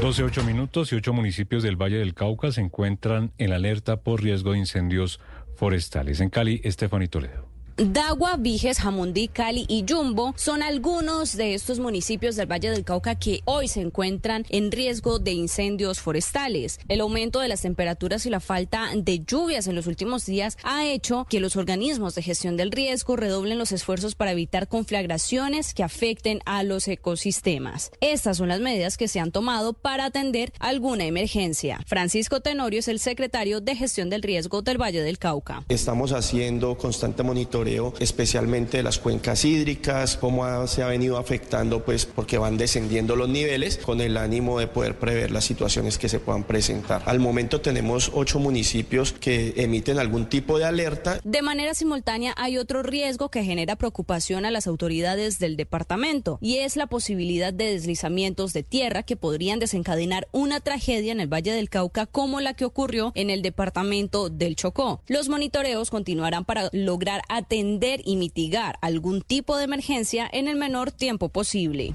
12, 8 minutos y ocho municipios del Valle del Cauca se encuentran en alerta por riesgo de incendios forestales. En Cali, Estefanito Toledo. Dagua, Viges, Jamundí, Cali y Yumbo son algunos de estos municipios del Valle del Cauca que hoy se encuentran en riesgo de incendios forestales. El aumento de las temperaturas y la falta de lluvias en los últimos días ha hecho que los organismos de gestión del riesgo redoblen los esfuerzos para evitar conflagraciones que afecten a los ecosistemas. Estas son las medidas que se han tomado para atender alguna emergencia. Francisco Tenorio es el secretario de gestión del riesgo del Valle del Cauca. Estamos haciendo constante monitoreo especialmente de las cuencas hídricas, cómo se ha venido afectando, pues porque van descendiendo los niveles con el ánimo de poder prever las situaciones que se puedan presentar. Al momento tenemos ocho municipios que emiten algún tipo de alerta. De manera simultánea hay otro riesgo que genera preocupación a las autoridades del departamento y es la posibilidad de deslizamientos de tierra que podrían desencadenar una tragedia en el Valle del Cauca como la que ocurrió en el departamento del Chocó. Los monitoreos continuarán para lograr atender atender y mitigar algún tipo de emergencia en el menor tiempo posible.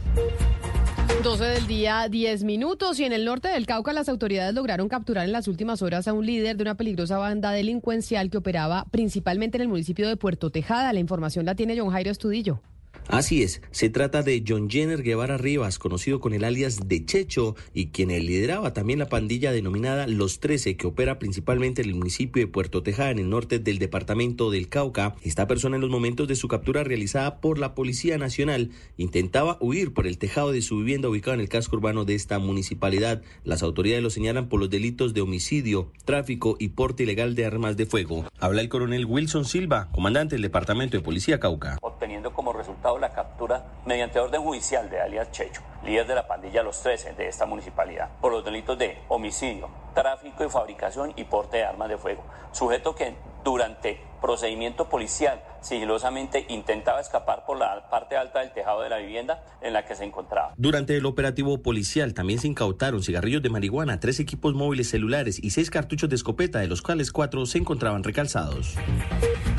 12 del día, 10 minutos. Y en el norte del Cauca, las autoridades lograron capturar en las últimas horas a un líder de una peligrosa banda delincuencial que operaba principalmente en el municipio de Puerto Tejada. La información la tiene John Jairo Estudillo. Así es, se trata de John Jenner Guevara Rivas, conocido con el alias de Checho, y quien lideraba también la pandilla denominada Los Trece, que opera principalmente en el municipio de Puerto Tejada, en el norte del departamento del Cauca. Esta persona en los momentos de su captura realizada por la Policía Nacional intentaba huir por el tejado de su vivienda ubicado en el casco urbano de esta municipalidad. Las autoridades lo señalan por los delitos de homicidio, tráfico y porte ilegal de armas de fuego. Habla el coronel Wilson Silva, comandante del Departamento de Policía Cauca. Obteniendo como resultado la captura mediante orden judicial de alias Checho, líder de la pandilla Los 13 de esta municipalidad, por los delitos de homicidio, tráfico y fabricación y porte de armas de fuego. Sujeto que durante procedimiento policial sigilosamente intentaba escapar por la parte alta del tejado de la vivienda en la que se encontraba. Durante el operativo policial también se incautaron cigarrillos de marihuana, tres equipos móviles celulares y seis cartuchos de escopeta, de los cuales cuatro se encontraban recalzados.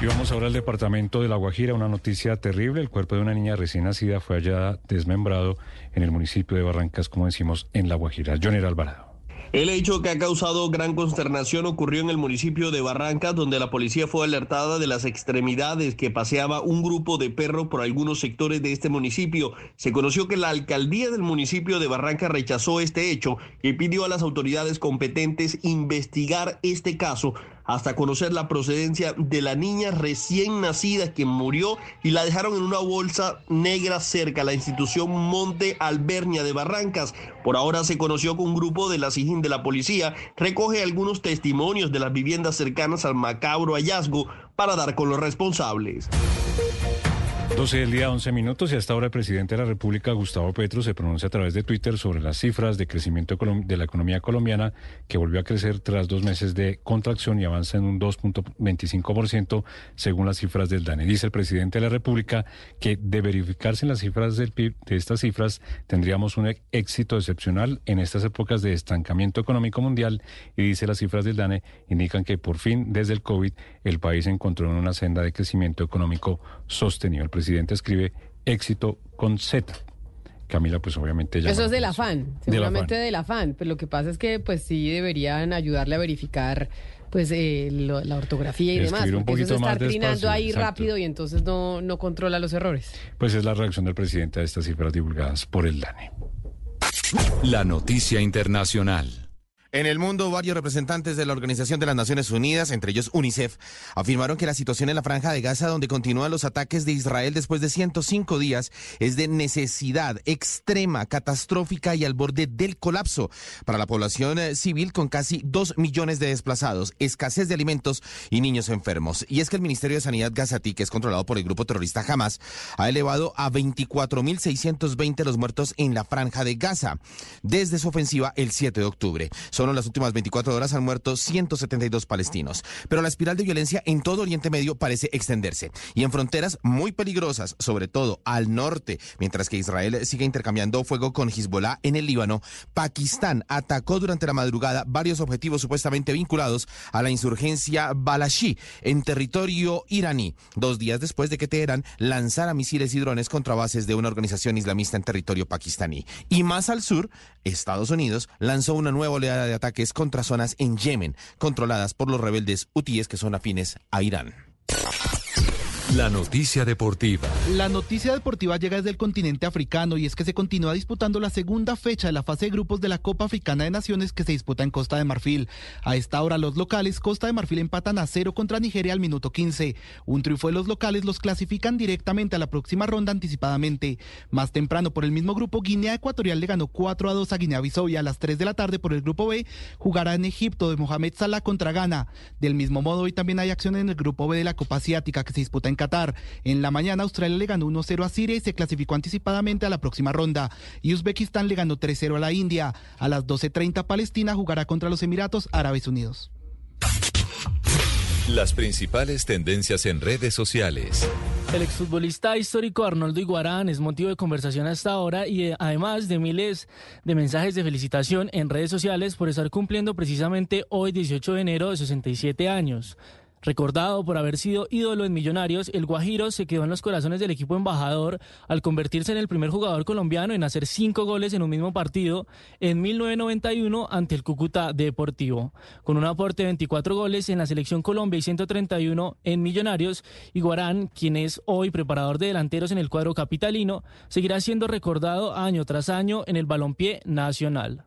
Y vamos ahora al departamento de La Guajira, una noticia terrible. El cuerpo de una niña recién nacida fue hallada desmembrado en el municipio de Barrancas, como decimos, en La Guajira. Joner Alvarado. El hecho que ha causado gran consternación ocurrió en el municipio de Barrancas, donde la policía fue alertada de las extremidades que paseaba un grupo de perros por algunos sectores de este municipio. Se conoció que la alcaldía del municipio de Barrancas rechazó este hecho y pidió a las autoridades competentes investigar este caso hasta conocer la procedencia de la niña recién nacida que murió y la dejaron en una bolsa negra cerca a la institución Monte Albernia de Barrancas. Por ahora se conoció que un grupo de la SIGIN de la policía recoge algunos testimonios de las viviendas cercanas al macabro hallazgo para dar con los responsables. 12 del día, 11 minutos y hasta ahora el presidente de la República, Gustavo Petro, se pronuncia a través de Twitter sobre las cifras de crecimiento de la economía colombiana que volvió a crecer tras dos meses de contracción y avanza en un 2.25% según las cifras del DANE. Dice el presidente de la República que de verificarse en las cifras del PIB de estas cifras tendríamos un éxito excepcional en estas épocas de estancamiento económico mundial y dice las cifras del DANE indican que por fin desde el COVID el país encontró en una senda de crecimiento económico sostenido presidente escribe éxito con Z. Camila, pues obviamente ya. Eso es del afán, seguramente del afán. Pero lo que pasa es que, pues sí, deberían ayudarle a verificar pues eh, la ortografía y demás. Porque eso se está trinando ahí rápido y entonces no, no controla los errores. Pues es la reacción del presidente a estas cifras divulgadas por el DANE. La noticia internacional. En el mundo, varios representantes de la Organización de las Naciones Unidas, entre ellos UNICEF, afirmaron que la situación en la franja de Gaza, donde continúan los ataques de Israel después de 105 días, es de necesidad extrema, catastrófica y al borde del colapso para la población eh, civil con casi 2 millones de desplazados, escasez de alimentos y niños enfermos. Y es que el Ministerio de Sanidad Gazatí, que es controlado por el grupo terrorista Hamas, ha elevado a 24.620 los muertos en la franja de Gaza desde su ofensiva el 7 de octubre. Solo en las últimas 24 horas han muerto 172 palestinos. Pero la espiral de violencia en todo Oriente Medio parece extenderse y en fronteras muy peligrosas, sobre todo al norte, mientras que Israel sigue intercambiando fuego con Hezbollah en el Líbano, Pakistán atacó durante la madrugada varios objetivos supuestamente vinculados a la insurgencia Balashi en territorio iraní, dos días después de que Teherán lanzara misiles y drones contra bases de una organización islamista en territorio pakistaní. Y más al sur, Estados Unidos lanzó una nueva oleada de ataques contra zonas en Yemen, controladas por los rebeldes hutíes que son afines a Irán. La noticia deportiva. La noticia deportiva llega desde el continente africano y es que se continúa disputando la segunda fecha de la fase de grupos de la Copa Africana de Naciones que se disputa en Costa de Marfil. A esta hora los locales Costa de Marfil empatan a cero contra Nigeria al minuto 15. Un triunfo de los locales los clasifican directamente a la próxima ronda anticipadamente. Más temprano por el mismo grupo Guinea Ecuatorial le ganó 4 a 2 a Guinea-Bissau y a las 3 de la tarde por el grupo B jugará en Egipto de Mohamed Salah contra Ghana. Del mismo modo hoy también hay acción en el grupo B de la Copa Asiática que se disputa en Qatar. En la mañana Australia le ganó 1-0 a Siria y se clasificó anticipadamente a la próxima ronda. Y Uzbekistán le ganó 3-0 a la India. A las 12.30 Palestina jugará contra los Emiratos Árabes Unidos. Las principales tendencias en redes sociales. El exfutbolista histórico Arnoldo Iguarán es motivo de conversación hasta ahora y eh, además de miles de mensajes de felicitación en redes sociales por estar cumpliendo precisamente hoy 18 de enero de 67 años. Recordado por haber sido ídolo en Millonarios, el Guajiro se quedó en los corazones del equipo embajador al convertirse en el primer jugador colombiano en hacer cinco goles en un mismo partido en 1991 ante el Cúcuta Deportivo. Con un aporte de 24 goles en la selección Colombia y 131 en Millonarios, Iguarán, quien es hoy preparador de delanteros en el cuadro capitalino, seguirá siendo recordado año tras año en el balompié nacional.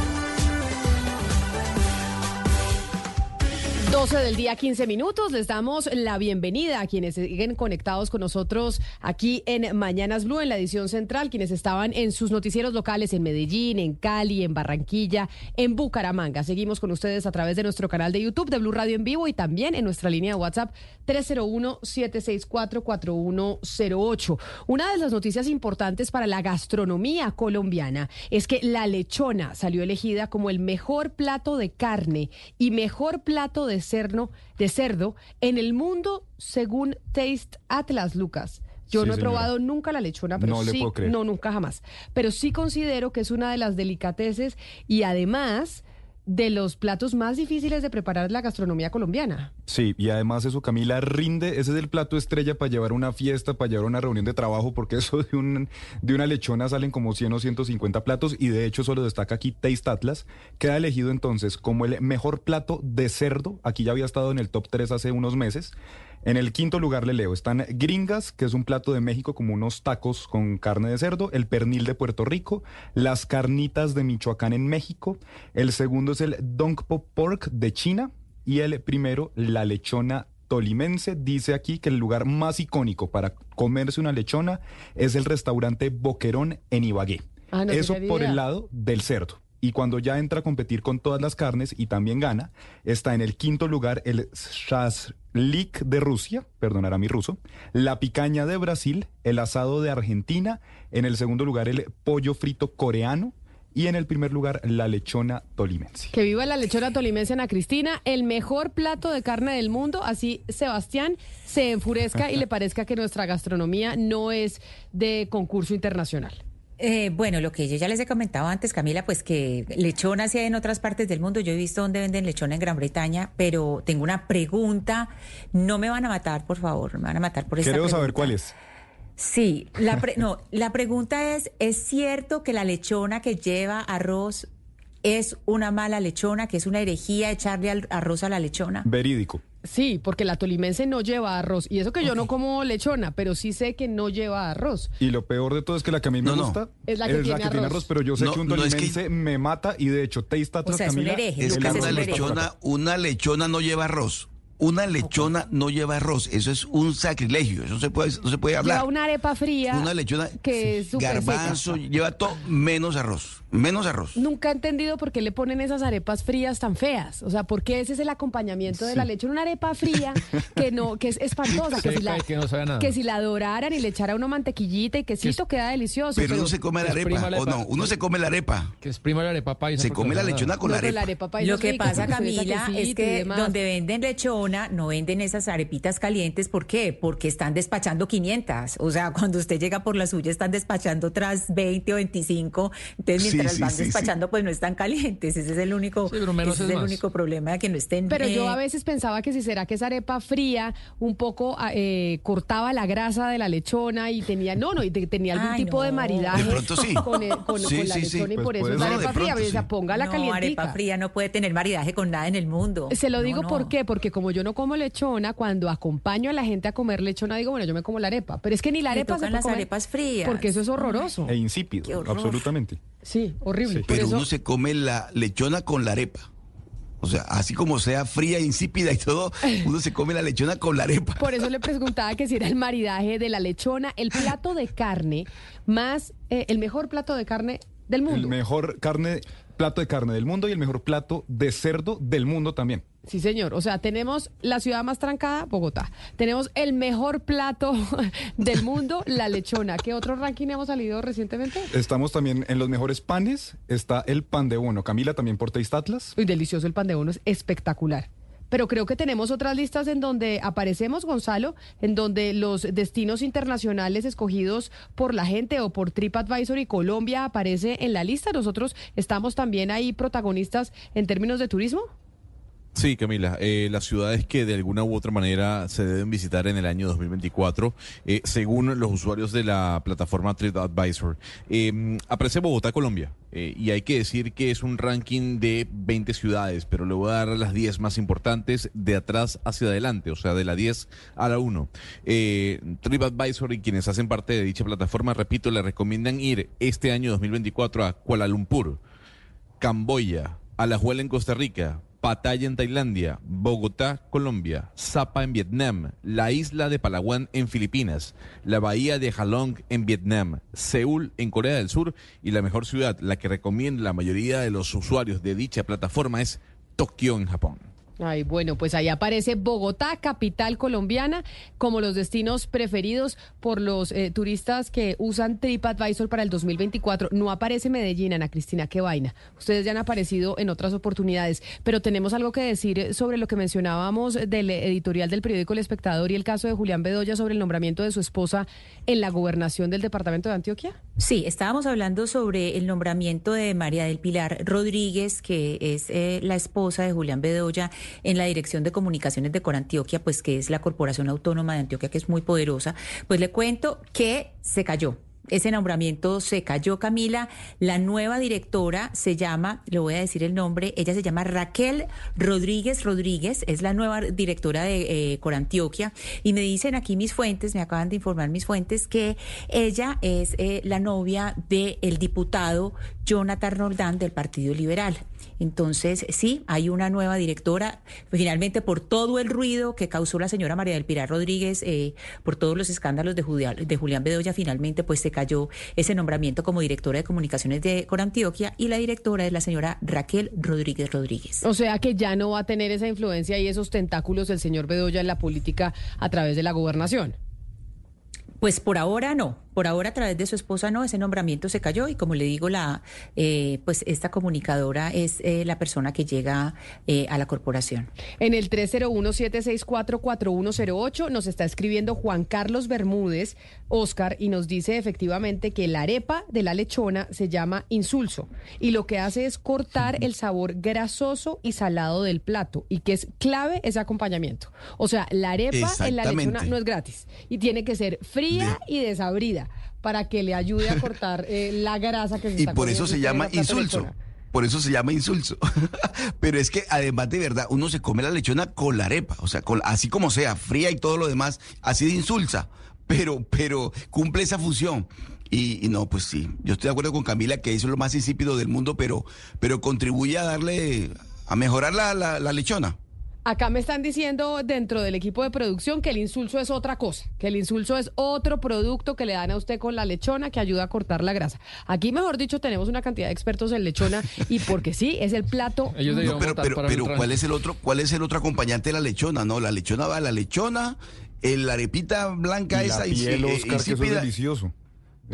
12 del día, 15 minutos. Les damos la bienvenida a quienes siguen conectados con nosotros aquí en Mañanas Blue, en la edición central, quienes estaban en sus noticieros locales en Medellín, en Cali, en Barranquilla, en Bucaramanga. Seguimos con ustedes a través de nuestro canal de YouTube de Blue Radio en vivo y también en nuestra línea de WhatsApp 301-764-4108. Una de las noticias importantes para la gastronomía colombiana es que la lechona salió elegida como el mejor plato de carne y mejor plato de cerdo, de cerdo en el mundo según Taste Atlas, Lucas. Yo Sí, no he señora. probado nunca la lechona, pero No le sí, puedo creer. no, nunca jamás. Pero sí considero que es una de las delicateces y además de los platos más difíciles de preparar la gastronomía colombiana. Sí, y además eso, Camila, rinde, ese es el plato estrella para llevar una fiesta, para llevar una reunión de trabajo, porque eso de, un, de una lechona salen como 100 o 150 platos, y de hecho solo destaca aquí Taste Atlas, queda elegido entonces como el mejor plato de cerdo, aquí ya había estado en el top 3 hace unos meses. En el quinto lugar le leo, están gringas, que es un plato de México como unos tacos con carne de cerdo, el pernil de Puerto Rico, las carnitas de Michoacán en México, el segundo es el Dongpo Pork de China y el primero la lechona tolimense. Dice aquí que el lugar más icónico para comerse una lechona es el restaurante Boquerón en Ibagué. Ah, no Eso por el lado del cerdo. Y cuando ya entra a competir con todas las carnes y también gana, está en el quinto lugar el shashlik de Rusia, perdonará mi ruso, la picaña de Brasil, el asado de Argentina, en el segundo lugar el pollo frito coreano y en el primer lugar la lechona tolimense. Que viva la lechona tolimense Ana Cristina, el mejor plato de carne del mundo. Así Sebastián se enfurezca y le parezca que nuestra gastronomía no es de concurso internacional. Eh, bueno, lo que yo ya les he comentado antes, Camila, pues que lechona sí hay en otras partes del mundo. Yo he visto dónde venden lechona en Gran Bretaña, pero tengo una pregunta. No me van a matar, por favor, no me van a matar por esta Quiero pregunta. saber cuál es. Sí, la pre- no, la pregunta es, ¿es cierto que la lechona que lleva arroz es una mala lechona, que es una herejía echarle al arroz a la lechona? Verídico. Sí, porque la tolimense no lleva arroz. Y eso que yo no como lechona, pero sí sé que no lleva arroz. Y lo peor de todo es que la que a mí me No, no. gusta Es la que tiene arroz. pero yo sé No, que un no es que- tolimense me mata y de hecho Taste Atlas, O sea, es un Camila, hereje, Es que es una lechona, una lechona no lleva arroz. Una lechona no lleva arroz. Eso es un sacrilegio. Eso se puede, no se puede hablar. Lleva una arepa fría. Una lechona, que es garbanzo, lleva todo menos arroz. Menos arroz. Nunca he entendido por qué le ponen esas arepas frías tan feas. O sea, ¿por qué ese es el acompañamiento de la leche? Una arepa fría que no, que es espantosa, que si, la, que no sabe a nada. que si la doraran y le echara uno mantequilla y quesito, queda delicioso. Pero uno se come la arepa, la ¿o no? Uno se come la arepa. Que es prima la arepa paisa. Se come la lechona con No, la pero la arepa. paisa Lo que rica, pasa, Camila, es que donde venden lechona no venden esas arepitas calientes. ¿Por qué? Porque están despachando 500. O sea, cuando usted llega por la suya, están despachando otras 20 o 25. Entonces, Sí, mientras sí, van sí, despachando, pues no están calientes. Ese es el único, pero menos ese es es el único problema, que no estén. Pero yo eh, a veces pensaba que si será que esa arepa fría un poco ah, eh, cortaba la grasa de la lechona y tenía, no, no, y te- tenía algún Ay, tipo de maridaje De pronto sí. con, el- con- Sí, con la sí, sí. lechona y Pues por eso es arepa De fría. pronto O sea, sí. ponga la no, calientica. arepa fría no puede tener maridaje con nada en el mundo. Se lo No, digo no. por qué, porque como yo no como lechona, cuando acompaño a la gente a comer lechona, digo, bueno, yo me como la arepa. Pero es que ni la arepa se puede las comer, arepas frías. Porque eso es horroroso. E insípido, absolutamente. Sí, horrible. Pero eso- uno se come la lechona con la arepa. O sea, así como sea fría, insípida y todo, uno se come la lechona con la arepa. Por eso le preguntaba que si era el maridaje de la lechona, el plato de carne más, eh, el mejor plato de carne del El mundo. mejor carne, plato de carne del mundo y el mejor plato de cerdo del mundo también. Sí, señor. O sea, tenemos la ciudad más trancada, Bogotá. Tenemos el mejor plato del mundo, la lechona. ¿Qué otro ranking hemos salido recientemente? Estamos también en los mejores panes. Está el pan de uno. Camila también por Taste Atlas. Uy, delicioso el pan de uno, es espectacular. Pero creo que tenemos otras listas en donde aparecemos, Gonzalo, en donde los destinos internacionales escogidos por la gente o por TripAdvisor y Colombia aparece en la lista. Nosotros estamos también ahí protagonistas en términos de turismo. Sí, Camila, eh, las ciudades que de alguna u otra manera se deben visitar en el año 2024, eh, según los usuarios de la plataforma TripAdvisor. Eh, aparece Bogotá, Colombia, eh, y hay que decir que es un ranking de 20 ciudades, pero le voy a dar las 10 más importantes de atrás hacia adelante, o sea, de la 10 a la 1. Eh, TripAdvisor y quienes hacen parte de dicha plataforma, repito, le recomiendan ir este año 2024 a Kuala Lumpur, Camboya, Alajuela en Costa Rica, Pattaya en Tailandia, Bogotá, Colombia, Sapa en Vietnam, la isla de Palawan en Filipinas, la bahía de Halong en Vietnam, Seúl en Corea del Sur y la mejor ciudad, la que recomienda la mayoría de los usuarios de dicha plataforma es Tokio en Japón. Ay, bueno, pues ahí aparece Bogotá, capital colombiana, como los destinos preferidos por los eh, turistas que usan TripAdvisor para el 2024. No aparece Medellín, Ana Cristina, qué vaina. Ustedes ya han aparecido en otras oportunidades, pero tenemos algo que decir sobre lo que mencionábamos del editorial del periódico El Espectador y el caso de Julián Bedoya sobre el nombramiento de su esposa en la gobernación del departamento de Antioquia. Sí, estábamos hablando sobre el nombramiento de María del Pilar Rodríguez, que es eh, la esposa de Julián Bedoya en la Dirección de Comunicaciones de Corantioquia, pues que es la Corporación Autónoma de Antioquia, que es muy poderosa. Pues le cuento que se cayó. Ese nombramiento se cayó, Camila. La nueva directora se llama, le voy a decir el nombre, ella se llama Raquel Rodríguez Rodríguez, es la nueva directora de eh, Corantioquia. Y me dicen aquí mis fuentes, me acaban de informar mis fuentes, que ella es eh, la novia del diputado Jonathan Roldán del Partido Liberal. Entonces, sí, hay una nueva directora. Finalmente, por todo el ruido que causó la señora María del Pilar Rodríguez, eh, por todos los escándalos de, de Julián Bedoya, finalmente pues se cayó ese nombramiento como directora de comunicaciones de Corantioquia y la directora es la señora Raquel Rodríguez Rodríguez. O sea que ya no va a tener esa influencia y esos tentáculos el señor Bedoya en la política a través de la gobernación. Pues por ahora no, por ahora a través de su esposa no, ese nombramiento se cayó y como le digo, la eh, pues esta comunicadora es eh, la persona que llega eh, a la corporación. En el 301-764-4108 nos está escribiendo Juan Carlos Bermúdez, Oscar, y nos dice efectivamente que la arepa de la lechona se llama insulso y lo que hace es cortar el sabor grasoso y salado del plato y que es clave ese acompañamiento. O sea, la arepa en la lechona no es gratis y tiene que ser fría y desabrida para que le ayude a cortar eh, la grasa que se Y está por eso se llama insulso. por eso se llama insulso. Pero es que además de verdad, uno se come la lechona con la arepa, o sea, con, así como sea, fría y todo lo demás, así de insulsa, pero, pero cumple esa función. Y, y no, pues sí, yo estoy de acuerdo con Camila que eso es lo más insípido del mundo, pero, pero contribuye a darle, a mejorar la, la, la lechona. Acá me están diciendo dentro del equipo de producción que el insulso es otra cosa, que el insulso es otro producto que le dan a usted con la lechona que ayuda a cortar la grasa. Aquí, mejor dicho, tenemos una cantidad de expertos en lechona y porque sí, es el plato. No, pero, pero, pero ¿cuál es el otro, cuál es el otro acompañante de la lechona? No, la lechona va la lechona, el, la arepita blanca Y esa la y piel, eh, Oscar, que eso es delicioso.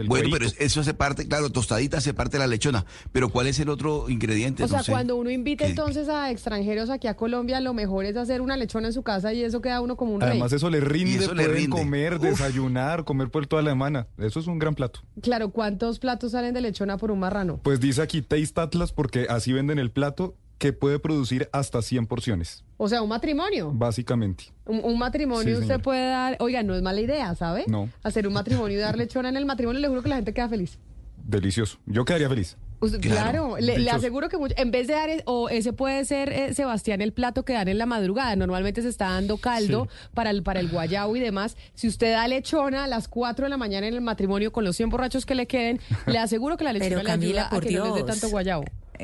Bueno, cuerito. pero eso hace parte, claro, tostadita hace parte de la lechona. Pero ¿cuál es el otro ingrediente? O sea, sé. cuando uno invita ¿Qué? entonces a extranjeros aquí a Colombia, lo mejor es hacer una lechona en su casa y eso queda uno como un Además rey. eso le rinde, eso le pueden rinde. comer, Uf. desayunar, comer por toda la semana. Eso es un gran plato. Claro, ¿cuántos platos salen de lechona por un marrano? Pues dice aquí Taste Atlas porque así venden el plato que puede producir hasta 100 porciones, O sea, un matrimonio. básicamente. Un, un matrimonio Sí, usted puede dar, oiga, no es mala idea, ¿sabe? No. Hacer un matrimonio y dar lechona en el matrimonio, le juro que la gente queda feliz. Delicioso. Yo quedaría feliz. Usted- Claro, claro, le, aseguro que mucho- en vez de dar, es- o ese puede ser, eh, Sebastián, el plato que dan en la madrugada. Normalmente se está dando caldo para, el, para el guayabo y demás. Si usted da lechona a las 4 de la mañana en el matrimonio con los 100 borrachos que le queden, le aseguro que la lechona Pero le Camila, ayuda a que no les dé tanto guayabo.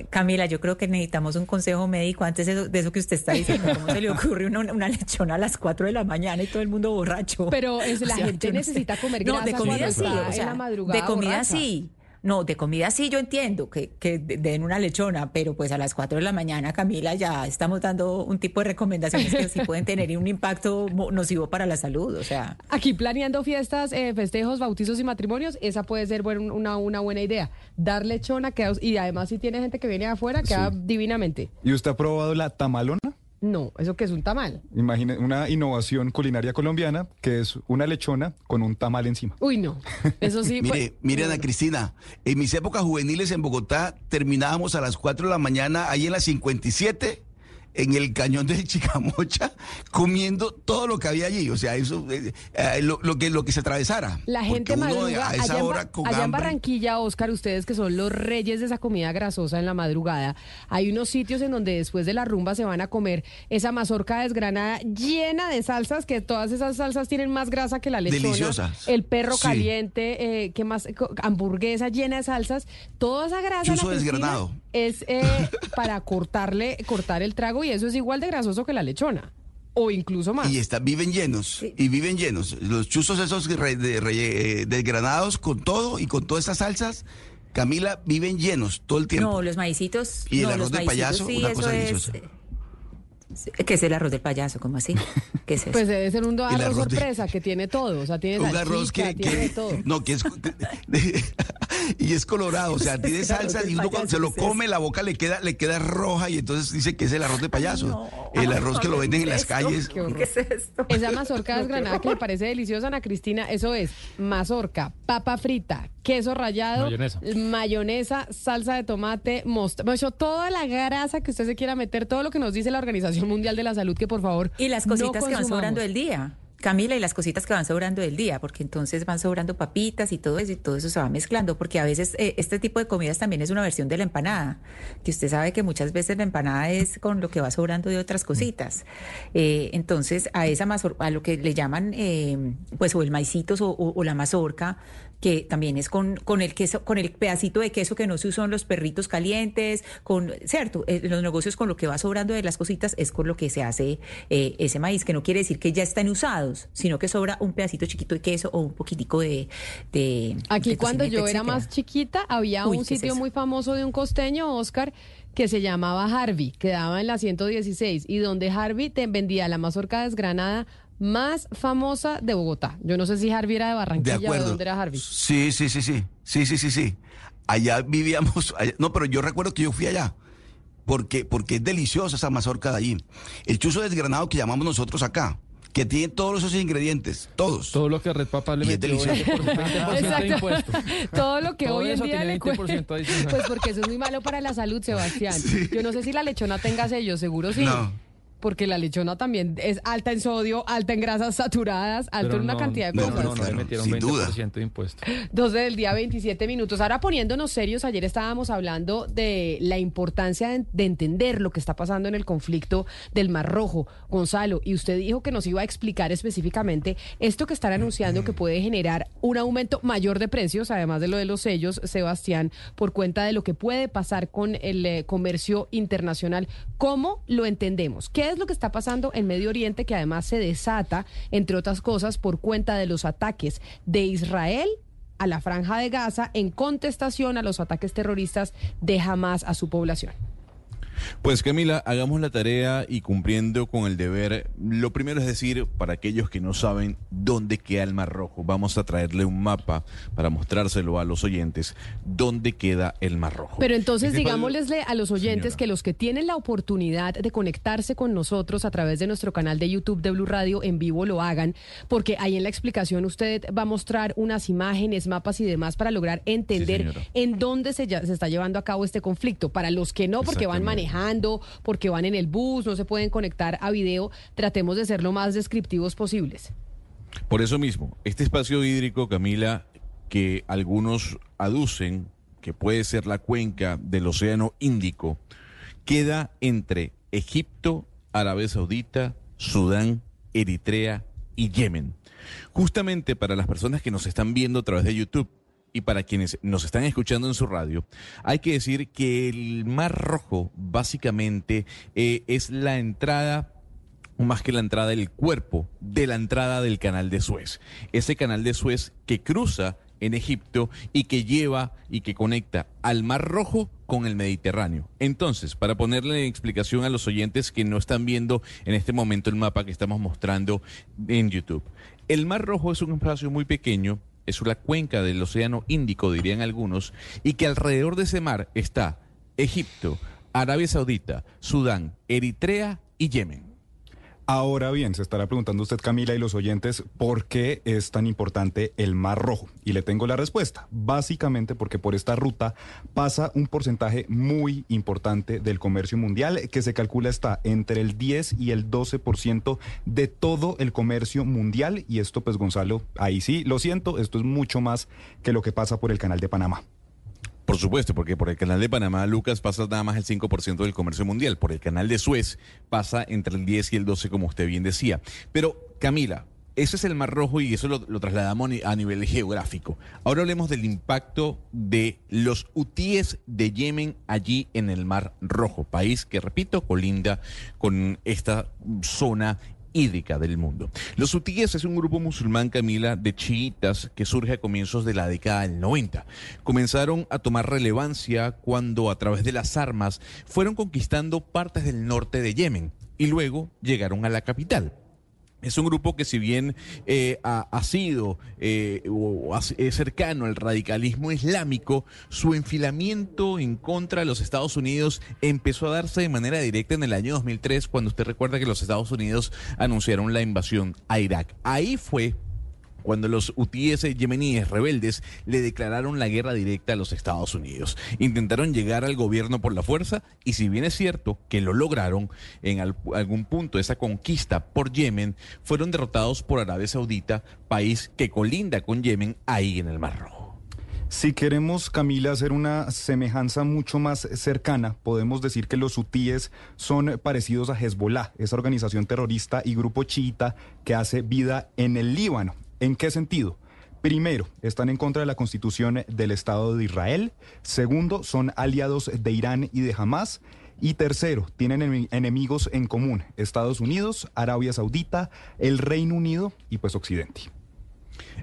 Camila, yo creo que necesitamos un consejo médico antes de eso, de eso que usted está diciendo. ¿Cómo se le ocurre una, una lechona a las 4 de la mañana y todo el mundo borracho? Pero es, la O sea, gente no sé. necesita comer No, grasa de comida sí, está o sea, en la madrugada de comida borracha. sí. No, de comida sí yo entiendo que, que de- den una lechona, pero pues a las 4 de la mañana, Camila, ya estamos dando un tipo de recomendaciones que sí pueden tener un impacto nocivo para la salud. O sea, Aquí planeando fiestas, eh, festejos, bautizos y matrimonios, esa puede ser buen- una, una buena idea. Dar lechona queda- y además si tiene gente que viene de afuera, queda Sí. divinamente. ¿Y usted ha probado la tamalona? No, eso que es un tamal. Imagine una innovación culinaria colombiana que es una lechona con un tamal encima. Uy, no. Eso sí. Mire, pues, mire Ana Cristina, en mis épocas juveniles en Bogotá terminábamos a las 4 de la mañana ahí en la 57 en el cañón del Chicamocha comiendo todo lo que había allí, o sea, eso eh, eh, lo, lo que lo que se atravesara. La gente madruga. a esa allá en, hora con allá en Barranquilla, Oscar, ustedes que son los reyes de esa comida grasosa en la madrugada, hay unos sitios en donde después de la rumba se van a comer esa mazorca desgranada llena de salsas, que todas esas salsas tienen más grasa que la lechona. Deliciosas. El perro Sí. caliente, eh, ¿qué más? Hamburguesa llena de salsas. Toda esa grasa. Chuzo Cristina, desgranado. Es eh, para cortarle, cortar el trago y eso es igual de grasoso que la lechona. O incluso más. Y está, viven llenos, y viven llenos. Los chuzos esos re- de- re- eh, desgranados con todo y con todas estas salsas, Camila, viven llenos todo el tiempo. no, los maicitos. Y el no, arroz los de maicitos payaso, sí, una cosa es- deliciosa. ¿Qué es el arroz del payaso? ¿Cómo así? ¿Qué es eso? Pues debe ser un arroz, arroz de- sorpresa que tiene todo, o sea, tiene un salchicha, arroz que, tiene que- todo. no que es y es colorado o sea tiene salsa y uno cuando se lo come la boca le queda le queda roja y entonces dice que es el arroz de payaso el arroz que lo venden en las calles Qué horror. Esa mazorca desgranada que le parece deliciosa, Ana Cristina, eso es mazorca, papa frita, queso rallado, Mayonesa. mayonesa, salsa de tomate, mostaza, toda la grasa que usted se quiera meter, todo lo que nos dice la Organización Mundial de la Salud, que por favor. Y las no cositas que van sobrando del día. Camila, y las cositas que van sobrando del día, porque entonces van sobrando papitas y todo eso, y todo eso se va mezclando, porque a veces eh, este tipo de comidas también es una versión de la empanada, que usted sabe que muchas veces la empanada es con lo que va sobrando de otras cositas. Eh, entonces, a esa mazor- a lo que le llaman, eh, pues, o el maicitos o, o- o la mazorca, que también es con, con el queso, con el pedacito de queso que no se usan los perritos calientes, con, cierto, Eh, los negocios con lo que va sobrando de las cositas es con lo que se hace eh, ese maíz, que no quiere decir que ya están usados, sino que sobra un pedacito chiquito de queso o un poquitico de... de Aquí de cuando yo era más chiquita había Uy, un ¿qué es sitio muy famoso de un costeño, Oscar, que se llamaba Harvey, quedaba en la 116 y donde Harvey te vendía la mazorca desgranada más famosa de Bogotá. Yo no sé si Harvey era de Barranquilla de acuerdo. o de dónde era Harvey. Sí, sí, sí, sí. Sí, sí, sí, sí. Allá vivíamos. No, pero yo recuerdo que yo fui allá. Porque, porque es deliciosa esa mazorca de allí. El chuzo desgranado que llamamos nosotros acá que tiene todos esos ingredientes, todos. Todo lo que Red Papá le metió hoy, por 20% Todo lo que Todo hoy en día le cuesta. Pues porque eso es muy malo para la salud, Sebastián. Yo no sé si la lechona tenga sello, seguro sí. No porque la lechona también es alta en sodio, alta en grasas saturadas, alta Pero en una no, cantidad de no, cosas. No, no, le metieron sin 20% de impuestos. 12 del día, 27 minutos. Ahora poniéndonos serios, ayer estábamos hablando de la importancia de, de entender lo que está pasando en el conflicto del Mar Rojo. Gonzalo, y usted dijo que nos iba a explicar específicamente esto que están anunciando que puede generar un aumento mayor de precios, además de lo de los sellos, Sebastián, por cuenta de lo que puede pasar con el eh, comercio internacional. ¿Cómo lo entendemos? ¿Qué es lo que está pasando en Medio Oriente que además se desata, entre otras cosas, por cuenta de los ataques de Israel a la franja de Gaza en contestación a los ataques terroristas de Hamas a su población. Pues Camila, hagamos la tarea y cumpliendo con el deber, lo primero es decir, para aquellos que no saben dónde queda el Mar Rojo, vamos a traerle un mapa para mostrárselo a los oyentes, dónde queda el Mar Rojo. Pero entonces Este digámoslesle a los oyentes que los que tienen la oportunidad de conectarse con nosotros a través de nuestro canal de YouTube de Blue Radio en vivo lo hagan, porque ahí en la explicación usted va a mostrar unas imágenes, mapas y demás para lograr entender en dónde se, ya- se está llevando a cabo este conflicto. Para los que no, porque van Exactamente. Porque van en el bus, no se pueden conectar a video, tratemos de ser lo más descriptivos posibles. Por eso mismo, este espacio hídrico, Camila, que algunos aducen que puede ser la cuenca del Océano Índico, queda entre Egipto, Arabia Saudita, Sudán, Eritrea y Yemen. Justamente para las personas que nos están viendo a través de YouTube y para quienes nos están escuchando en su radio, hay que decir que el Mar Rojo básicamente eh, es la entrada más que la entrada del cuerpo de la entrada del canal de Suez. Ese canal de Suez que cruza en Egipto y que lleva y que conecta al Mar Rojo con el Mediterráneo. Entonces, para ponerle explicación a los oyentes que no están viendo en este momento el mapa que estamos mostrando en YouTube, el Mar Rojo es un espacio muy pequeño, es una cuenca del Océano Índico, dirían algunos, y que alrededor de ese mar está Egipto, Arabia Saudita, Sudán, Eritrea y Yemen. Ahora bien, se estará preguntando usted, Camila, y los oyentes, ¿por qué es tan importante el Mar Rojo? Y le tengo la respuesta. Básicamente porque por esta ruta pasa un porcentaje muy importante del comercio mundial, que se calcula está entre el 10 y el 12% de todo el comercio mundial. Y esto, pues, Gonzalo, ahí sí, lo siento, esto es mucho más que lo que pasa por el canal de Panamá. Por supuesto, porque por el canal de Panamá, Lucas, pasa nada más el 5% del comercio mundial. Por el canal de Suez pasa entre el 10 y el 12, como usted bien decía. Pero, Camila, ese es el Mar Rojo y eso lo, trasladamos a nivel geográfico. Ahora hablemos del impacto de los hutíes de Yemen allí en el Mar Rojo, país que, repito, colinda con esta zona hídrica del mundo. Los hutíes es un grupo musulmán, Camila, de chiitas que surge a comienzos de la década del 90. Comenzaron a tomar relevancia cuando a través de las armas fueron conquistando partes del norte de Yemen y luego llegaron a la capital. Es un grupo que si bien eh, ha, sido eh, o es cercano al radicalismo islámico, su enfilamiento en contra de los Estados Unidos empezó a darse de manera directa en el año 2003, cuando usted recuerda que los Estados Unidos anunciaron la invasión a Irak. Ahí fue cuando los hutíes yemeníes rebeldes le declararon la guerra directa a los Estados Unidos. Intentaron llegar al gobierno por la fuerza y si bien es cierto que lo lograron en al- algún punto esa conquista por Yemen, fueron derrotados por Arabia Saudita, país que colinda con Yemen ahí en el Mar Rojo. Si queremos, Camila, hacer una semejanza mucho más cercana, podemos decir que los hutíes son parecidos a Hezbollah, esa organización terrorista y grupo chiita que hace vida en el Líbano. ¿En qué sentido? Primero, están en contra de la constitución del Estado de Israel. Segundo, son aliados de Irán y de Hamas. Y tercero, tienen enemi- enemigos en común, Estados Unidos, Arabia Saudita, el Reino Unido y pues Occidente.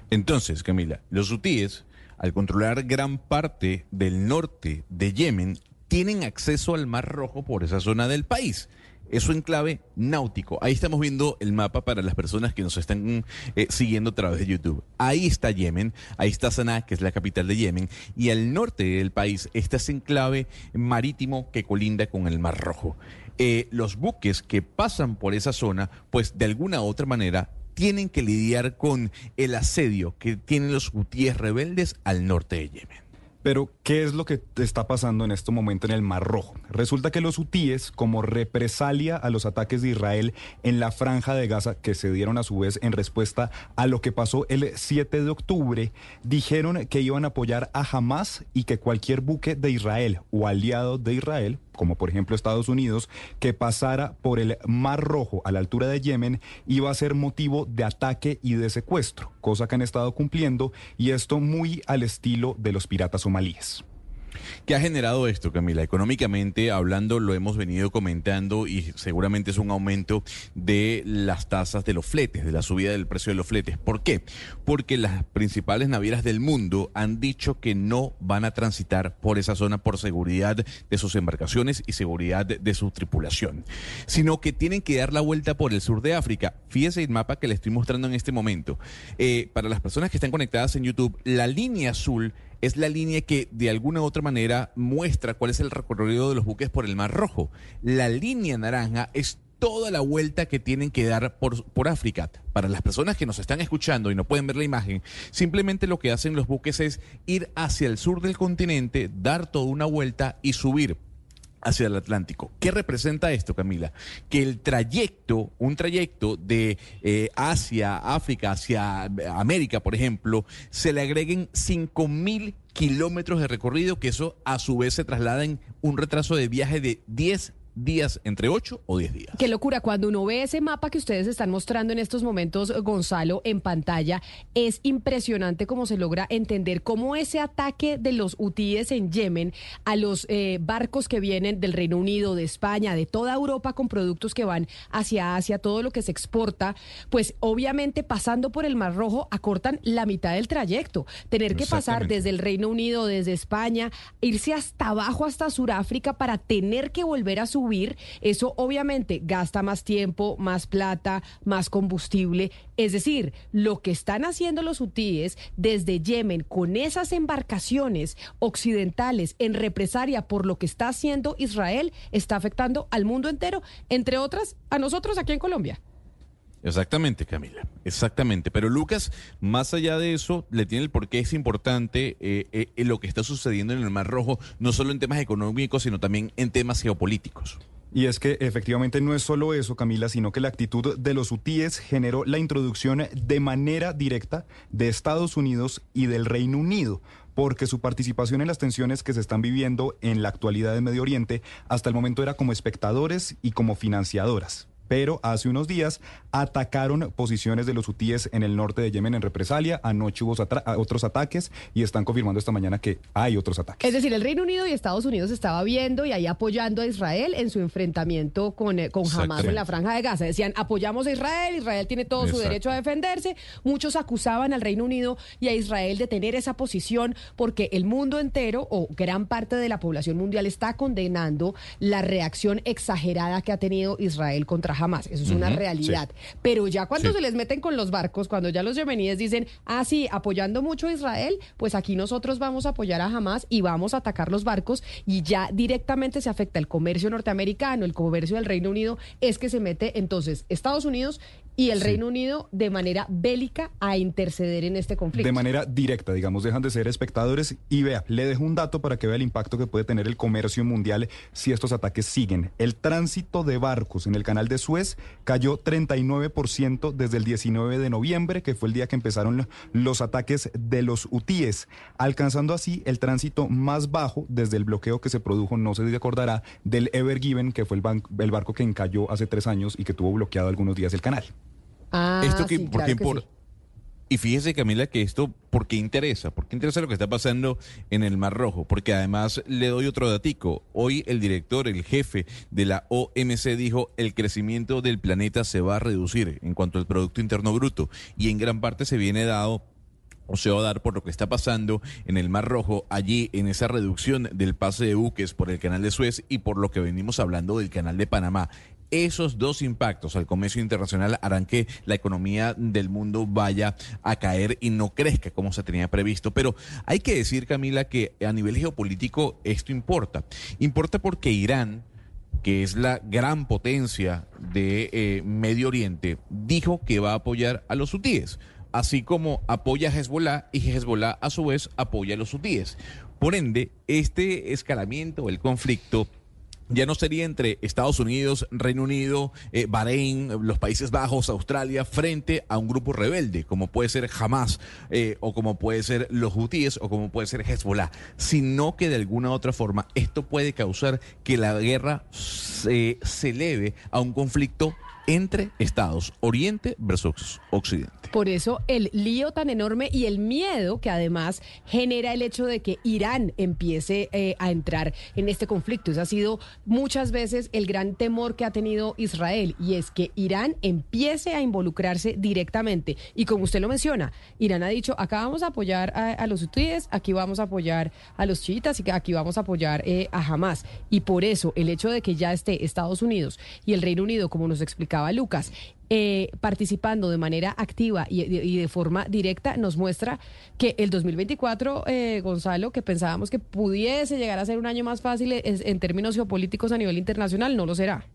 Entonces, Camila, los hutíes, al controlar gran parte del norte de Yemen, tienen acceso al Mar Rojo por esa zona del país. Eso en clave náutico. Ahí estamos viendo el mapa para las personas que nos están eh, siguiendo a través de YouTube. Ahí está Yemen, ahí está Sanaa, que es la capital de Yemen, y al norte del país está ese enclave marítimo que colinda con el Mar Rojo. Eh, los buques que pasan por esa zona, pues de alguna u otra manera tienen que lidiar con el asedio que tienen los hutíes rebeldes al norte de Yemen. Pero, ¿qué es lo que está pasando en este momento en el Mar Rojo? Resulta que los hutíes, como represalia a los ataques de Israel en la franja de Gaza, que se dieron a su vez en respuesta a lo que pasó el 7 de octubre, dijeron que iban a apoyar a Hamas y que cualquier buque de Israel o aliado de Israel, como por ejemplo Estados Unidos, que pasara por el Mar Rojo a la altura de Yemen, iba a ser motivo de ataque y de secuestro, cosa que han estado cumpliendo, y esto muy al estilo de los piratas somalíes. ¿Qué ha generado esto, Camila? Económicamente hablando, lo hemos venido comentando y seguramente es un aumento de las tasas de los fletes, de la subida del precio de los fletes. ¿Por qué? Porque las principales navieras del mundo han dicho que no van a transitar por esa zona por seguridad de sus embarcaciones y seguridad de, su tripulación, sino que tienen que dar la vuelta por el sur de África. Fíjese el mapa que le estoy mostrando en este momento. Eh, para las personas que están conectadas en YouTube, la línea azul es la línea que de alguna u otra manera muestra cuál es el recorrido de los buques por el Mar Rojo. La línea naranja es toda la vuelta que tienen que dar por, por África. Para las personas que nos están escuchando y no pueden ver la imagen, simplemente lo que hacen los buques es ir hacia el sur del continente, dar toda una vuelta y subir hacia el Atlántico. ¿Qué representa esto, Camila? Que el trayecto, un trayecto de eh, Asia, África, hacia América, por ejemplo, se le agreguen 5 mil kilómetros de recorrido, que eso a su vez se traslada en un retraso de viaje de 10 días, entre 8 o 10 días. Qué locura, cuando uno ve ese mapa que ustedes están mostrando en estos momentos, Gonzalo, en pantalla, es impresionante cómo se logra entender cómo ese ataque de los hutíes en Yemen a los eh, barcos que vienen del Reino Unido, de España, de toda Europa con productos que van hacia Asia, todo lo que se exporta, pues obviamente pasando por el Mar Rojo acortan la mitad del trayecto. Tener que pasar desde el Reino Unido, desde España, irse hasta abajo, hasta Sudáfrica para tener que volver a su eso obviamente gasta más tiempo, más plata, más combustible. Es decir, lo que están haciendo los hutíes desde Yemen con esas embarcaciones occidentales en represaria por lo que está haciendo Israel está afectando al mundo entero, entre otras a nosotros aquí en Colombia. Exactamente, Camila, exactamente. Pero Lucas, más allá de eso, le tiene el por qué es importante eh, eh, lo que está sucediendo en el Mar Rojo, no solo en temas económicos, sino también en temas geopolíticos. Y es que efectivamente no es solo eso, Camila, sino que la actitud de los hutíes generó la introducción de manera directa de Estados Unidos y del Reino Unido porque su participación en las tensiones que se están viviendo en la actualidad en Medio Oriente hasta el momento era como espectadores y como financiadoras pero hace unos días atacaron posiciones de los hutíes en el norte de Yemen en represalia. Anoche hubo otros ataques y están confirmando esta mañana que hay otros ataques. Es decir, el Reino Unido y Estados Unidos estaba viendo y ahí apoyando a Israel en su enfrentamiento con, eh, con Hamas en la franja de Gaza. Decían, apoyamos a Israel, Israel tiene todo su derecho a defenderse. Muchos acusaban al Reino Unido y a Israel de tener esa posición porque el mundo entero o gran parte de la población mundial está condenando la reacción exagerada que ha tenido Israel contra Hamas jamás, eso es una realidad. Pero ya cuando se les meten con los barcos, cuando ya los yemeníes dicen, ah, sí, apoyando mucho a Israel, pues aquí nosotros vamos a apoyar a Hamas y vamos a atacar los barcos y ya directamente se afecta el comercio norteamericano, el comercio del Reino Unido, es que se mete entonces Estados Unidos y el Reino Unido de manera bélica a interceder en este conflicto. De manera directa, digamos, dejan de ser espectadores y vea, le dejo un dato para que vea el impacto que puede tener el comercio mundial si estos ataques siguen. El tránsito de barcos en el canal de Suez cayó 39% desde el 19 de noviembre, que fue el día que empezaron los ataques de los hutíes, alcanzando así el tránsito más bajo desde el bloqueo que se produjo, no se acordará, del Ever Given, que fue el, el barco que encalló hace tres años y que tuvo bloqueado algunos días el canal. Ah, esto que, por, Y fíjese, Camila, que esto, ¿por qué interesa? ¿Por qué interesa lo que está pasando en el Mar Rojo? Porque además le doy otro datico. Hoy el director, el jefe de la OMC dijo, el crecimiento del planeta se va a reducir en cuanto al Producto Interno Bruto. Y en gran parte se viene dado o se va a dar por lo que está pasando en el Mar Rojo, allí en esa reducción del pase de buques por el canal de Suez y por lo que venimos hablando del canal de Panamá. Esos dos impactos al comercio internacional harán que la economía del mundo vaya a caer y no crezca como se tenía previsto. Pero hay que decir, Camila, que a nivel geopolítico esto importa. Importa porque Irán que es la gran potencia de eh, Medio Oriente, dijo que va a apoyar a los hutíes, así como apoya a Hezbollah y Hezbollah a su vez apoya a los hutíes. Por ende, este escalamiento, el conflicto, ya no sería entre Estados Unidos, Reino Unido, eh, Bahrein, los Países Bajos, Australia, frente a un grupo rebelde, como puede ser Hamas, eh, o como puede ser los Houthis, o como puede ser Hezbollah, sino que de alguna otra forma esto puede causar que la guerra se, se eleve a un conflicto entre Estados, Oriente versus Occidente. Por eso el lío tan enorme y el miedo que además genera el hecho de que Irán empiece eh, a entrar en este conflicto. Ese ha sido muchas veces el gran temor que ha tenido Israel y es que Irán empiece a involucrarse directamente. Y como usted lo menciona, Irán ha dicho, acá vamos a apoyar a, los hutíes, aquí vamos a apoyar a los chiitas y aquí vamos a apoyar eh, a Hamas. Y por eso el hecho de que ya esté Estados Unidos y el Reino Unido, como nos explicaba Lucas, eh, participando de manera activa y, de forma directa, nos muestra que el 2024, eh, Gonzalo, que pensábamos que pudiese llegar a ser un año más fácil en términos geopolíticos a nivel internacional, no lo será.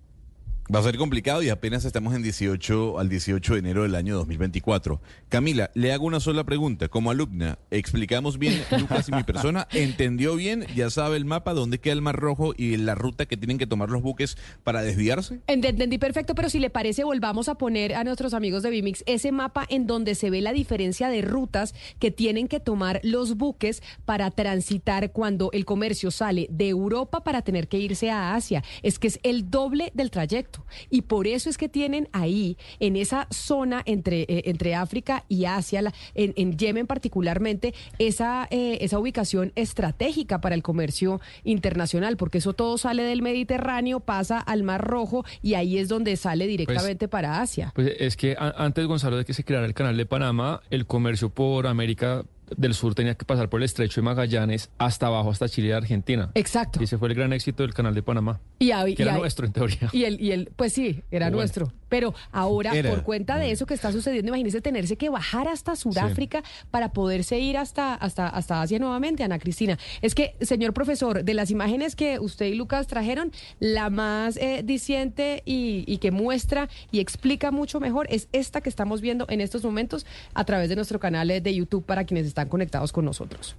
Va a ser complicado y apenas estamos en 18 al 18 de enero del año 2024. Camila, le hago una sola pregunta. Como alumna, ¿explicamos bien Lucas y mi persona? ¿Entendió bien? ¿Ya sabe el mapa dónde queda el Mar Rojo y la ruta que tienen que tomar los buques para desviarse? Entendí perfecto, pero si le parece, volvamos a poner a nuestros amigos de Bimix ese mapa en donde se ve la diferencia de rutas que tienen que tomar los buques para transitar cuando el comercio sale de Europa para tener que irse a Asia. Es que es el doble del trayecto. Y por eso es que tienen ahí, en esa zona entre, eh, entre África y Asia, en, Yemen particularmente, esa, eh, esa ubicación estratégica para el comercio internacional, porque eso todo sale del Mediterráneo, pasa al Mar Rojo y ahí es donde sale pues, directamente para Asia. Pues es que antes, Gonzalo, de que se creara el canal de Panamá, el comercio por América del sur tenía que pasar por el estrecho de Magallanes hasta abajo, hasta Chile y Argentina. Exacto. Y ese fue el gran éxito del canal de Panamá. Y, que era nuestro, en teoría. Y el, y el, pues sí, era nuestro. Pero ahora, por cuenta de eso que está sucediendo, imagínese tenerse que bajar hasta Sudáfrica para poderse ir hasta, hasta, hasta Asia nuevamente, Ana Cristina. Es que, señor profesor, de las imágenes que usted y Lucas trajeron, la más eh, diciente y, y que muestra y explica mucho mejor es esta que estamos viendo en estos momentos a través de nuestro canal de YouTube para quienes están conectados con nosotros.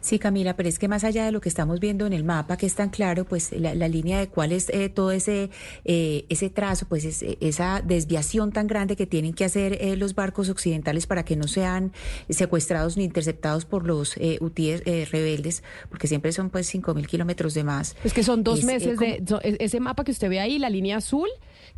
Sí, Camila, pero es que más allá de lo que estamos viendo en el mapa, que es tan claro, pues la, línea de cuál es eh, todo ese, eh, ese trazo, pues esa desviación tan grande que tienen que hacer eh, los barcos occidentales para que no sean secuestrados ni interceptados por los hutíes rebeldes, porque siempre son pues cinco mil kilómetros de más. Es que son dos meses de... ese mapa que usted ve ahí, la línea azul,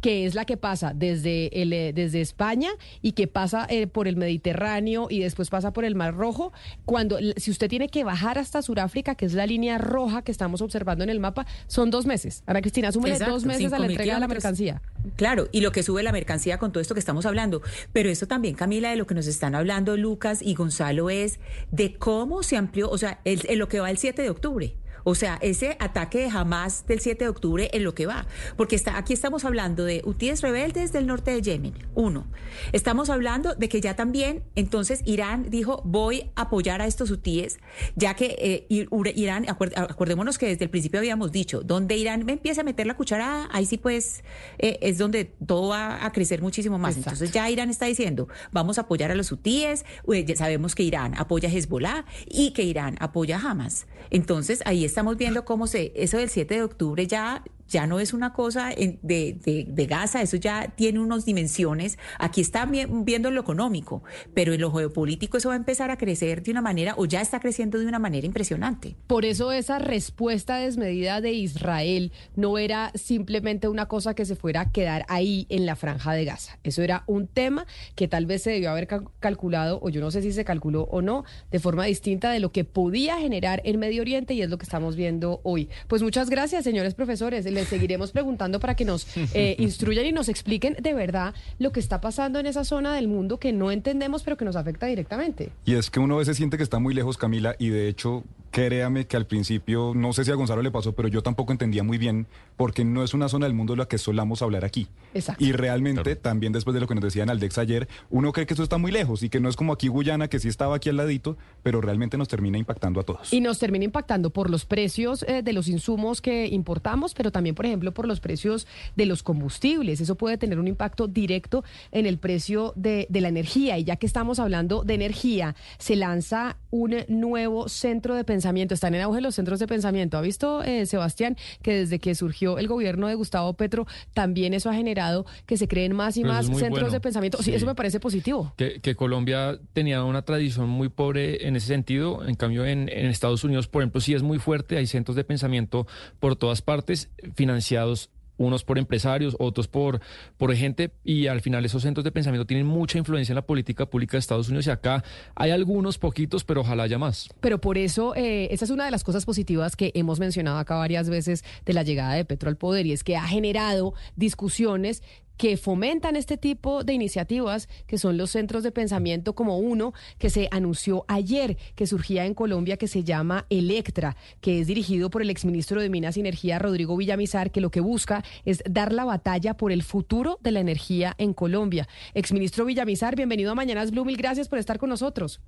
que es la que pasa desde, el, desde España y que pasa por el Mediterráneo y después pasa por el Mar Rojo, cuando si usted tiene que bajar hasta Sudáfrica, que es la línea roja que estamos observando en el mapa, son dos meses. Ana Cristina, súmele dos meses a la entrega de la mercancía. Claro, y lo que sube la mercancía con todo esto que estamos hablando. Pero eso también, Camila, de lo que nos están hablando Lucas y Gonzalo es de cómo se amplió, o sea, en lo que va el 7 de octubre. O sea, ese ataque de Hamas del 7 de octubre en lo que va. Porque está, aquí estamos hablando de hutíes rebeldes del norte de Yemen, uno. Estamos hablando de que ya también, entonces, Irán dijo, voy a apoyar a estos hutíes, ya que eh, Irán, acordémonos que desde el principio habíamos dicho, donde Irán me empieza a meter la cuchara, ahí sí pues eh, es donde todo va a crecer muchísimo más. Entonces ya Irán está diciendo, vamos a apoyar a los hutíes, eh, ya sabemos que Irán apoya a Hezbollah y que Irán apoya a Hamas. Entonces ahí estamos viendo cómo se, eso del 7 de octubre ya ya no es una cosa de, de, Gaza, eso ya tiene unas dimensiones. Aquí está viendo lo económico, pero en lo geopolítico eso va a empezar a crecer de una manera, o ya está creciendo de una manera impresionante. Por eso esa respuesta desmedida de Israel no era simplemente una cosa que se fuera a quedar ahí en la franja de Gaza. Eso era un tema que tal vez se debió haber calculado, o yo no sé si se calculó o no, de forma distinta de lo que podía generar en Medio Oriente y es lo que estamos viendo hoy. Pues muchas gracias, señores profesores seguiremos preguntando para que nos eh, instruyan y nos expliquen de verdad lo que está pasando en esa zona del mundo que no entendemos, pero que nos afecta directamente. Y es que uno a veces siente que está muy lejos, Camila, y de hecho créame que al principio, no sé si a Gonzalo le pasó, pero yo tampoco entendía muy bien, porque no es una zona del mundo de la que solamos hablar aquí. Exacto. Y realmente, también después de lo que nos decían Aldex ayer, uno cree que eso está muy lejos y que no es como aquí Guyana, que sí estaba aquí al ladito, pero realmente nos termina impactando a todos. Y nos termina impactando por los precios eh, de los insumos que importamos, pero también, por ejemplo, por los precios de los combustibles. Eso puede tener un impacto directo en el precio de, de la energía. Y ya que estamos hablando de energía, se lanza un nuevo centro de pensamiento. Están en auge los centros de pensamiento. ¿Ha visto, eh, Sebastián, que desde que surgió el gobierno de Gustavo Petro, también eso ha generado que se creen más y Pero más centros bueno. de pensamiento? Sí, Sí. eso me parece positivo. que, que Colombia tenía una tradición muy pobre en ese sentido. En cambio, en, en Estados Unidos, por ejemplo, sí es muy fuerte. Hay centros de pensamiento por todas partes, financiados unos por empresarios, otros por, por gente, y al final esos centros de pensamiento tienen mucha influencia en la política pública de Estados Unidos y acá hay algunos poquitos, pero ojalá haya más. Pero por eso, eh, esa es una de las cosas positivas que hemos mencionado acá varias veces de la llegada de Petro al poder y es que ha generado discusiones que fomentan este tipo de iniciativas, que son los centros de pensamiento como uno que se anunció ayer, que surgía en Colombia, que se llama Electra, que es dirigido por el exministro de Minas y Energía, Rodrigo Villamizar, que lo que busca es dar la batalla por el futuro de la energía en Colombia. Exministro Villamizar, bienvenido a Mañanas Blue, mil gracias por estar con nosotros.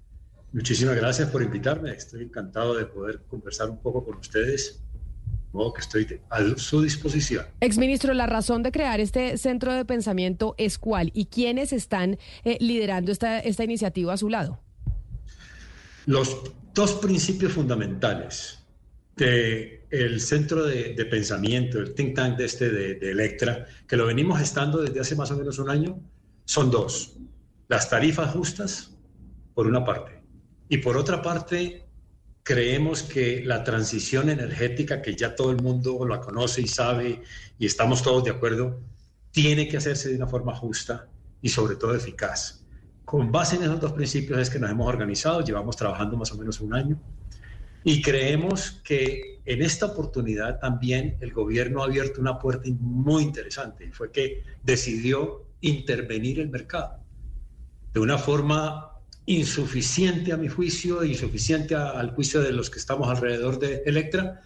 Muchísimas gracias por invitarme. Estoy encantado de poder conversar un poco con ustedes. De modo que estoy a su disposición. Exministro, la razón de crear este centro de pensamiento es cuál y quiénes están eh, liderando esta, esta iniciativa a su lado. Los dos principios fundamentales del centro de, de pensamiento, el think tank de este de, de Electra, que lo venimos gestando desde hace más o menos un año, son dos. Las tarifas justas, por una parte, y por otra parte, creemos que la transición energética, que ya todo el mundo la conoce y sabe, y estamos todos de acuerdo, tiene que hacerse de una forma justa y sobre todo eficaz. Con base en esos dos principios es que nos hemos organizado, llevamos trabajando más o menos un año y creemos que en esta oportunidad también el gobierno ha abierto una puerta muy interesante, fue que decidió intervenir el mercado de una forma insuficiente a mi juicio, insuficiente a- al juicio de los que estamos alrededor de Electra,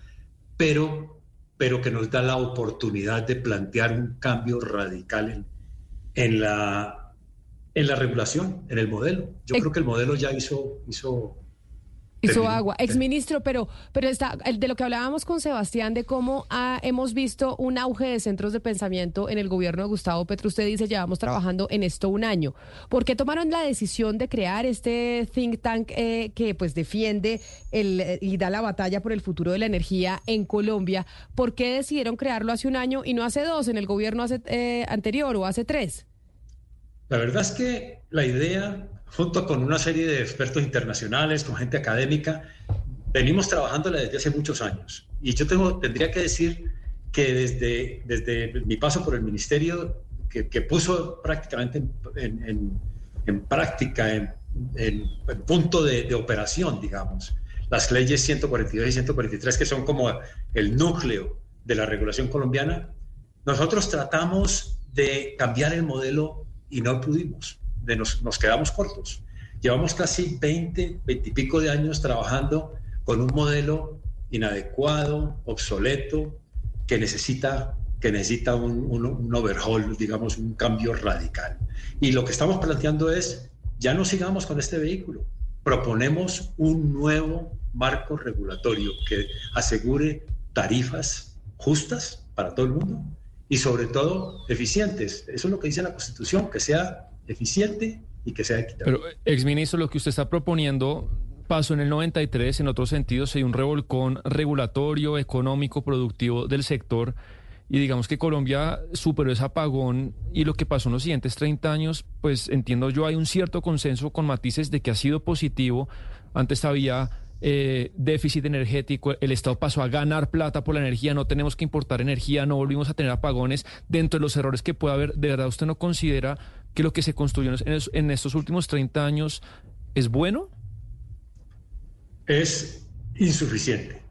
pero, pero que nos da la oportunidad de plantear un cambio radical en, en la, en la regulación, en el modelo. Yo creo que el modelo ya hizo... hizo Hizo agua. Exministro, pero, pero está, de lo que hablábamos con Sebastián, de cómo hemos visto un auge de centros de pensamiento en el gobierno de Gustavo Petro. Usted dice, llevamos trabajando en esto un año. ¿Por qué tomaron la decisión de crear este think tank eh, que pues defiende el, y da la batalla por el futuro de la energía en Colombia? ¿Por qué decidieron crearlo hace un año y no hace dos, en el gobierno hace, eh, anterior o hace tres? La verdad es que la idea, junto con una serie de expertos internacionales, con gente académica, venimos trabajándola desde hace muchos años. Y yo tendría que decir que desde, desde mi paso por el ministerio, que, puso prácticamente en, práctica, en- en punto de, de operación, digamos, las leyes 142 y 143, que son como el núcleo de la regulación colombiana, nosotros tratamos de cambiar el modelo y no pudimos, de nos, nos quedamos cortos. Llevamos casi 20, 20 y pico de años trabajando con un modelo inadecuado, obsoleto, que necesita, que necesita un, un- un overhaul, digamos, un cambio radical. Y lo que estamos planteando es, ya no sigamos con este vehículo, proponemos un nuevo marco regulatorio que asegure tarifas justas para todo el mundo y sobre todo eficientes. Eso es lo que dice la Constitución, que sea eficiente y que sea equitable. Pero, exministro, lo que usted está proponiendo pasó en el 93, en otros sentidos, hay un revolcón regulatorio, económico, productivo del sector. Y digamos que Colombia superó ese apagón y lo que pasó en los siguientes 30 años, pues entiendo yo, hay un cierto consenso con matices de que ha sido positivo. Antes había eh, déficit energético, el Estado pasó a ganar plata por la energía, no tenemos que importar energía, no volvimos a tener apagones. Dentro de los errores que puede haber, ¿de verdad usted no considera que lo que se construyó en, es- en estos últimos 30 años es bueno? es insuficiente.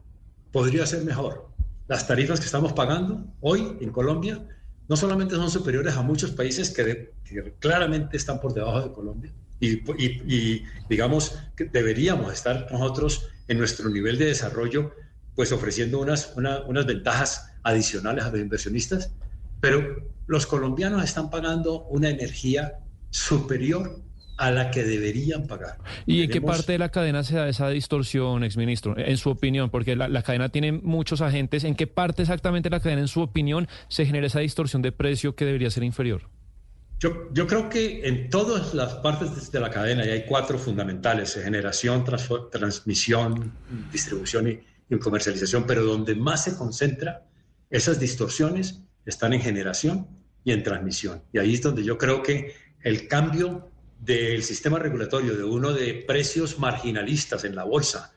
Podría ser mejor. Las tarifas que estamos pagando hoy en Colombia no solamente son superiores a muchos países que, claramente están por debajo de Colombia y, digamos que deberíamos estar nosotros en nuestro nivel de desarrollo pues ofreciendo unas, una- unas ventajas adicionales a los inversionistas, pero los colombianos están pagando una energía superior a la que deberían pagar. ¿Y en qué parte de la cadena se da esa distorsión, exministro? En su opinión, porque la, la cadena tiene muchos agentes. ¿En qué parte exactamente de la cadena, en su opinión, se genera esa distorsión de precio que debería ser inferior? Yo, yo creo que en todas las partes de la cadena, y hay cuatro fundamentales, generación, transmisión, distribución y, y comercialización, pero donde más se concentra esas distorsiones están en generación y en transmisión. Y ahí es donde yo creo que el cambio del sistema regulatorio de uno de precios marginalistas en la bolsa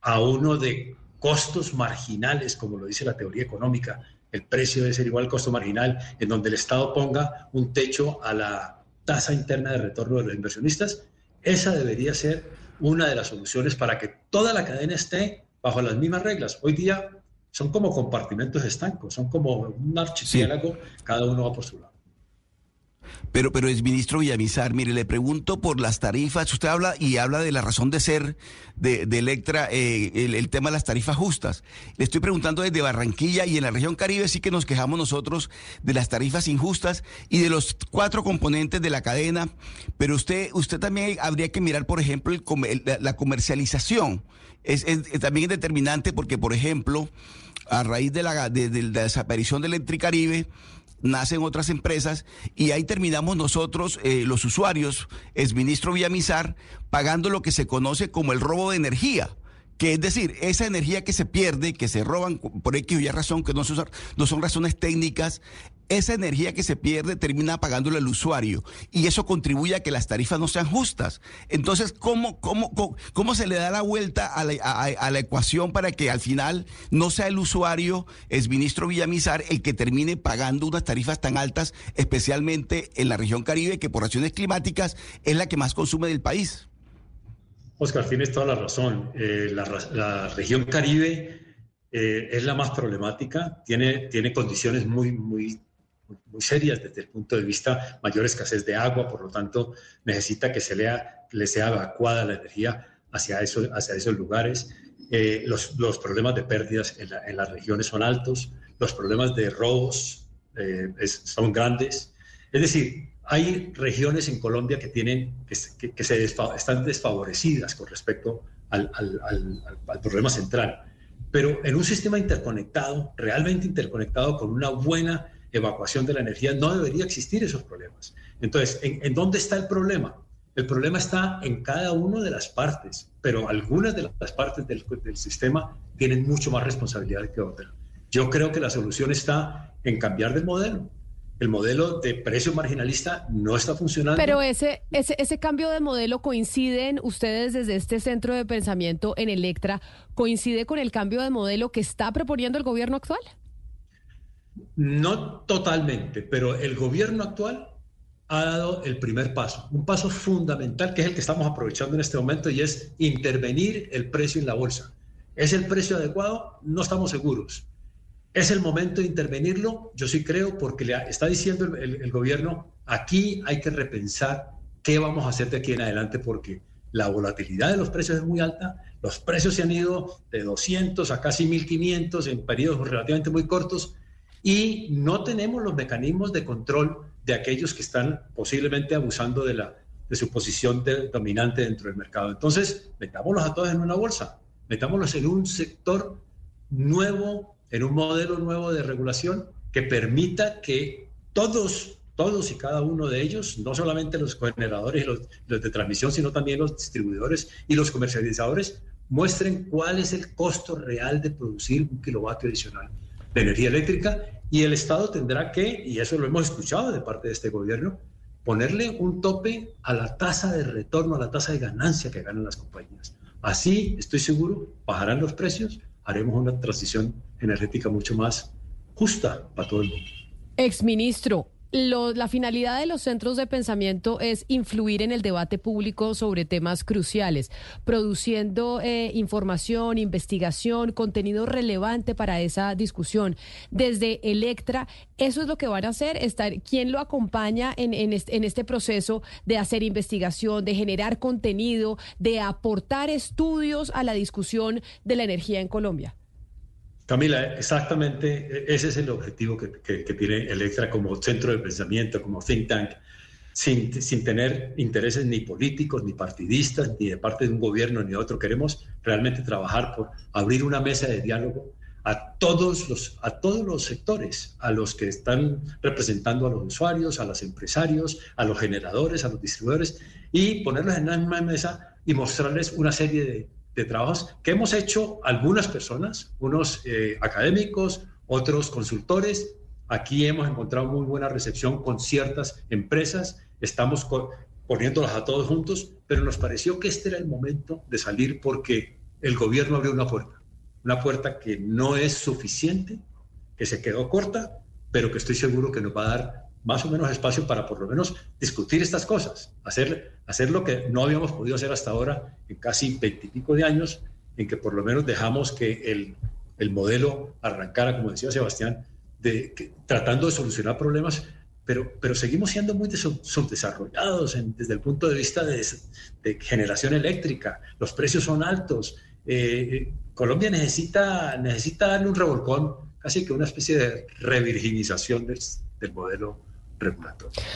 a uno de costos marginales, como lo dice la teoría económica, el precio debe ser igual al costo marginal, en donde el Estado ponga un techo a la tasa interna de retorno de los inversionistas, esa debería ser una de las soluciones para que toda la cadena esté bajo las mismas reglas. Hoy día son como compartimentos estancos, son como un archipiélago, cada uno va por su lado. Pero, pero es ministro Villamizar, mire, le pregunto por las tarifas. Usted habla y habla de la razón de ser de, Electra, eh, el, tema de las tarifas justas. Le estoy preguntando desde Barranquilla y en la región Caribe sí que nos quejamos nosotros de las tarifas injustas y de los cuatro componentes de la cadena. Pero usted, usted también habría que mirar, por ejemplo, la, comercialización. Es, también es determinante porque, por ejemplo, a raíz de la, de, de la desaparición de Electricaribe, nacen otras empresas y ahí terminamos nosotros, eh, los usuarios, es ministro Villamizar, pagando lo que se conoce como el robo de energía que es decir, esa energía que se pierde, que se roban por X o Y razón, que no son, no son razones técnicas, esa energía que se pierde termina pagándole al usuario y eso contribuye a que las tarifas no sean justas. Entonces, ¿cómo, cómo, cómo, se le da la vuelta a la, ecuación para que al final no sea el usuario, es ministro Villamizar, el que termine pagando unas tarifas tan altas, especialmente en la región Caribe, que por razones climáticas es la que más consume del país? Oscar, tienes toda la razón. Eh, la, región Caribe eh, es la más problemática, tiene, tiene condiciones muy, muy, muy serias desde el punto de vista mayor escasez de agua, por lo tanto necesita que se le sea evacuada la energía hacia, eso, hacia esos lugares. Eh, los, los, problemas de pérdidas en, las regiones son altos, los problemas de robos son grandes. Es decir, hay regiones en Colombia que, tienen, que, se están desfavorecidas con respecto al, problema central. Pero en un sistema interconectado, realmente interconectado, con una buena evacuación de la energía, no debería existir esos problemas. Entonces, ¿en, en dónde está el problema? El problema está en cada una de las partes, pero algunas de las partes del, del sistema tienen mucho más responsabilidad que otras. Yo creo que la solución está en cambiar del modelo el modelo de precio marginalista no está funcionando. Pero ese, ese, ese cambio de modelo coinciden ustedes desde este centro de pensamiento en Electra, coincide con el cambio de modelo que está proponiendo el gobierno actual. No totalmente, pero el gobierno actual ha dado el primer paso, un paso fundamental que es el que estamos aprovechando en este momento y es intervenir el precio en la bolsa. ¿Es el precio adecuado? No estamos seguros. ¿Es el momento de intervenirlo? Yo sí creo, porque le está diciendo el, gobierno, aquí hay que repensar qué vamos a hacer de aquí en adelante, porque la volatilidad de los precios es muy alta, los precios se han ido de 200 a casi 1500 en periodos relativamente muy cortos y no tenemos los mecanismos de control de aquellos que están posiblemente abusando de, su posición dominante dentro del mercado. Entonces, metámoslos a todos en una bolsa, metámoslos en un sector nuevo en un modelo nuevo de regulación que permita que todos, todos y cada uno de ellos, no solamente los generadores y los, de transmisión, sino también los distribuidores y los comercializadores, muestren cuál es el costo real de producir un kilovatio adicional de energía eléctrica y el Estado tendrá que, y eso lo hemos escuchado de parte de este gobierno, ponerle un tope a la tasa de retorno, a la tasa de ganancia que ganan las compañías. Así, estoy seguro, bajarán los precios haremos una transición energética mucho más justa para todo el mundo. Exministro, la finalidad de los centros de pensamiento es influir en el debate público sobre temas cruciales, produciendo eh, información, investigación, contenido relevante para esa discusión. Desde Electra, eso es lo que van a hacer, estar, ¿quién lo acompaña en, en este proceso de hacer investigación, de generar contenido, de aportar estudios a la discusión de la energía en Colombia? Camila, exactamente ese es el objetivo que, tiene Electra como centro de pensamiento, como think tank, sin, sin, tener intereses ni políticos, ni partidistas, ni de parte de un gobierno ni de otro. Queremos realmente trabajar por abrir una mesa de diálogo a todos los, a todos los sectores, a los que están representando a los usuarios, a los empresarios, a los generadores, a los distribuidores, y ponerlos en la misma mesa y mostrarles una serie de, trabajos que hemos hecho algunas personas, unos eh, académicos, otros consultores. Aquí hemos encontrado muy buena recepción con ciertas empresas, estamos poniéndolas a todos juntos, pero nos pareció que este era el momento de salir porque el gobierno abrió una puerta una puerta que no es suficiente, que se quedó corta, pero que estoy seguro que nos va a dar más o menos espacio para por lo menos discutir estas cosas, hacer, hacer lo que no habíamos podido hacer hasta ahora en casi veintipico de años, en que por lo menos dejamos que el, el modelo arrancara, como decía Sebastián, de, tratando de solucionar problemas, pero, pero seguimos siendo muy subdesarrollados desde el punto de vista de, de generación eléctrica, los precios son altos, eh, Colombia necesita, necesita darle un revolcón, casi que una especie de revirginización del, modelo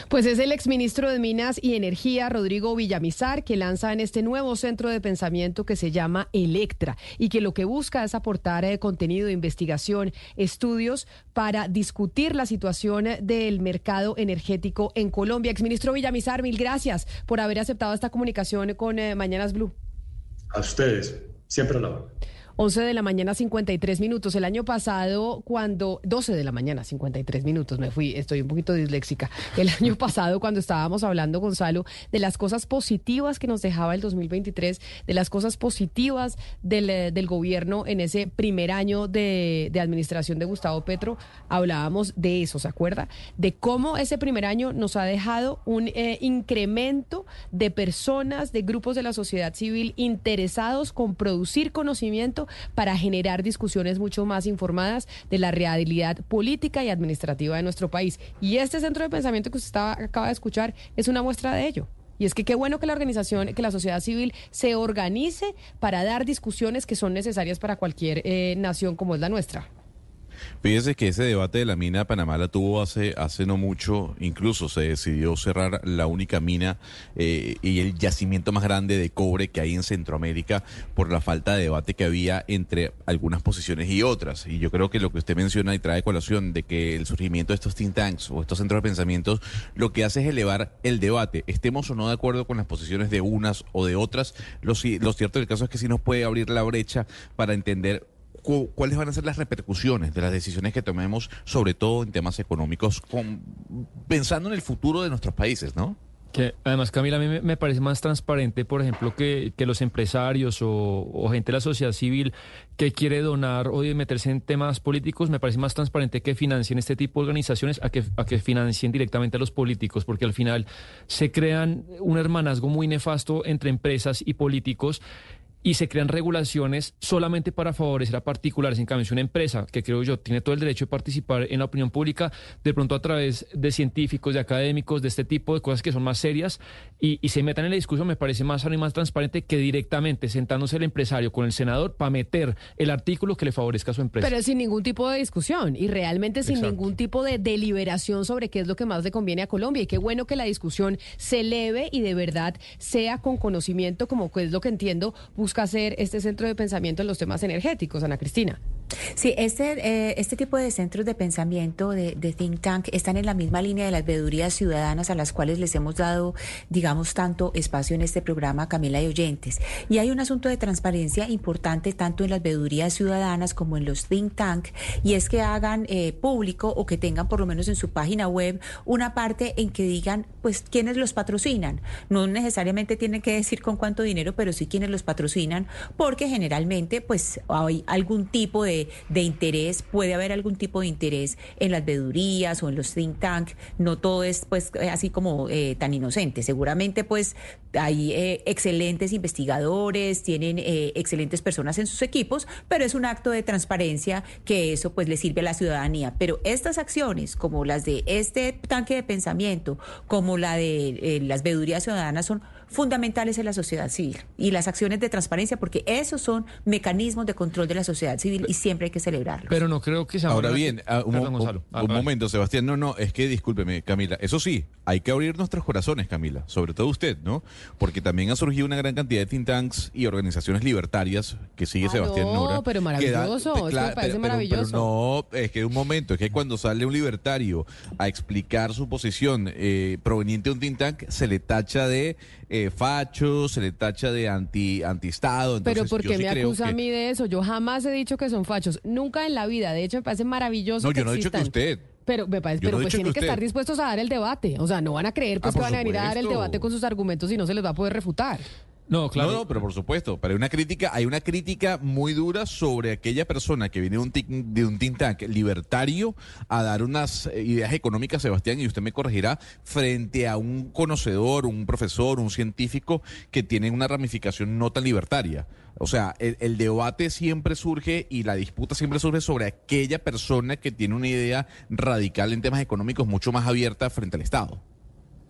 Pues es el exministro de Minas y Energía, Rodrigo Villamizar, que lanza en este nuevo centro de pensamiento que se llama Electra y que lo que busca es aportar eh, contenido de investigación, estudios para discutir la situación del mercado energético en Colombia. Exministro Villamizar, mil gracias por haber aceptado esta comunicación con eh, Mañanas Blue. A ustedes, siempre la hora. 11 de la mañana, 53 minutos. El año pasado, cuando. 12 de la mañana, 53 minutos. Me fui, estoy un poquito disléxica. El año pasado, cuando estábamos hablando, Gonzalo, de las cosas positivas que nos dejaba el 2023, de las cosas positivas del, eh, del gobierno en ese primer año de, de, administración de Gustavo Petro, hablábamos de eso, ¿se acuerda? De cómo ese primer año nos ha dejado un eh, incremento de personas, de grupos de la sociedad civil interesados con producir conocimiento para generar discusiones mucho más informadas de la realidad política y administrativa de nuestro país. Y este centro de pensamiento que usted acaba de escuchar es una muestra de ello. Y es que qué bueno que la organización, que la sociedad civil se organice para dar discusiones que son necesarias para cualquier eh, nación como es la nuestra. Fíjese que ese debate de la mina Panamá la tuvo hace, hace no mucho, incluso se decidió cerrar la única mina eh, y el yacimiento más grande de cobre que hay en Centroamérica por la falta de debate que había entre algunas posiciones y otras. Y yo creo que lo que usted menciona y trae colación de que el surgimiento de estos think tanks o estos centros de pensamientos lo que hace es elevar el debate. Estemos o no de acuerdo con las posiciones de unas o de otras, lo, lo cierto del caso es que sí nos puede abrir la brecha para entender cuáles van a ser las repercusiones de las decisiones que tomemos, sobre todo en temas económicos, pensando en el futuro de nuestros países, ¿no? Que además, Camila, a mí me, parece más transparente, por ejemplo, que, los empresarios o, gente de la sociedad civil que quiere donar o meterse en temas políticos, me parece más transparente que financien este tipo de organizaciones a que, a que financien directamente a los políticos, porque al final se crean un hermanazgo muy nefasto entre empresas y políticos y se crean regulaciones solamente para favorecer a particulares. En cambio, si una empresa, que creo yo, tiene todo el derecho de participar en la opinión pública, de pronto a través de científicos, de académicos, de este tipo de cosas que son más serias y, se metan en la discusión, me parece más sano y más transparente que directamente sentándose el empresario con el senador para meter el artículo que le favorezca a su empresa. Pero sin ningún tipo de discusión y realmente sin ningún tipo de deliberación sobre qué es lo que más le conviene a Colombia. Y qué bueno que la discusión se eleve y de verdad sea con conocimiento, como es lo que entiendo, busca hacer este centro de pensamiento en los temas energéticos, Ana Cristina. Sí, este, eh, este tipo de centros de pensamiento de, think tank están en la misma línea de las veedurías ciudadanas a las cuales les hemos dado, digamos, tanto espacio en este programa, Camila y Oyentes. Y hay un asunto de transparencia importante tanto en las veedurías ciudadanas como en los think tank, y es que hagan eh, público o que tengan por lo menos en su página web una parte en que digan, pues, quiénes los patrocinan. No necesariamente tienen que decir con cuánto dinero, pero sí quiénes los patrocinan, porque generalmente, pues, hay algún tipo de de, interés, puede haber algún tipo de interés en las vedurías o en los think tank, no todo es pues eh, así como eh, tan inocente, seguramente pues hay eh, excelentes investigadores, tienen excelentes personas en sus equipos, pero es un acto de transparencia que eso pues le sirve a la ciudadanía, pero estas acciones como las de este tanque de pensamiento, como la de las vedurías ciudadanas son fundamentales en la sociedad civil y las acciones de transparencia, porque esos son mecanismos de control de la sociedad civil y siempre hay que celebrarlos. Pero no creo que sea Ahora bien, ah, un, Perdón, Gonzalo. Ah, un momento, Sebastián. No, no, es que discúlpeme, Camila. Eso sí, hay que abrir nuestros corazones, Camila. Sobre todo usted, ¿no? Porque también ha surgido una gran cantidad de think tanks y organizaciones libertarias que sigue Ah, Sebastián no, Nora. pero que maravilloso, es que me parece maravilloso. no, es que un momento, es que cuando sale un libertario a explicar su posición eh, proveniente de un think tank, se le tacha de eh, facho, se le tacha de anti antiestado. Pero ¿por qué sí me acusa que- a mí de eso? Yo jamás he dicho que son fachos. Nunca en la vida. De hecho, me parece maravilloso No, que yo no he dicho que usted. Pero me parece, pero no pues tienen que que estar dispuestos a dar el debate. O sea, no van a creer pues Ah, que van a venir a dar el debate con sus argumentos y no se les va a poder refutar. No, No, no, pero por supuesto, pero hay una crítica, hay una crítica muy dura sobre aquella persona que viene de un, de un think tank libertario a dar unas eh, ideas económicas, Sebastián, y usted me corregirá, frente a un conocedor, un profesor, un científico que tiene una ramificación no tan libertaria. O sea, el, el debate siempre surge y la disputa siempre surge sobre aquella persona que tiene una idea radical en temas económicos mucho más abierta frente al Estado.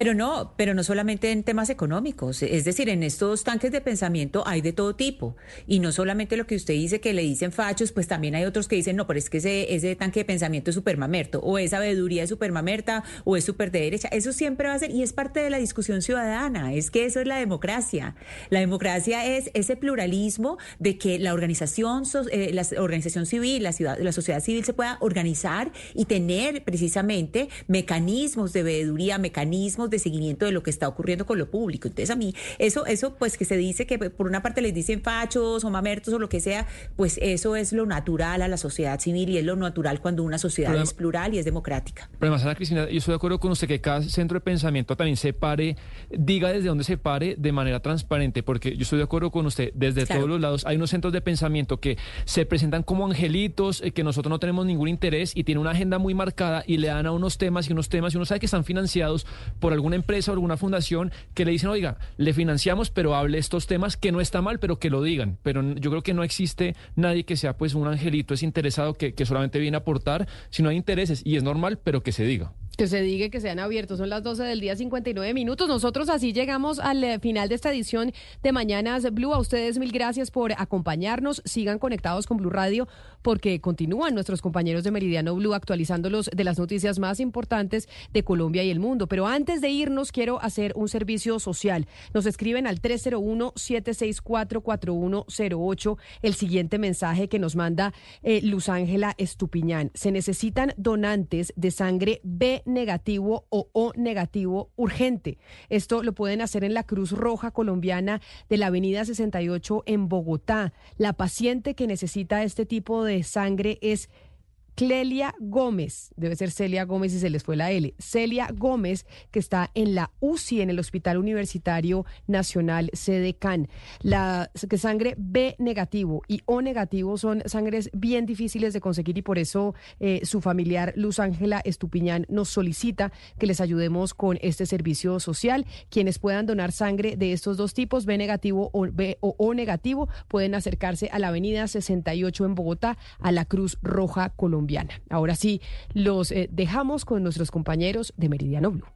Pero no, pero no solamente en temas económicos, es decir, en estos tanques de pensamiento hay de todo tipo y no solamente lo que usted dice que le dicen fachos, pues también hay otros que dicen, no, pero es que ese, ese tanque de pensamiento es súper mamerto o esa veeduría es súper mamerta o es súper de derecha, eso siempre va a ser y es parte de la discusión ciudadana, es que eso es la democracia. La democracia es ese pluralismo de que la organización, eh, la organización civil, la, ciudad, la sociedad civil se pueda organizar y tener precisamente mecanismos de veeduría, mecanismos de seguimiento de lo que está ocurriendo con lo público. Entonces a mí, eso, eso pues que se dice que por una parte les dicen fachos o mamertos o lo que sea, pues eso es lo natural a la sociedad civil y es lo natural cuando una sociedad es plural y es democrática. Pero además, Ana Cristina, yo estoy de acuerdo con usted que cada centro de pensamiento también se pare, diga desde dónde se pare de manera transparente, porque yo estoy de acuerdo con usted, desde Claro. todos los lados hay unos centros de pensamiento que se presentan como angelitos, eh, que nosotros no tenemos ningún interés y tienen una agenda muy marcada y le dan a unos temas y unos temas y uno sabe que están financiados por alguna empresa o alguna fundación que le dicen, oiga, le financiamos, pero hable estos temas que no está mal, pero que lo digan. Pero yo creo que no existe nadie que sea pues un angelito, es interesado que, que solamente viene a aportar, si no hay intereses y es normal, pero que se diga. Que se diga que sean abiertos. Son las 12 del día, 59 minutos. Nosotros así llegamos al eh, final de esta edición de Mañanas Blue. A ustedes mil gracias por acompañarnos. Sigan conectados con Blue Radio porque continúan nuestros compañeros de Meridiano Blue actualizándolos de las noticias más importantes de Colombia y el mundo. Pero antes de irnos, quiero hacer un servicio social. Nos escriben al 301-764-4108 el siguiente mensaje que nos manda eh, Luz Ángela Estupiñán. Se necesitan donantes de sangre B negativo o O negativo urgente. Esto lo pueden hacer en la Cruz Roja Colombiana de la Avenida 68 en Bogotá. La paciente que necesita este tipo de sangre es Clelia Gómez, debe ser Celia Gómez y se les fue la L. Celia Gómez, que está en la UCI, en el Hospital Universitario Nacional sede CAN. La que sangre B negativo y O negativo son sangres bien difíciles de conseguir y por eso eh, su familiar Luz Ángela Estupiñán nos solicita que les ayudemos con este servicio social. Quienes puedan donar sangre de estos dos tipos, B negativo o, B, o O negativo, pueden acercarse a la Avenida 68 en Bogotá, a la Cruz Roja Ahora sí, los eh, dejamos con nuestros compañeros de Meridiano Blue.